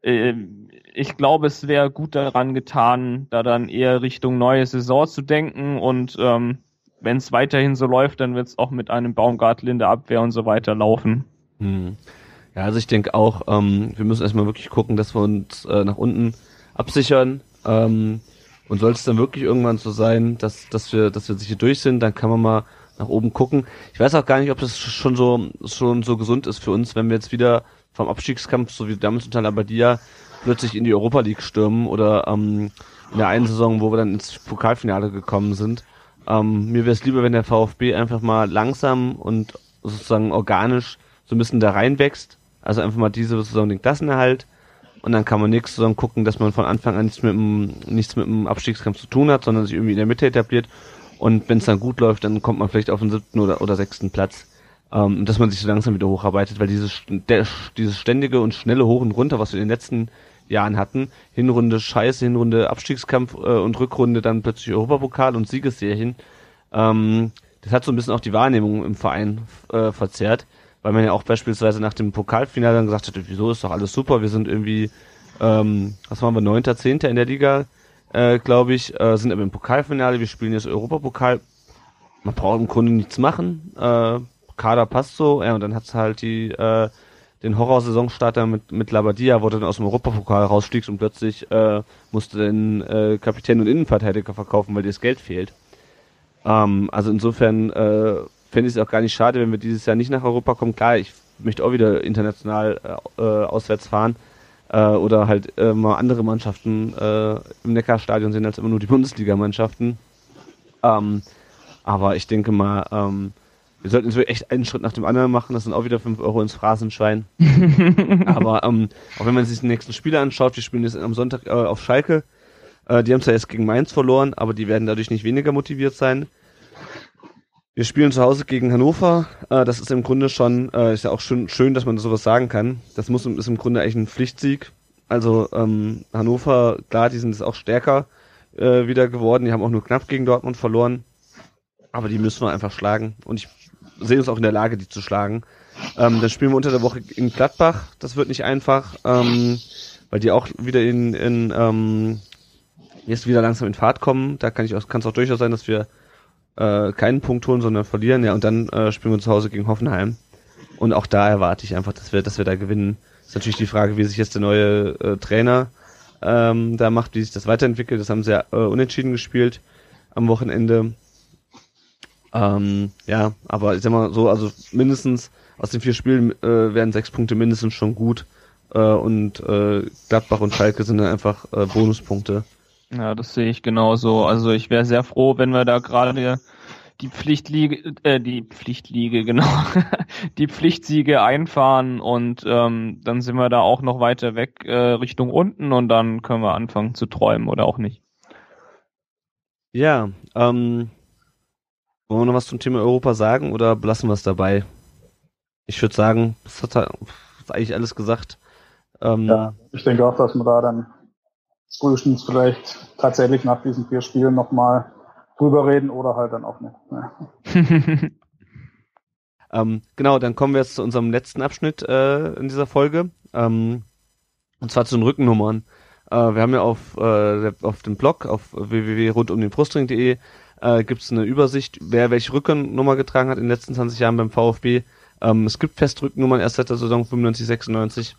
äh, ich glaube, es wäre gut daran getan, da dann eher Richtung neue Saison zu denken und ähm, wenn es weiterhin so läuft, dann wird es auch mit einem Baumgartel in der Abwehr und so weiter laufen. Mhm. Ja, also ich denke auch, ähm, wir müssen erstmal wirklich gucken, dass wir uns äh, nach unten absichern. Ähm, und soll es dann wirklich irgendwann so sein, dass, dass wir, dass wir sicher durch sind, dann kann man mal nach oben gucken. Ich weiß auch gar nicht, ob das schon so, schon so gesund ist für uns, wenn wir jetzt wieder vom Abstiegskampf, so wie damals unter Labadia, plötzlich in die Europa League stürmen oder ähm, in der einen Saison, wo wir dann ins Pokalfinale gekommen sind. Ähm, mir wäre es lieber, wenn der VfB einfach mal langsam und sozusagen organisch so ein bisschen da reinwächst also einfach mal diese Saison den Klassenerhalt und dann kann man nächste Saison gucken, dass man von Anfang an nichts mit dem, nichts mit dem Abstiegskampf zu tun hat, sondern sich irgendwie in der Mitte etabliert. Und wenn es dann gut läuft, dann kommt man vielleicht auf den siebten oder, oder sechsten Platz. Ähm, dass man sich so langsam wieder hocharbeitet, weil dieses, der, dieses ständige und schnelle Hoch und runter, was wir in den letzten Jahren hatten, Hinrunde Scheiße, Hinrunde Abstiegskampf äh, und Rückrunde dann plötzlich Europapokal und Siegesserien, ähm, das hat so ein bisschen auch die Wahrnehmung im Verein äh, verzerrt weil man ja auch beispielsweise nach dem Pokalfinale dann gesagt hat, wieso ist doch alles super, wir sind irgendwie, ähm, was waren wir, neunter, zehnter in der Liga, äh, glaube ich, äh, sind im Pokalfinale, wir spielen jetzt Europapokal, man braucht im Grunde nichts machen, äh, Kader passt so, ja, und dann hat's halt die, äh, den Horror-Saisonstarter mit, mit Labadia, wo du dann aus dem Europapokal rausstiegst und plötzlich äh, musste den äh, Kapitän und Innenverteidiger verkaufen, weil dir das Geld fehlt. Ähm, also insofern äh, fände ich es auch gar nicht schade, wenn wir dieses Jahr nicht nach Europa kommen. Klar, ich möchte auch wieder international äh, auswärts fahren äh, oder halt äh, mal andere Mannschaften äh, im Neckarstadion sehen als immer nur die *laughs* Bundesligamannschaften. Ähm, aber ich denke mal, ähm, wir sollten jetzt echt einen Schritt nach dem anderen machen. Das sind auch wieder 5 Euro ins Phrasenschwein. *laughs* aber ähm, auch wenn man sich die nächsten Spiele anschaut, wir spielen jetzt am Sonntag äh, auf Schalke. Äh, die haben zwar erst gegen Mainz verloren, aber die werden dadurch nicht weniger motiviert sein. Wir spielen zu Hause gegen Hannover. Äh, das ist im Grunde schon, äh, ist ja auch schön, schön, dass man sowas sagen kann. Das muss ist im Grunde eigentlich ein Pflichtsieg. Also ähm, Hannover, klar, die sind jetzt auch stärker äh, wieder geworden. Die haben auch nur knapp gegen Dortmund verloren. Aber die müssen wir einfach schlagen. Und ich sehe uns auch in der Lage, die zu schlagen. Ähm, dann spielen wir unter der Woche in Gladbach. Das wird nicht einfach, ähm, weil die auch wieder in, in ähm, jetzt wieder langsam in Fahrt kommen. Da kann ich auch, kann es auch durchaus sein, dass wir äh, keinen Punkt holen, sondern verlieren. Ja, und dann äh, spielen wir zu Hause gegen Hoffenheim. Und auch da erwarte ich einfach, dass wir, dass wir da gewinnen. Ist natürlich die Frage, wie sich jetzt der neue äh, Trainer ähm, da macht, wie sich das weiterentwickelt. Das haben sie ja äh, unentschieden gespielt am Wochenende. Ähm, ja, aber ich sag mal so, also mindestens aus den vier Spielen äh, werden sechs Punkte mindestens schon gut. Äh, und äh, Gladbach und Schalke sind dann einfach äh, Bonuspunkte. Ja, das sehe ich genauso. Also ich wäre sehr froh, wenn wir da gerade die Pflichtliege, äh, die Pflichtliege, genau, *laughs* die Pflichtsiege einfahren und ähm, dann sind wir da auch noch weiter weg äh, Richtung unten und dann können wir anfangen zu träumen oder auch nicht. Ja, ähm, wollen wir noch was zum Thema Europa sagen oder belassen wir es dabei? Ich würde sagen, das hat, das hat eigentlich alles gesagt. Ähm, ja, ich denke auch, dass wir da dann frühestens vielleicht tatsächlich nach diesen vier Spielen nochmal drüber reden oder halt dann auch nicht. Ja. *laughs* ähm, genau, dann kommen wir jetzt zu unserem letzten Abschnitt äh, in dieser Folge. Ähm, und zwar zu den Rückennummern. Äh, wir haben ja auf, äh, auf dem Blog auf www.rundumdenfrustring.de äh, gibt es eine Übersicht, wer welche Rückennummer getragen hat in den letzten 20 Jahren beim VfB. Ähm, es gibt Festrückennummern erst seit der Saison 95, 96.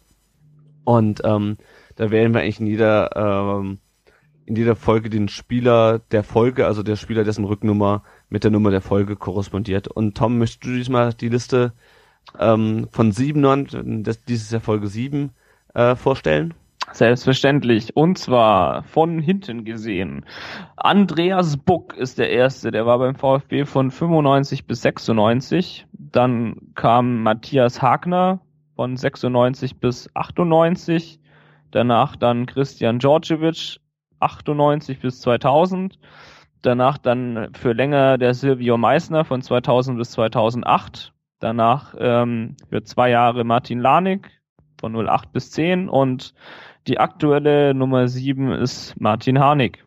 Und ähm, da wählen wir eigentlich in jeder ähm, in jeder Folge den Spieler der Folge, also der Spieler, dessen Rücknummer mit der Nummer der Folge korrespondiert. Und Tom, möchtest du diesmal die Liste ähm, von sieben, neun, das, dieses Jahr Folge sieben äh, vorstellen? Selbstverständlich. Und zwar von hinten gesehen. Andreas Buck ist der Erste. Der war beim VfB von 95 bis 96. Dann kam Matthias Hagner von 96 bis 98. Danach dann Christian Djordjevic 98 bis 2000. Danach dann für länger der Silvio Meissner von 2000 bis 2008. Danach ähm, für zwei Jahre Martin Lanik von 08 bis 10 und die aktuelle Nummer 7 ist Martin Harnik.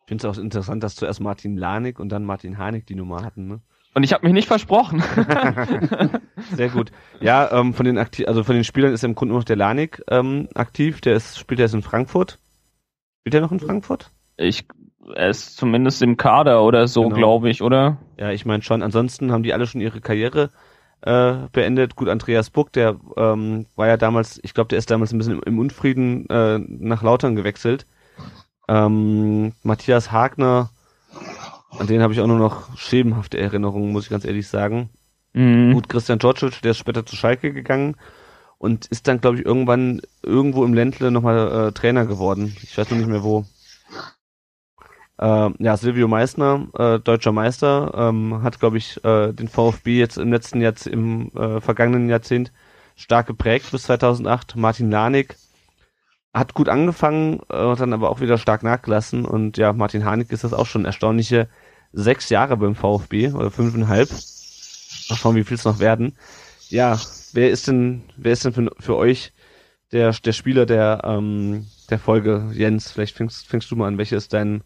Ich finde es auch interessant, dass zuerst Martin Lanik und dann Martin Harnik die Nummer hatten. Ne? Und ich habe mich nicht versprochen. *laughs* Sehr gut. Ja, ähm, von den aktiv, also von den Spielern ist im Grunde noch der Lanik ähm, aktiv. Der ist, spielt jetzt in Frankfurt. Spielt er noch in Frankfurt? Ich, er ist zumindest im Kader oder so, Genau. glaube ich, oder? Ja, ich meine schon. Ansonsten haben die alle schon ihre Karriere äh, beendet. Gut, Andreas Buck, der ähm, war ja damals, ich glaube, der ist damals ein bisschen im, im Unfrieden äh, nach Lautern gewechselt. Ähm, Matthias Hagner, an den habe ich auch nur noch schemenhafte Erinnerungen, muss ich ganz ehrlich sagen. Mhm. Gut, Christian Djordjic, der ist später zu Schalke gegangen und ist dann, glaube ich, irgendwann irgendwo im Ländle nochmal äh, Trainer geworden. Ich weiß noch nicht mehr wo. Äh, ja, Silvio Meissner, äh, deutscher Meister, ähm, hat, glaube ich, äh, den VfB jetzt im letzten Jahrzehnt, im äh, vergangenen Jahrzehnt stark geprägt bis 2008. Martin Lanik hat gut angefangen, äh, hat dann aber auch wieder stark nachgelassen und ja, Martin Harnik ist das auch schon erstaunliche sechs Jahre beim VfB oder fünfeinhalb. Mal schauen, wie viel es noch werden. Ja, wer ist denn, wer ist denn für, für euch der, der Spieler der, ähm, der Folge? Jens, vielleicht fängst, fängst du mal an. Welcher ist dein,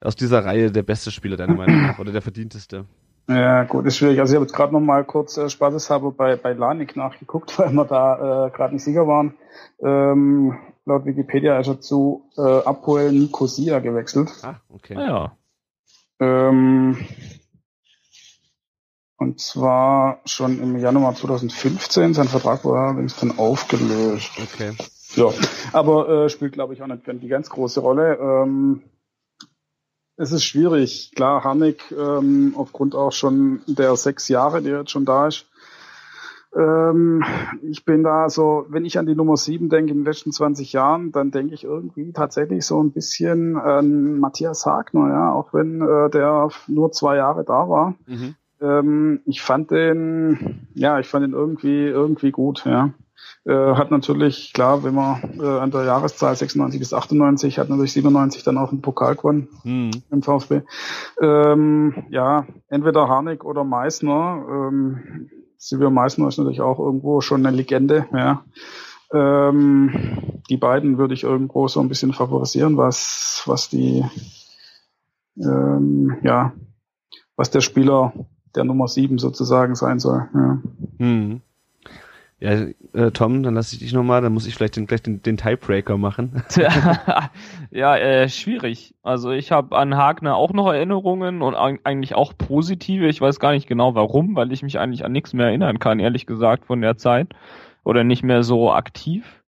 aus dieser Reihe der beste Spieler deiner Meinung nach oder der verdienteste? Ja, gut, ist schwierig. Also ich habe jetzt gerade noch mal kurz äh, spaßeshalber bei, bei Lanik nachgeguckt, *laughs* weil wir da äh, gerade nicht sicher waren. Ähm, laut Wikipedia ist er zu äh, Apoel Nicosia gewechselt. Ah, okay. Ja. Ähm, und zwar schon im Januar 2015. Sein Vertrag war allerdings dann aufgelöst. Okay. Ja, aber äh, spielt, glaube ich, auch nicht die ganz große Rolle. Ähm, es ist schwierig. Klar, Harnik, ähm, aufgrund auch schon der sechs Jahre, die jetzt schon da ist. Ähm, ich bin da so, wenn ich an die Nummer sieben denke in den letzten 20 Jahren, dann denke ich irgendwie tatsächlich so ein bisschen an Matthias Hagner, ja, auch wenn äh, der nur zwei Jahre da war. Mhm. Ähm, ich fand den, ja, ich fand den irgendwie, irgendwie gut, ja. Äh, hat natürlich, klar, wenn man äh, an der Jahreszahl 96 bis 98, hat natürlich 97 dann auch einen Pokal gewonnen Hm. im VfB. Ähm, ja, entweder Harnik oder Meißner. Ähm, Silvio Meißner ist natürlich auch irgendwo schon eine Legende, ja. Ähm, die beiden würde ich irgendwo so ein bisschen favorisieren, was, was die, ähm, ja, was der Spieler der Nummer sieben sozusagen sein soll. Ja. Hm. Ja, äh, Tom, dann lasse ich dich nochmal, dann muss ich vielleicht den, gleich den, den Tiebreaker machen. *laughs* *laughs* ja, äh, schwierig. Also ich habe an Hagner auch noch Erinnerungen und eig- eigentlich auch positive. Ich weiß gar nicht genau warum, weil ich mich eigentlich an nichts mehr erinnern kann, ehrlich gesagt, von der Zeit. Oder nicht mehr so aktiv.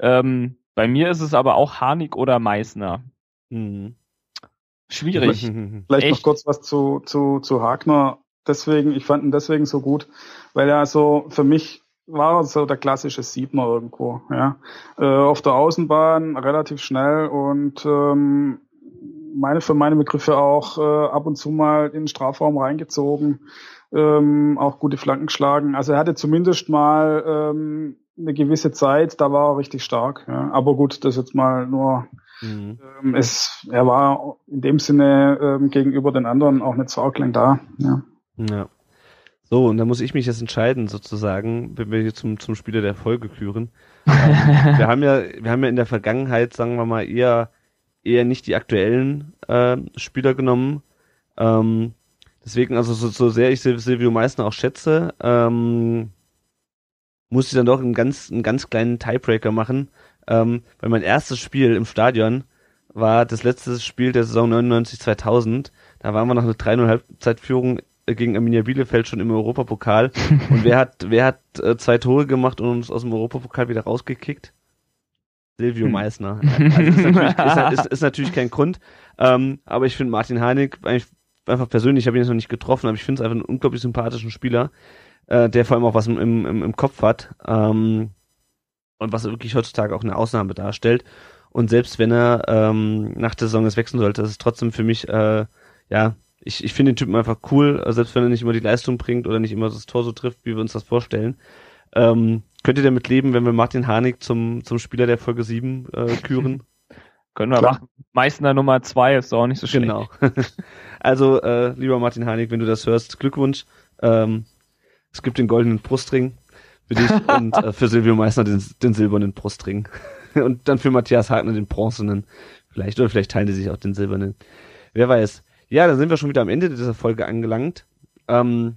Ähm, bei mir ist es aber auch Harnik oder Meißner. Hm. Schwierig. Vielleicht *laughs* Echt? noch kurz was zu, zu, zu Hagner. Deswegen, ich fand ihn deswegen so gut, weil er so für mich war so der klassische Siebner irgendwo, ja. Äh, auf der Außenbahn relativ schnell und ähm, meine für meine Begriffe auch äh, ab und zu mal in den Strafraum reingezogen, ähm, auch gute Flanken geschlagen. Also er hatte zumindest mal ähm, eine gewisse Zeit, da war er richtig stark. Ja. Aber gut, das jetzt mal nur Hm. ähm, es, er war in dem Sinne ähm, gegenüber den anderen auch nicht so arg lang da. Ja. Ja. So, und da muss ich mich jetzt entscheiden, sozusagen, wenn wir hier zum, zum Spieler der Folge küren. *laughs* Ähm, wir haben ja, wir haben ja in der Vergangenheit, sagen wir mal, eher, eher nicht die aktuellen äh, Spieler genommen. Ähm, deswegen, also so, so sehr ich Sil- Silvio Meissner auch schätze, ähm, muss ich dann doch einen ganz, einen ganz kleinen Tiebreaker machen, ähm, weil mein erstes Spiel im Stadion war das letzte Spiel der Saison 99-2000. Da waren wir noch eine 3-0 Halbzeitführung äh, gegen Arminia Bielefeld schon im Europapokal. Und wer hat, *laughs* wer hat äh, zwei Tore gemacht und uns aus dem Europapokal wieder rausgekickt? Silvio Hm. Meissner. Also ist, natürlich, ist, *laughs* ist, ist natürlich kein Grund. Ähm, aber ich finde Martin eigentlich einfach persönlich, ich habe ihn jetzt noch nicht getroffen, aber ich finde es einfach einen unglaublich sympathischen Spieler, äh, der vor allem auch was im, im, im Kopf hat. Ähm, und was wirklich heutzutage auch eine Ausnahme darstellt. Und selbst wenn er ähm, nach der Saison es wechseln sollte, ist trotzdem für mich, äh, ja, ich, ich finde den Typen einfach cool, äh, selbst wenn er nicht immer die Leistung bringt oder nicht immer das Tor so trifft, wie wir uns das vorstellen. Ähm, könnt ihr damit leben, wenn wir Martin Harnik zum, zum Spieler der Folge 7 äh, küren? *laughs* Können wir Klar. machen. Meißner Nummer zwei ist auch nicht so schlecht. genau. *laughs* also, äh, lieber Martin Harnik, wenn du das hörst, Glückwunsch. Ähm, es gibt den goldenen Brustring für dich *laughs* und äh, für Silvio Meissner den, den silbernen Brustring. und dann für Matthias Hagner den bronzenen. Vielleicht, oder vielleicht teilen die sich auch den silbernen. Wer weiß. Ja, dann sind wir schon wieder am Ende dieser Folge angelangt. Ähm,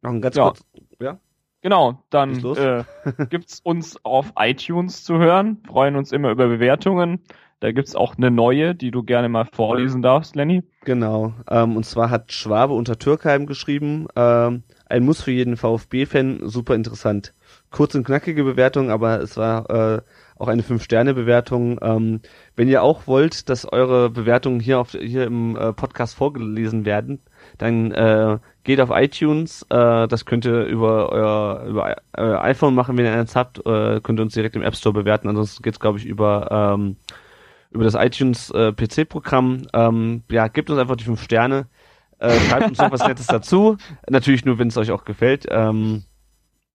noch ein ganz Ja. kurz. Ja? Genau, dann äh, *laughs* gibt's uns auf iTunes zu hören. Freuen uns immer über Bewertungen. Da gibt's auch eine neue, die du gerne mal vorlesen darfst, Lenny. Genau. Ähm, und zwar hat Schwabe unter Türkheim geschrieben, ähm, ein Muss für jeden VfB-Fan, super interessant. Kurz und knackige Bewertung, aber es war äh, auch eine 5-Sterne-Bewertung. Ähm, wenn ihr auch wollt, dass eure Bewertungen hier auf hier im äh, Podcast vorgelesen werden, dann äh, geht auf iTunes. Äh, das könnt ihr über euer über euer iPhone machen, wenn ihr eins habt. Äh, könnt ihr uns direkt im App Store bewerten. Ansonsten geht's glaube ich über ähm, über das iTunes äh, PC-Programm. Ähm, ja, gebt uns einfach die fünf Sterne. Äh, schreibt uns noch was Nettes dazu. Natürlich nur, wenn es euch auch gefällt. Ähm,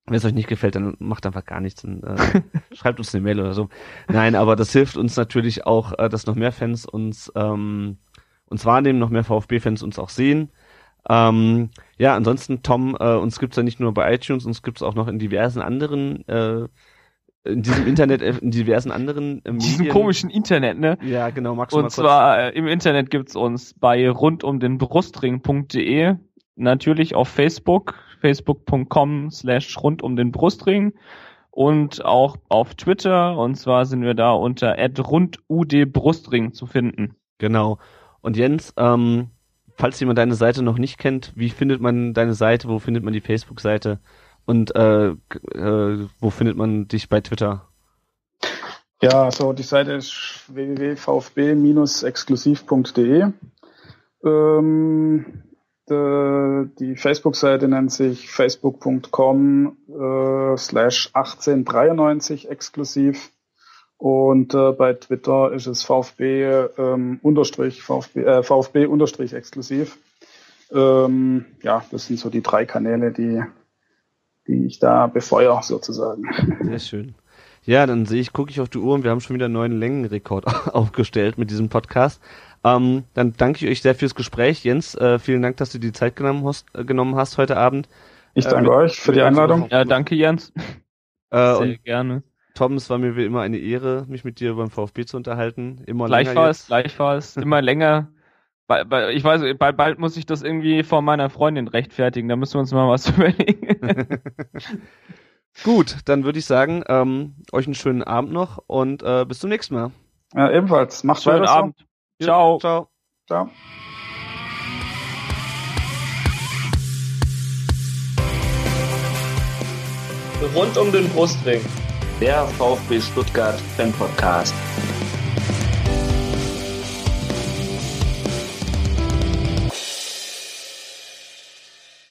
wenn es euch nicht gefällt, dann macht einfach gar nichts. Dann, äh, *laughs* schreibt uns eine Mail oder so. Nein, aber das hilft uns natürlich auch, äh, dass noch mehr Fans uns ähm, uns wahrnehmen, noch mehr VfB-Fans uns auch sehen. Ähm, ja, ansonsten, Tom, äh, uns gibt's ja nicht nur bei iTunes, uns gibt's auch noch in diversen anderen, äh, in diesem Internet, äh, in diversen anderen äh, Medien. Diesem komischen Internet, ne? Ja, genau, mal Und zwar äh, im Internet gibt's uns bei rundumdenbrustring.de, natürlich auf Facebook, facebook.com slash rund um den Brustring und auch auf Twitter und zwar sind wir da unter rundudbrustring zu finden. Genau. Und Jens, ähm, falls jemand deine Seite noch nicht kennt, wie findet man deine Seite, wo findet man die Facebook-Seite und äh, äh, wo findet man dich bei Twitter? Ja, so die Seite ist www.vfb-exklusiv.de. Ähm, de, die Facebook-Seite nennt sich facebook.com äh, slash 1893 exklusiv. Und äh, bei Twitter ist es VfB ähm, unterstrich VfB, äh, VfB unterstrich exklusiv. Ähm, ja, das sind so die drei Kanäle, die, die ich da befeuere sozusagen. *laughs* Sehr schön. Ja, dann sehe ich, gucke ich auf die Uhr und wir haben schon wieder einen neuen Längenrekord *laughs* aufgestellt mit diesem Podcast. Ähm, dann danke ich euch sehr fürs Gespräch. Jens, äh, vielen Dank, dass du die Zeit genommen hast, äh, genommen hast heute Abend. Ich Äh, danke mit- euch für die Einladung. Ja, danke Jens. *laughs* Äh, Sehr und gerne. Tom, es war mir wie immer eine Ehre, mich mit dir beim VfB zu unterhalten. Immer länger Gleichfalls, jetzt. gleichfalls, *laughs* immer länger. Ich weiß, bald, bald muss ich das irgendwie vor meiner Freundin rechtfertigen. Da müssen wir uns mal was *laughs* überlegen. Gut, dann würde ich sagen, ähm, euch einen schönen Abend noch und äh, bis zum nächsten Mal. Ja, ebenfalls. Macht Schönen weiter Abend. Ja, Ciao. Ciao. Ciao. Rund um den Brustring. Der VfB Stuttgart Fan Podcast.